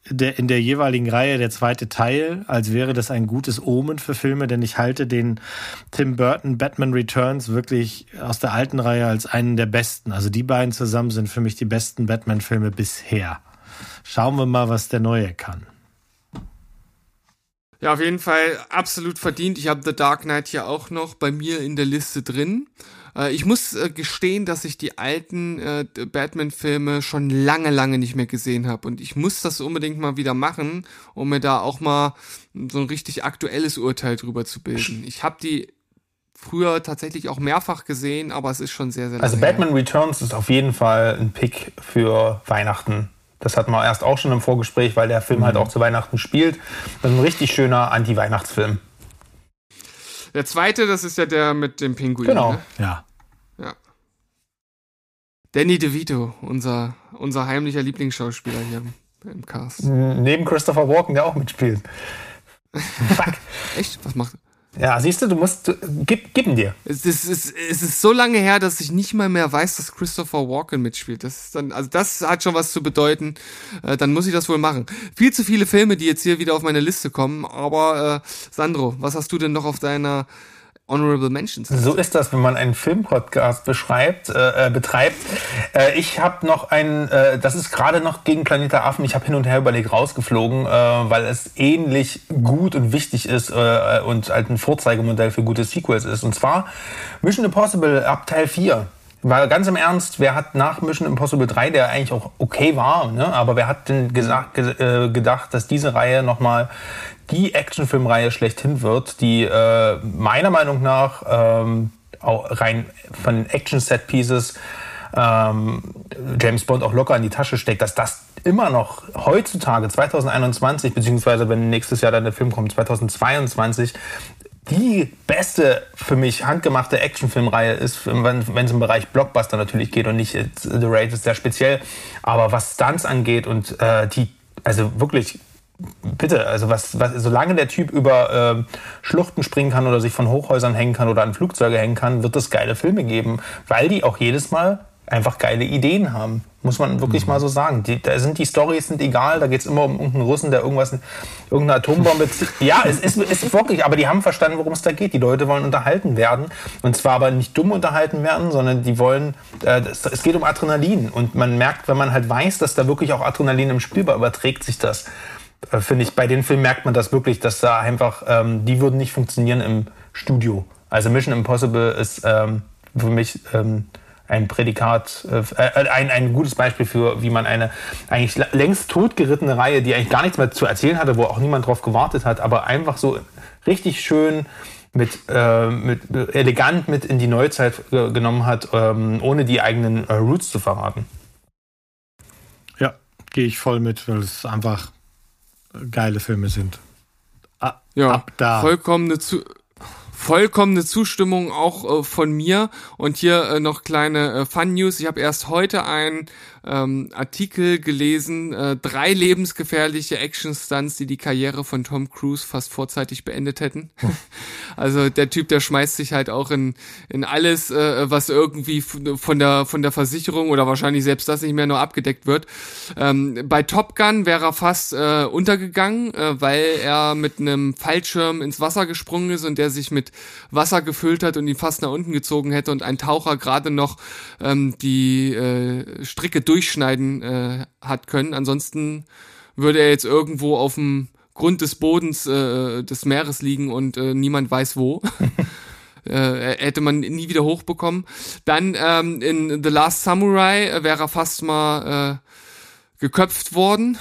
äh, der, in der jeweiligen Reihe der zweite Teil, als wäre das ein gutes Omen für Filme, denn ich halte den Tim Burton Batman Returns wirklich aus der alten Reihe als einen der besten. Also die beiden zusammen sind für mich die besten Batman-Filme bisher. Schauen wir mal, was der neue kann. Ja, auf jeden Fall absolut verdient. Ich habe The Dark Knight hier auch noch bei mir in der Liste drin. Äh, ich muss äh, gestehen, dass ich die alten äh, Batman-Filme schon lange, lange nicht mehr gesehen habe. Und ich muss das unbedingt mal wieder machen, um mir da auch mal so ein richtig aktuelles Urteil drüber zu bilden. Ich habe die früher tatsächlich auch mehrfach gesehen, aber es ist schon sehr, sehr Also Batman her. Returns ist auf jeden Fall ein Pick für Weihnachten. Das hatten wir erst auch schon im Vorgespräch, weil der Film halt mhm. halt auch zu Weihnachten spielt. Das ist ein richtig schöner Anti-Weihnachtsfilm. Der zweite, das ist ja der mit dem Pinguin. Genau. Ne? Ja. Ja. Danny DeVito, unser, unser heimlicher Lieblingsschauspieler hier im Cast. Neben Christopher Walken, der auch mitspielt. Fuck. Echt? Was macht er? Ja, siehst du, du musst, du, gib, gib ihn dir. Es ist, es, es ist so lange her, dass ich nicht mal mehr weiß, dass Christopher Walken mitspielt. Das ist dann, also das hat schon was zu bedeuten. Äh, dann muss ich das wohl machen. Viel zu viele Filme, die jetzt hier wieder auf meine Liste kommen. Aber äh, Sandro, was hast du denn noch auf deiner Honorable Mentions. So ist das, wenn man einen Filmpodcast beschreibt, äh, äh, betreibt. Äh, ich habe noch einen, äh, das ist gerade noch gegen Planet der Affen. Ich habe hin und her überlegt rausgeflogen, äh, weil es ähnlich gut und wichtig ist äh, und halt ein Vorzeigemodell für gute Sequels ist. Und zwar Mission Impossible ab Teil 4. Weil ganz im Ernst, wer hat nach Mission Impossible 3, der eigentlich auch okay war, ne? aber wer hat denn gesagt, ge gedacht, dass diese Reihe nochmal die Actionfilmreihe schlechthin wird, die äh, meiner Meinung nach ähm, auch rein von Action-Set-Pieces ähm, James Bond auch locker in die Tasche steckt, dass das immer noch heutzutage, 2021, beziehungsweise wenn nächstes Jahr dann der Film kommt, 2022, die beste für mich handgemachte Actionfilmreihe ist, wenn, es im Bereich Blockbuster natürlich geht und nicht The Raid ist sehr speziell, aber was Stunts angeht und äh, die, also wirklich bitte, also was, was, solange der Typ über äh, Schluchten springen kann oder sich von Hochhäusern hängen kann oder an Flugzeuge hängen kann, wird es geile Filme geben, weil die auch jedes Mal einfach geile Ideen haben. Muss man wirklich mhm. mal so sagen. Die, da sind die Stories sind egal, da geht es immer um irgendeinen Russen, der irgendwas, irgendeine Atombombe zieht. Ja, es ist, ist wirklich, aber die haben verstanden, worum es da geht. Die Leute wollen unterhalten werden. Und zwar aber nicht dumm unterhalten werden, sondern die wollen, äh, das, es geht um Adrenalin. Und man merkt, wenn man halt weiß, dass da wirklich auch Adrenalin im Spiel war, überträgt sich das. Äh, finde ich, bei den Filmen merkt man das wirklich, dass da einfach, ähm, die würden nicht funktionieren im Studio. Also Mission Impossible ist ähm, für mich ähm, ein Prädikat, äh, äh, ein, ein gutes Beispiel für, wie man eine eigentlich längst totgerittene Reihe, die eigentlich gar nichts mehr zu erzählen hatte, wo auch niemand drauf gewartet hat, aber einfach so richtig schön mit, äh, mit elegant mit in die Neuzeit genommen hat, ähm, ohne die eigenen äh, Roots zu verraten. Ja, gehe ich voll mit, weil es einfach geile Filme sind. Ah, ja, ab da. vollkommene, zu, vollkommene Zustimmung auch äh, von mir. Und hier äh, noch kleine äh, Fun News. Ich habe erst heute ein ähm, Artikel gelesen, äh, drei lebensgefährliche Action-Stunts, die die Karriere von Tom Cruise fast vorzeitig beendet hätten. also der Typ, der schmeißt sich halt auch in, in alles, äh, was irgendwie von der, von der Versicherung oder wahrscheinlich selbst das nicht mehr nur abgedeckt wird. Ähm, bei Top Gun wäre er fast äh, untergegangen, äh, weil er mit einem Fallschirm ins Wasser gesprungen ist und der sich mit Wasser gefüllt hat und ihn fast nach unten gezogen hätte und ein Taucher gerade noch ähm, die äh, Stricke durch durchschneiden äh, hat können. Ansonsten würde er jetzt irgendwo auf dem Grund des Bodens äh, des Meeres liegen und äh, niemand weiß wo. äh, hätte man nie wieder hochbekommen. Dann ähm, in The Last Samurai wäre er fast mal äh, geköpft worden.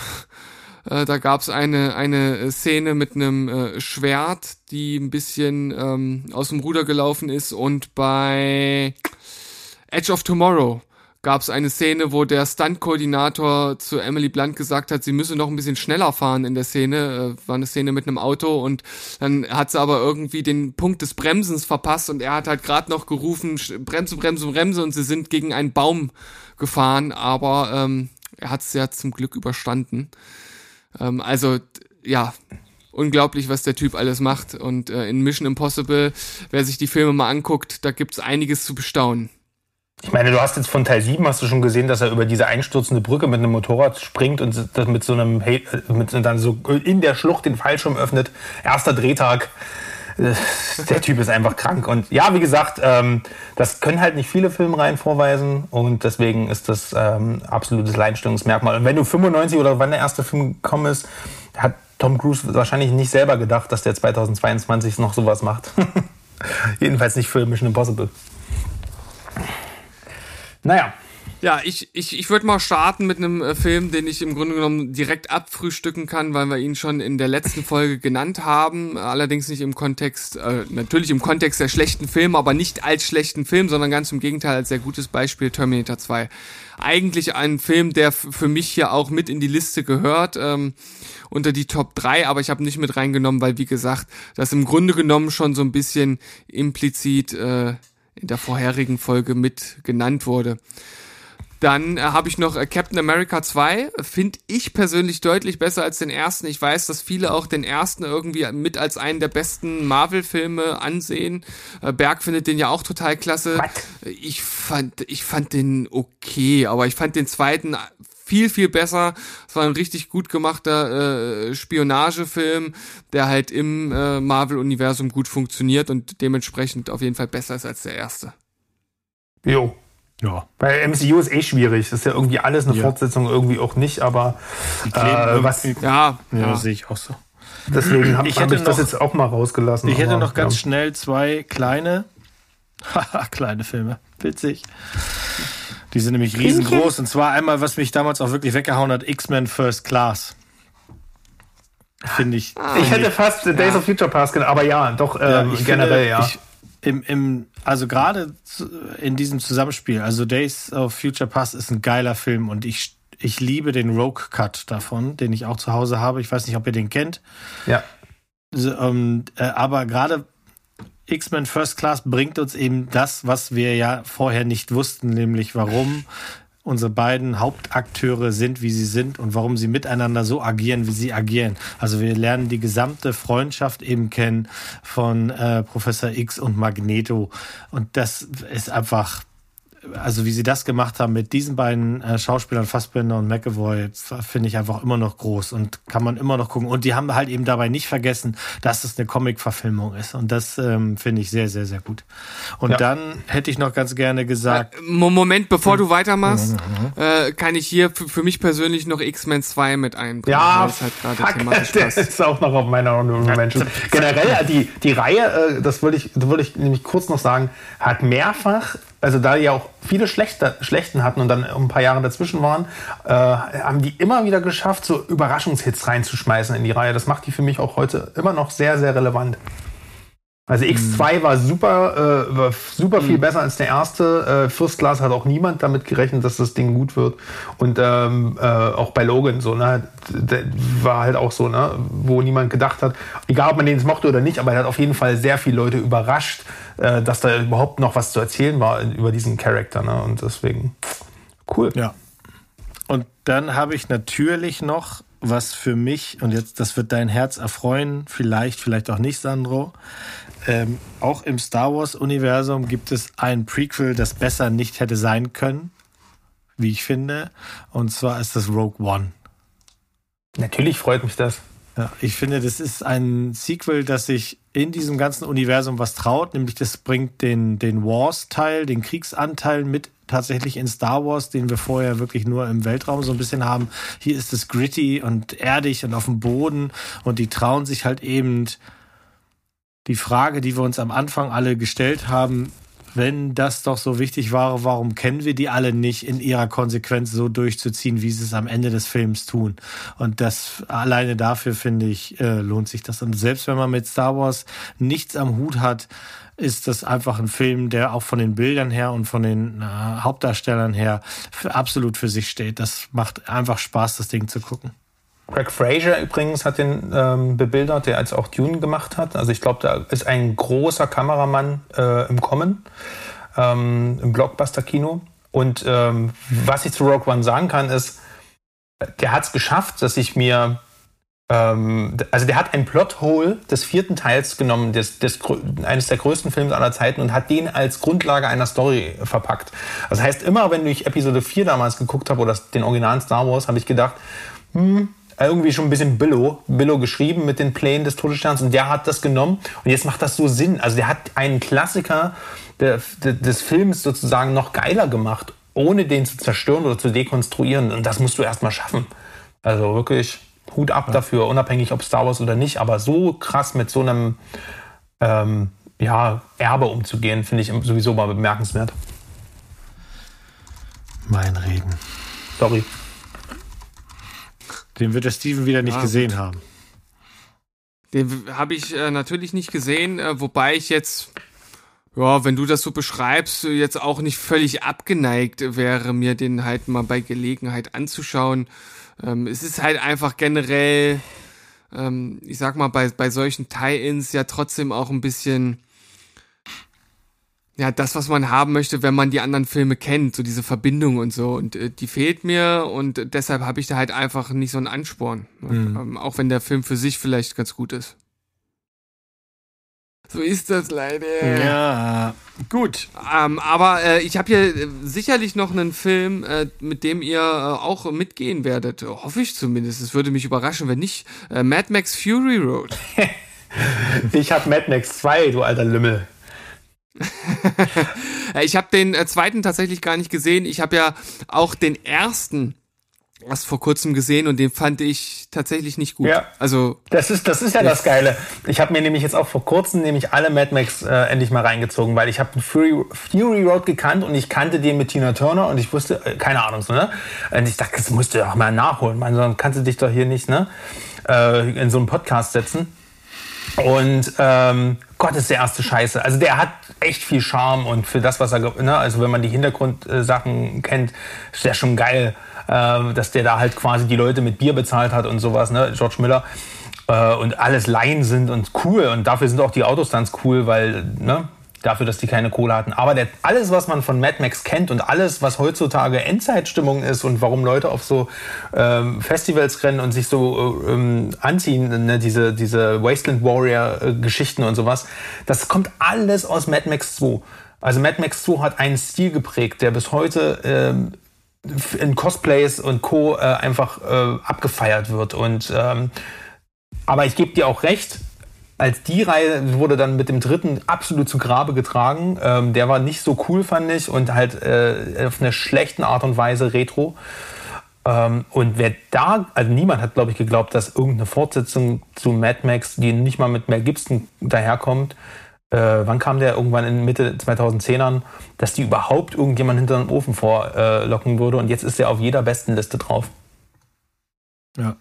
Äh, da gab's eine, eine Szene mit einem äh, Schwert, die ein bisschen ähm, aus dem Ruder gelaufen ist. Und bei Edge of Tomorrow gab es eine Szene, wo der Stunt-Koordinator zu Emily Blunt gesagt hat, sie müsse noch ein bisschen schneller fahren in der Szene. Äh, war eine Szene mit einem Auto und dann hat sie aber irgendwie den Punkt des Bremsens verpasst und er hat halt gerade noch gerufen, Bremse, Bremse, Bremse und sie sind gegen einen Baum gefahren, aber ähm, er hat es ja zum Glück überstanden. Ähm, also ja, unglaublich, was der Typ alles macht. Und äh, in Mission Impossible, wer sich die Filme mal anguckt, da gibt's einiges zu bestaunen. Ich meine, du hast jetzt von Teil 7 hast du schon gesehen, dass er über diese einstürzende Brücke mit einem Motorrad springt und das mit so einem mit dann so in der Schlucht den Fallschirm öffnet. Erster Drehtag. Äh, der Typ ist einfach krank. Und ja, wie gesagt, ähm, das können halt nicht viele Filmreihen vorweisen und deswegen ist das ähm, absolutes Leinstellungsmerkmal. Und wenn du 95 oder wann der erste Film gekommen ist, hat Tom Cruise wahrscheinlich nicht selber gedacht, dass der 2022 noch sowas macht. Jedenfalls nicht für Mission Impossible. Naja. Ja, ich, ich, ich würde mal starten mit einem äh, Film, den ich im Grunde genommen direkt abfrühstücken kann, weil wir ihn schon in der letzten Folge genannt haben. Allerdings nicht im Kontext, äh, natürlich im Kontext der schlechten Filme, aber nicht als schlechten Film, sondern ganz im Gegenteil als sehr gutes Beispiel Terminator 2. Eigentlich ein Film, der für mich hier auch mit in die Liste gehört. Ähm, unter die Top 3, aber ich habe nicht mit reingenommen, weil wie gesagt, das im Grunde genommen schon so ein bisschen implizit äh, in der vorherigen Folge mit genannt wurde. Dann äh, habe ich noch äh, Captain America 2. Finde ich persönlich deutlich besser als den ersten. Ich weiß, dass viele auch den ersten irgendwie mit als einen der besten Marvel-Filme ansehen. Äh, Berg findet den ja auch total klasse. What? Ich fand, ich fand den okay, aber ich fand den zweiten viel, viel besser. Es war ein richtig gut gemachter äh, Spionagefilm, der halt im äh, Marvel-Universum gut funktioniert und dementsprechend auf jeden Fall besser ist als der erste. Jo. Ja. Weil MCU ist eh schwierig. Das ist ja irgendwie alles eine ja. Fortsetzung, irgendwie auch nicht, aber äh, was. Ja, ja, ja. sehe ich auch so. Deswegen habe hab ich das jetzt auch mal rausgelassen. Ich hätte noch ganz ja. schnell zwei kleine, kleine Filme. Witzig. Die sind nämlich riesengroß. Und zwar einmal, was mich damals auch wirklich weggehauen hat, X-Men First Class. Finde ich. Ah. ich hätte fast Days ja. of Future Past genannt, aber ja, doch ähm, ja, generell, finde, ja. Ich, im, im, also gerade in diesem Zusammenspiel, also Days of Future Past ist ein geiler Film und ich, ich liebe den Rogue Cut davon, den ich auch zu Hause habe. Ich weiß nicht, ob ihr den kennt. Ja. Also, ähm, äh, aber gerade X-Men First Class bringt uns eben das, was wir ja vorher nicht wussten, nämlich warum unsere beiden Hauptakteure sind, wie sie sind und warum sie miteinander so agieren, wie sie agieren. Also wir lernen die gesamte Freundschaft eben kennen von äh, Professor X und Magneto und das ist einfach also wie sie das gemacht haben mit diesen beiden äh, Schauspielern, Fassbinder und McAvoy, finde ich einfach immer noch groß und kann man immer noch gucken. Und die haben halt eben dabei nicht vergessen, dass es eine Comic-Verfilmung ist. Und das ähm, finde ich sehr, sehr, sehr gut. Und ja. dann hätte ich noch ganz gerne gesagt. Äh, Moment, bevor du weitermachst, mhm. äh, kann ich hier für mich persönlich noch X-Men 2 mit einbringen. Ja, halt fuck, das ist auch noch auf meiner Menschen. Generell, die, die Reihe, äh, das würde ich, das würde ich nämlich kurz noch sagen, hat mehrfach also da ja auch viele Schlechte, Schlechten hatten und dann ein paar Jahre dazwischen waren, äh, haben die immer wieder geschafft, so Überraschungshits reinzuschmeißen in die Reihe. Das macht die für mich auch heute immer noch sehr, sehr relevant. Also X2 war super, äh, war super viel mhm. besser als der erste. Äh, First Class hat auch niemand damit gerechnet, dass das Ding gut wird. Und ähm, äh, auch bei Logan so, ne, der war halt auch so, ne, wo niemand gedacht hat, egal ob man den jetzt mochte oder nicht, aber er hat auf jeden Fall sehr viele Leute überrascht, äh, dass da überhaupt noch was zu erzählen war über diesen Charakter, ne? Und deswegen cool. Ja. Und dann habe ich natürlich noch was für mich, und jetzt, das wird dein Herz erfreuen, vielleicht, vielleicht auch nicht, Sandro. Ähm, auch im Star Wars-Universum gibt es ein Prequel, das besser nicht hätte sein können, wie ich finde. Und zwar ist das Rogue One. Natürlich freut mich das. Ja, ich finde, das ist ein Sequel, das sich in diesem ganzen Universum was traut, nämlich das bringt den, den Wars-Teil, den Kriegsanteil mit tatsächlich in Star Wars, den wir vorher wirklich nur im Weltraum so ein bisschen haben. Hier ist es gritty und erdig und auf dem Boden und die trauen sich halt eben die Frage, die wir uns am Anfang alle gestellt haben, wenn das doch so wichtig war, warum kennen wir die alle nicht in ihrer Konsequenz so durchzuziehen, wie sie es am Ende des Films tun? Und das alleine dafür, finde ich, äh, lohnt sich das. Und selbst wenn man mit Star Wars nichts am Hut hat, ist das einfach ein Film, der auch von den Bildern her und von den äh, Hauptdarstellern her absolut für sich steht. Das macht einfach Spaß, das Ding zu gucken. Greg Fraser übrigens hat den ähm, bebildert, der als auch Dune gemacht hat. Also ich glaube, da ist ein großer Kameramann äh, im Kommen, ähm, im Blockbuster-Kino. Und ähm, was ich zu Rogue One sagen kann, ist, der hat es geschafft, dass ich mir ähm, also der hat ein Plothole des vierten Teils genommen, des, des, eines der größten Filme aller Zeiten und hat den als Grundlage einer Story verpackt. Das heißt, immer wenn ich Episode 4 damals geguckt habe oder den originalen Star Wars, habe ich gedacht, hm, irgendwie schon ein bisschen Billo, Billo geschrieben mit den Plänen des Todessterns und der hat das genommen und jetzt macht das so Sinn. Also der hat einen Klassiker der, der, des Films sozusagen noch geiler gemacht, ohne den zu zerstören oder zu dekonstruieren und das musst du erstmal schaffen. Also wirklich Hut ab ja. dafür, unabhängig ob Star Wars oder nicht, aber so krass mit so einem ähm, ja, Erbe umzugehen, finde ich sowieso mal bemerkenswert. Mein Reden. Sorry. Den wird der Steven wieder nicht ah, gesehen gut. haben. Den habe ich äh, natürlich nicht gesehen, äh, wobei ich jetzt, ja, wenn du das so beschreibst, jetzt auch nicht völlig abgeneigt wäre, mir den halt mal bei Gelegenheit anzuschauen. Ähm, es ist halt einfach generell, ähm, ich sag mal, bei, bei solchen Tie-Ins ja trotzdem auch ein bisschen, ja, das, was man haben möchte, wenn man die anderen Filme kennt, so diese Verbindung und so. Und äh, die fehlt mir und deshalb habe ich da halt einfach nicht so einen Ansporn. Mhm. Ähm, auch wenn der Film für sich vielleicht ganz gut ist. So ist das leider. Ja, gut. Ähm, aber äh, ich habe hier äh, sicherlich noch einen Film, äh, mit dem ihr äh, auch mitgehen werdet. Hoffe ich zumindest. Es würde mich überraschen, wenn nicht. Äh, Mad Max Fury Road. ich habe Mad Max 2, du alter Lümmel. ich habe den äh, zweiten tatsächlich gar nicht gesehen. Ich habe ja auch den ersten erst vor kurzem gesehen und den fand ich tatsächlich nicht gut. Ja. Also das ist das ist ja das Geile. Ich habe mir nämlich jetzt auch vor kurzem nämlich alle Mad Max äh, endlich mal reingezogen, weil ich habe Fury, Fury Road gekannt und ich kannte den mit Tina Turner und ich wusste äh, keine Ahnung so ne. Und ich dachte, das musst du auch mal nachholen, man, sonst kannst du dich doch hier nicht ne äh, in so einen Podcast setzen. Und ähm, Gott ist der erste Scheiße. Also der hat echt viel Charme und für das, was er, ne, also wenn man die Hintergrundsachen kennt, ist der schon geil äh, dass der da halt quasi die Leute mit Bier bezahlt hat und sowas, ne, George Miller. Äh, und alles Laien sind und cool. Und dafür sind auch die Autostunts cool, weil, ne, dafür, dass die keine Kohle hatten. Aber der, alles, was man von Mad Max kennt und alles, was heutzutage Endzeitstimmung ist und warum Leute auf so ähm, Festivals rennen und sich so ähm, anziehen, ne, diese, diese Wasteland Warrior-Geschichten und sowas, das kommt alles aus Mad Max 2. Also Mad Max 2 hat einen Stil geprägt, der bis heute ähm, in Cosplays und Co. Äh, einfach äh, abgefeiert wird. Und ähm, aber ich gebe dir auch recht, als die Reihe wurde dann mit dem dritten absolut zu Grabe getragen. Ähm, der war nicht so cool, fand ich, und halt äh, auf eine schlechte Art und Weise retro. Ähm, und wer da, also niemand hat, glaube ich, geglaubt, dass irgendeine Fortsetzung zu Mad Max, die nicht mal mit Mel Gibson daherkommt, äh, wann kam der irgendwann in Mitte 2010ern, dass die überhaupt irgendjemand hinter den Ofen vorlocken äh, würde und jetzt ist er auf jeder besten Liste drauf. Ja.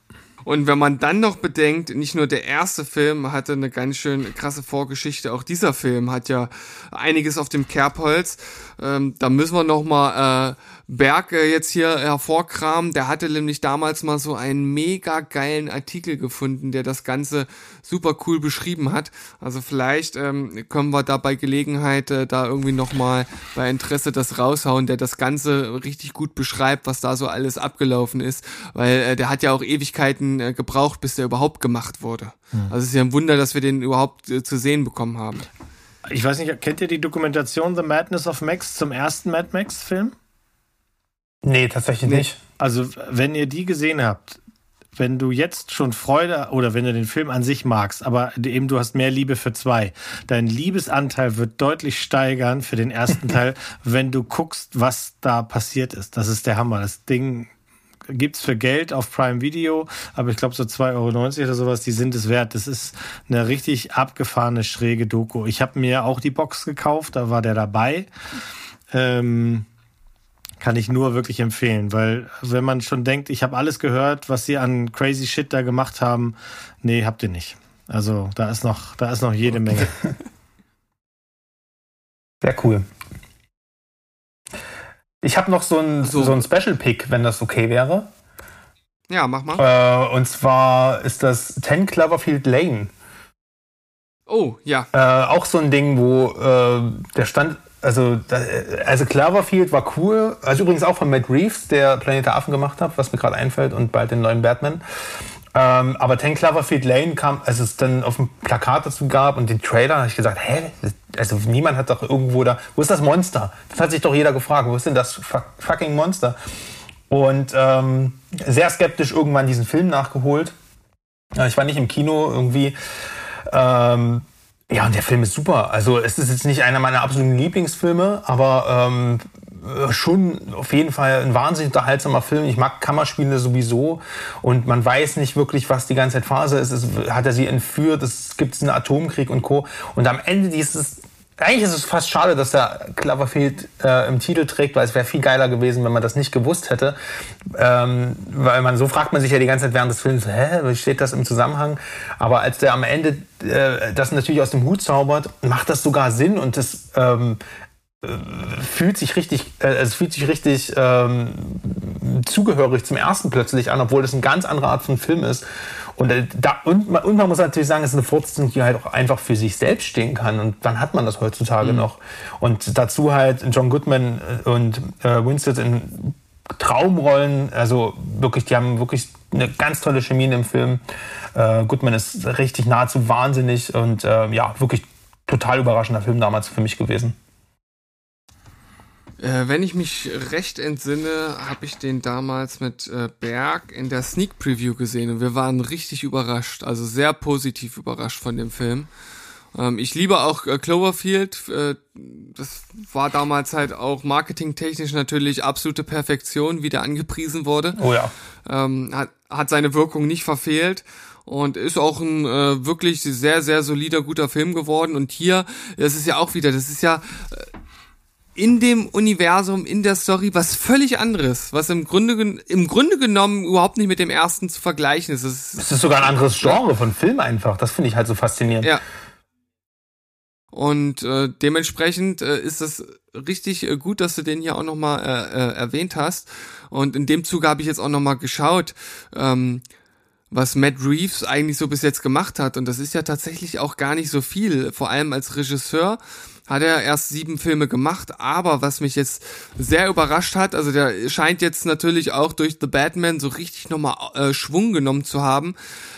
Und wenn man dann noch bedenkt, nicht nur der erste Film hatte eine ganz schön krasse Vorgeschichte, auch dieser Film hat ja einiges auf dem Kerbholz. Ähm, da müssen wir noch mal äh, Berg äh, jetzt hier hervorkramen. Der hatte nämlich damals mal so einen mega geilen Artikel gefunden, der das Ganze super cool beschrieben hat. Also vielleicht ähm, können wir da bei Gelegenheit äh, da irgendwie nochmal bei Interesse das raushauen, der das Ganze richtig gut beschreibt, was da so alles abgelaufen ist. Weil äh, der hat ja auch Ewigkeiten äh, gebraucht, bis der überhaupt gemacht wurde. Mhm. Also es ist ja ein Wunder, dass wir den überhaupt äh, zu sehen bekommen haben. Ich weiß nicht, kennt ihr die Dokumentation The Madness of Max zum ersten Mad Max-Film? Nee, tatsächlich nee. nicht. Also, wenn ihr die gesehen habt, wenn du jetzt schon Freude oder wenn du den Film an sich magst, aber eben du hast mehr Liebe für zwei, dein Liebesanteil wird deutlich steigern für den ersten Teil, wenn du guckst, was da passiert ist. Das ist der Hammer. Das Ding gibt's für Geld auf Prime Video, aber ich glaube so 2,90 Euro oder sowas, die sind es wert. Das ist eine richtig abgefahrene, schräge Doku. Ich habe mir auch die Box gekauft, da war der dabei. Ähm, kann ich nur wirklich empfehlen, weil wenn man schon denkt, ich habe alles gehört, was sie an crazy Shit da gemacht haben, nee, habt ihr nicht. Also da ist noch, da ist noch jede Menge. Sehr cool. Ich habe noch so ein, so. so ein Special Pick, wenn das okay wäre. Ja, mach mal. Äh, und zwar ist das 10 Cloverfield Lane. Oh, ja. Äh, auch so ein Ding, wo äh, der stand, also, also Cloverfield war cool. Also übrigens auch von Matt Reeves, der Planet der Affen gemacht hat, was mir gerade einfällt, und bald den neuen Batman. Ähm, aber 10 Cloverfield Lane kam, als es dann auf dem Plakat dazu gab und den Trailer, habe ich gesagt, hä? Also niemand hat doch irgendwo da, wo ist das Monster? Das hat sich doch jeder gefragt, wo ist denn das fucking Monster? Und ähm, sehr skeptisch irgendwann diesen Film nachgeholt. Ich war nicht im Kino irgendwie. Ähm, ja, und der Film ist super. Also es ist jetzt nicht einer meiner absoluten Lieblingsfilme, aber ähm, schon auf jeden Fall ein wahnsinnig unterhaltsamer Film. Ich mag Kammerspiele sowieso und man weiß nicht wirklich, was die ganze Zeit Phase ist. Es, hat er sie entführt? Es gibt einen Atomkrieg und Co. Und am Ende dieses eigentlich ist es fast schade, dass der Cloverfield äh, im Titel trägt, weil es wäre viel geiler gewesen, wenn man das nicht gewusst hätte. Ähm, weil man so fragt man sich ja die ganze Zeit während des Films, hä, wie steht das im Zusammenhang? Aber als der am Ende äh, das natürlich aus dem Hut zaubert, macht das sogar Sinn und das ähm, fühlt sich richtig, äh, es fühlt sich richtig ähm, zugehörig zum ersten plötzlich an, obwohl das eine ganz andere Art von Film ist. Und, da, und, und man muss natürlich sagen, es ist eine Fortsetzung, die halt auch einfach für sich selbst stehen kann. Und dann hat man das heutzutage mhm. noch. Und dazu halt John Goodman äh, und äh, Winston in Traumrollen. Also wirklich, die haben wirklich eine ganz tolle Chemie im Film. Äh, Goodman ist richtig nahezu wahnsinnig und äh, ja, wirklich total überraschender Film damals für mich gewesen. Äh, wenn ich mich recht entsinne, habe ich den damals mit äh, Berg in der Sneak Preview gesehen und wir waren richtig überrascht, also sehr positiv überrascht von dem Film. Ähm, ich liebe auch äh, Cloverfield. Äh, das war damals halt auch marketingtechnisch natürlich absolute Perfektion, wie der angepriesen wurde. Oh ja. Ähm, hat, hat seine Wirkung nicht verfehlt und ist auch ein äh, wirklich sehr, sehr solider, guter Film geworden. Und hier, das ist ja auch wieder, das ist ja äh, in dem Universum, in der Story was völlig anderes, was im Grunde, im Grunde genommen überhaupt nicht mit dem ersten zu vergleichen ist. Es ist, sogar ein anderes Genre von Film einfach. Das finde ich halt so faszinierend. Ja. Und äh, dementsprechend äh, ist es richtig äh, gut, dass du den hier auch nochmal äh, äh, erwähnt hast. Und in dem Zuge habe ich jetzt auch nochmal geschaut, ähm, was Matt Reeves eigentlich so bis jetzt gemacht hat. Und das ist ja tatsächlich auch gar nicht so viel, vor allem als Regisseur hat er erst sieben Filme gemacht, aber was mich jetzt sehr überrascht hat, also der scheint jetzt natürlich auch durch The Batman so richtig nochmal äh, Schwung genommen zu haben.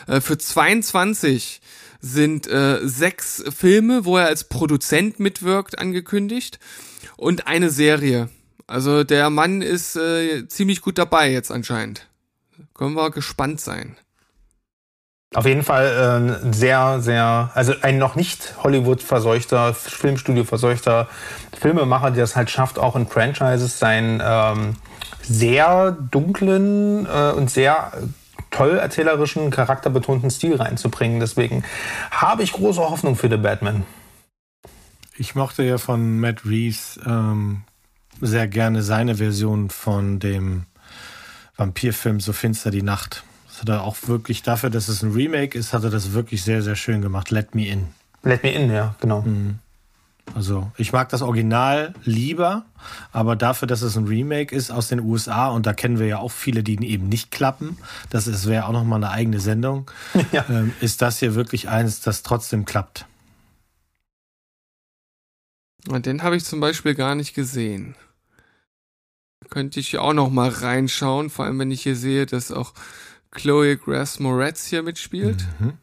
Äh, für 22 sind äh, sechs Filme, wo er als Produzent mitwirkt, angekündigt und eine Serie. Also der Mann ist äh, ziemlich gut dabei jetzt anscheinend. Können wir gespannt sein. Auf jeden Fall äh, sehr, sehr, also ein noch nicht Hollywood-verseuchter, Filmstudio-verseuchter Filmemacher, der es halt schafft, auch in Franchises seinen ähm, sehr dunklen äh, und sehr toll erzählerischen, charakterbetonten Stil reinzubringen. Deswegen habe ich große Hoffnung für The Batman. Ich mochte ja von Matt Reeves ähm, sehr gerne seine Version von dem Vampirfilm So finster die Nacht. Das hat er auch wirklich, dafür, dass es ein Remake ist, hat er das wirklich sehr, sehr schön gemacht. Let Me In. Let Me In, ja, genau. Mhm. Also ich mag das Original lieber, aber dafür, dass es ein Remake ist aus den USA und da kennen wir ja auch viele, die eben nicht klappen, das wäre auch nochmal eine eigene Sendung, ja. ähm, ist das hier wirklich eins, das trotzdem klappt. Und den habe ich zum Beispiel gar nicht gesehen. Könnte ich auch noch mal reinschauen, vor allem wenn ich hier sehe, dass auch Chloe Grace Moretz hier mitspielt. Mhm.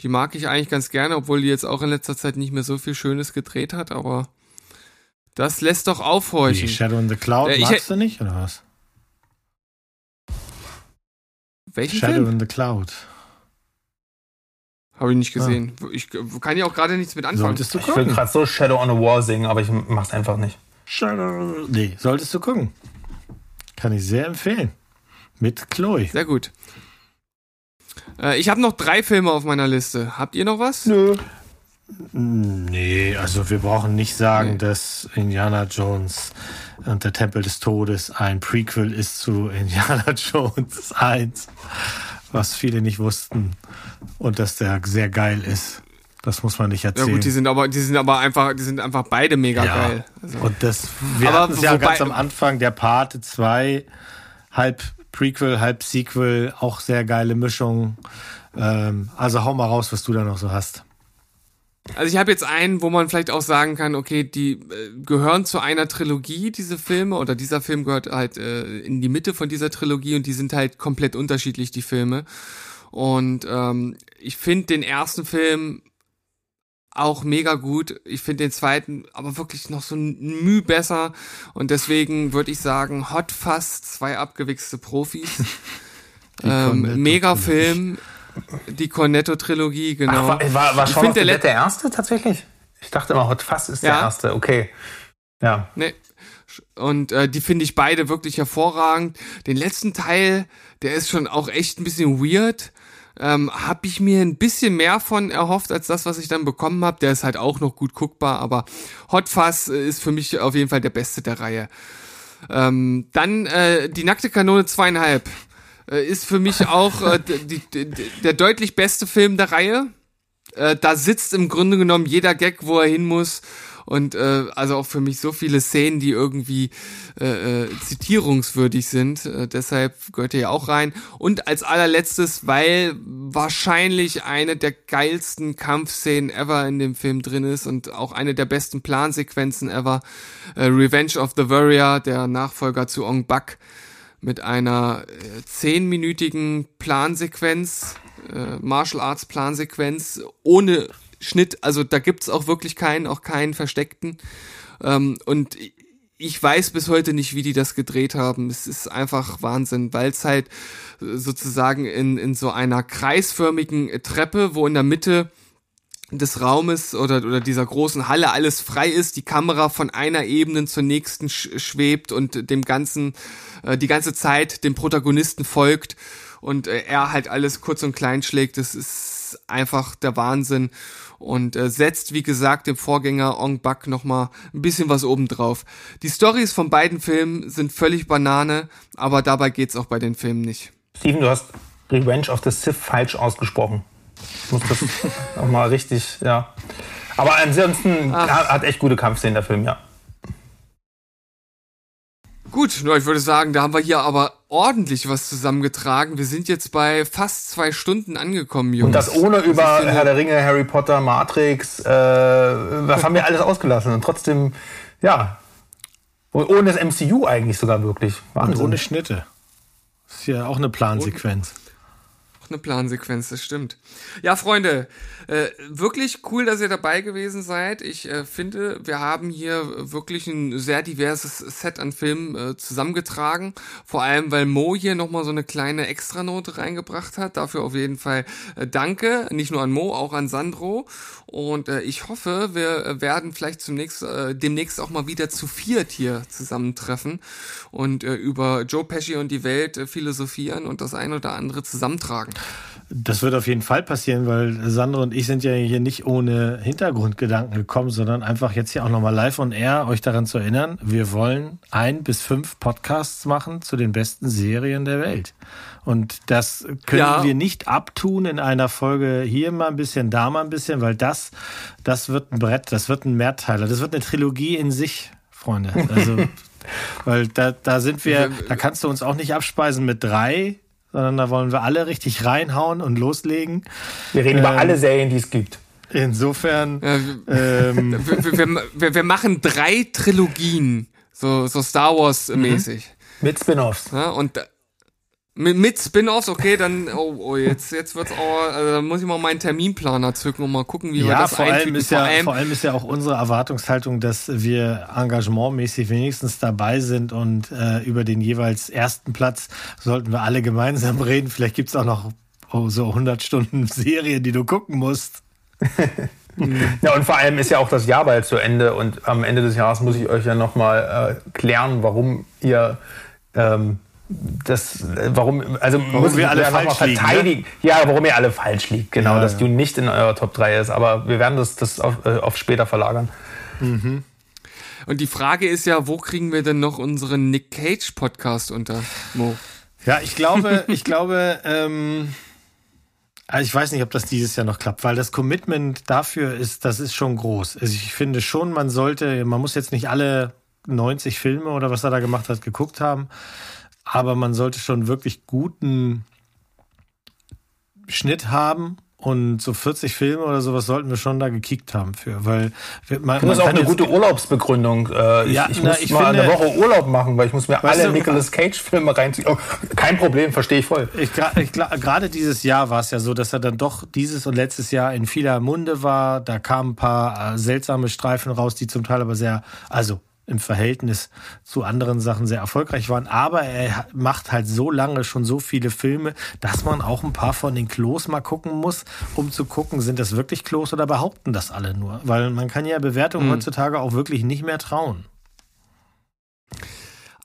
Die mag ich eigentlich ganz gerne, obwohl die jetzt auch in letzter Zeit nicht mehr so viel Schönes gedreht hat, aber das lässt doch aufhorchen. Die Shadow in the Cloud äh, magst du nicht, oder was? Welchen Shadow Film? in the Cloud. Habe ich nicht gesehen. Ah. Ich kann ja auch gerade nichts mit anfangen. Solltest du gucken. Ich will gerade so Shadow on a War singen, aber ich mach's einfach nicht. Shadow. Nee, solltest du gucken. Kann ich sehr empfehlen Mit Chloe. Sehr gut. Äh, ich habe noch drei Filme auf meiner Liste. Habt ihr noch was? Nö. Nee, also wir brauchen nicht sagen, Nee. dass Indiana Jones und der Tempel des Todes ein Prequel ist zu Indiana Jones 1, was viele nicht wussten und dass der sehr geil ist. Das muss man nicht Ja erzählen. gut, die sind aber, die sind aber einfach, die sind einfach beide mega Ja. geil. Also, Und das, wir Aber hatten es ja ganz am Anfang, der Pate 2, halb Prequel, halb Sequel, auch sehr geile Mischung. Ähm, also hau mal raus, was du da noch so hast. also ich habe jetzt einen, wo man vielleicht auch sagen kann, okay, die äh, gehören zu einer Trilogie, diese Filme, oder dieser Film gehört halt äh, in die Mitte von dieser Trilogie und die sind halt komplett unterschiedlich, die Filme. Und ähm, ich finde den ersten Film auch mega gut. Ich finde den zweiten aber wirklich noch so ein Müh besser. Und deswegen würde ich sagen, Hot Fuzz, zwei abgewichste Profis. ähm, mega Film. Die Cornetto-Trilogie, genau. Ach, war, war, war Ich Shaun find, of the der Dead der erste tatsächlich? Ich dachte immer, Hot Fuzz ist der Ja. erste. Okay. Ja. Nee. Und äh, die finde ich beide wirklich hervorragend. Den letzten Teil, der ist schon auch echt ein bisschen weird. Ähm, habe ich mir ein bisschen mehr von erhofft als das, was ich dann bekommen habe. Der ist halt auch noch gut guckbar, aber Hot Fuzz äh, ist für mich auf jeden Fall der beste der Reihe. Ähm, dann äh, die nackte Kanone zweieinhalb äh, ist für mich auch äh, die, die, der deutlich beste Film der Reihe. Äh, da sitzt im Grunde genommen jeder Gag, wo er hin muss. Und äh, also auch für mich so viele Szenen, die irgendwie äh, äh, zitierungswürdig sind. Äh, deshalb gehört er ja auch rein. Und als allerletztes, weil wahrscheinlich eine der geilsten Kampfszenen ever in dem Film drin ist und auch eine der besten Plansequenzen ever. Äh, Revenge of the Warrior, der Nachfolger zu Ong Bak mit einer äh, zehnminütigen Plansequenz, äh, Martial Arts Plansequenz, ohne Schnitt. Also da gibt's auch wirklich keinen, auch keinen versteckten. Ähm, und ich weiß bis heute nicht, wie die das gedreht haben. Es ist einfach Wahnsinn, weil es halt sozusagen in, in so einer kreisförmigen Treppe, wo in der Mitte des Raumes oder, oder dieser großen Halle alles frei ist, die Kamera von einer Ebene zur nächsten sch schwebt und dem ganzen, äh, die ganze Zeit dem Protagonisten folgt und äh, er halt alles kurz und klein schlägt. Das ist einfach der Wahnsinn und äh, setzt, wie gesagt, dem Vorgänger Ong Bak nochmal ein bisschen was obendrauf. Die Stories von beiden Filmen sind völlig Banane, aber dabei geht's auch bei den Filmen nicht. Steven, du hast Revenge of the Sith falsch ausgesprochen. Ich muss das nochmal richtig, ja. Aber ansonsten Ach. hat hat echt gute Kampfszenen der Film, ja. Gut, nur ich würde sagen, da haben wir hier aber ordentlich was zusammengetragen. Wir sind jetzt bei fast zwei Stunden angekommen, Jungs. Und das ohne über eine- Herr der Ringe, Harry Potter, Matrix, äh, was haben wir alles ausgelassen? Und trotzdem, ja. Und ohne das MCU eigentlich sogar wirklich. Und Wahnsinn. ohne Schnitte. Ist ja auch eine Plansequenz. Eine Plansequenz, das stimmt. Ja, Freunde, äh, wirklich cool, dass ihr dabei gewesen seid. Ich äh, finde, wir haben hier wirklich ein sehr diverses Set an Filmen äh, zusammengetragen. Vor allem, weil Mo hier nochmal so eine kleine Extranote reingebracht hat. Dafür auf jeden Fall äh, danke. Nicht nur an Mo, auch an Sandro. Und äh, ich hoffe, wir äh, werden vielleicht zum nächsten, äh, demnächst auch mal wieder zu viert hier zusammentreffen und äh, über Joe Pesci und die Welt äh, philosophieren und das ein oder andere zusammentragen. Das wird auf jeden Fall passieren, weil Sandro und ich sind ja hier nicht ohne Hintergrundgedanken gekommen, sondern einfach jetzt hier auch nochmal live on air euch daran zu erinnern, wir wollen ein bis fünf Podcasts machen zu den besten Serien der Welt. Und das können Ja. wir nicht abtun in einer Folge hier mal ein bisschen, da mal ein bisschen, weil das, das wird ein Brett, das wird ein Mehrteiler, das wird eine Trilogie in sich, Freunde. Also, weil da, da sind wir, da kannst du uns auch nicht abspeisen mit drei, sondern da wollen wir alle richtig reinhauen und loslegen. Wir reden über Ähm, alle Serien, die es gibt. Insofern, Ja, ähm, wir, wir, wir, wir, machen drei Trilogien, so, so Star Wars-mäßig. Mit Spin-offs. Ja, und mit, mit Spin-offs, okay, dann, oh, oh, jetzt, jetzt wird's auch, also da muss ich mal meinen Terminplaner zücken und mal gucken, wie wir ja, das vor allem, ist ja, vor allem ist ja auch unsere Erwartungshaltung, dass wir engagementmäßig wenigstens dabei sind und äh, über den jeweils ersten Platz sollten wir alle gemeinsam reden. Vielleicht gibt's auch noch oh, so 100 Stunden Serie, die du gucken musst. Ja, und vor allem ist ja auch das Jahr bald zu Ende und am Ende des Jahres muss ich euch ja nochmal äh, klären, warum ihr ähm, das, warum, also warum wir alle falsch liegen, ne? Ja, warum ihr alle falsch liegt, genau, ja, dass ja. Dune nicht in eurer Top 3 ist. Aber wir werden das, das auf, äh, auf später verlagern. Mhm. Und die Frage ist ja, wo kriegen wir denn noch unseren Nick Cage Podcast unter, Mo? Ja, ich glaube, ich glaube, ähm, also ich weiß nicht, ob das dieses Jahr noch klappt, weil das Commitment dafür ist, das ist schon groß. Also ich finde schon, man sollte, man muss jetzt nicht alle 90 Filme oder was er da gemacht hat, geguckt haben, aber man sollte schon wirklich guten Schnitt haben und so 40 Filme oder sowas sollten wir schon da gekickt haben für, weil man, das ist auch eine gute Urlaubsbegründung. Äh, ich, ja, ich na, muss ich mal finde, eine Woche Urlaub machen, weil ich muss mir alle du, Nicolas Cage Filme reinziehen. Oh, kein Problem, verstehe ich voll. Ich, ich, gerade dieses Jahr war es ja so, dass er dann doch dieses und letztes Jahr in vieler Munde war. Da kamen ein paar äh, seltsame Streifen raus, die zum Teil aber sehr, also im Verhältnis zu anderen Sachen sehr erfolgreich waren. Aber er macht halt so lange schon so viele Filme, dass man auch ein paar von den Klos mal gucken muss, um zu gucken, sind das wirklich Klos oder behaupten das alle nur? Weil man kann ja Bewertungen mhm. heutzutage auch wirklich nicht mehr trauen.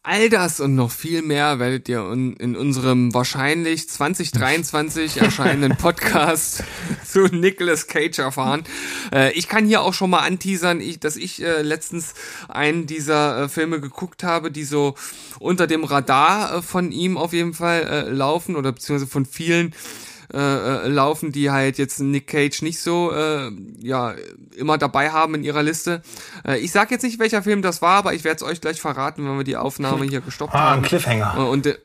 All das und noch viel mehr werdet ihr in unserem wahrscheinlich 2023 erscheinenden Podcast zu Nicolas Cage erfahren. Äh, ich kann hier auch schon mal anteasern, dass ich äh, letztens einen dieser äh, Filme geguckt habe, die so unter dem Radar von ihm auf jeden Fall laufen oder beziehungsweise von vielen äh, äh, laufen, die halt jetzt Nick Cage nicht so äh, ja immer dabei haben in ihrer Liste. Äh, ich sag jetzt nicht, welcher Film das war, aber ich werde es euch gleich verraten, wenn wir die Aufnahme hier gestoppt ah, haben. Ein Cliffhanger. Äh, und äh,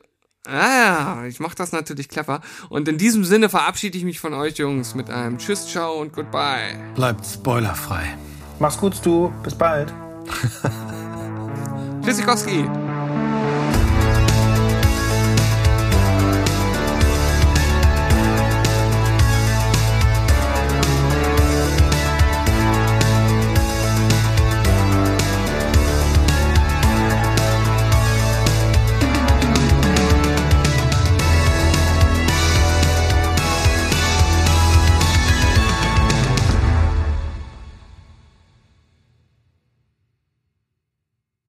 Ah, ich mach das natürlich clever. Und in diesem Sinne verabschiede ich mich von euch, Jungs, mit einem Tschüss, Ciao und Goodbye. Bleibt spoilerfrei. Mach's gut, du. Bis bald. Tschüssikowski.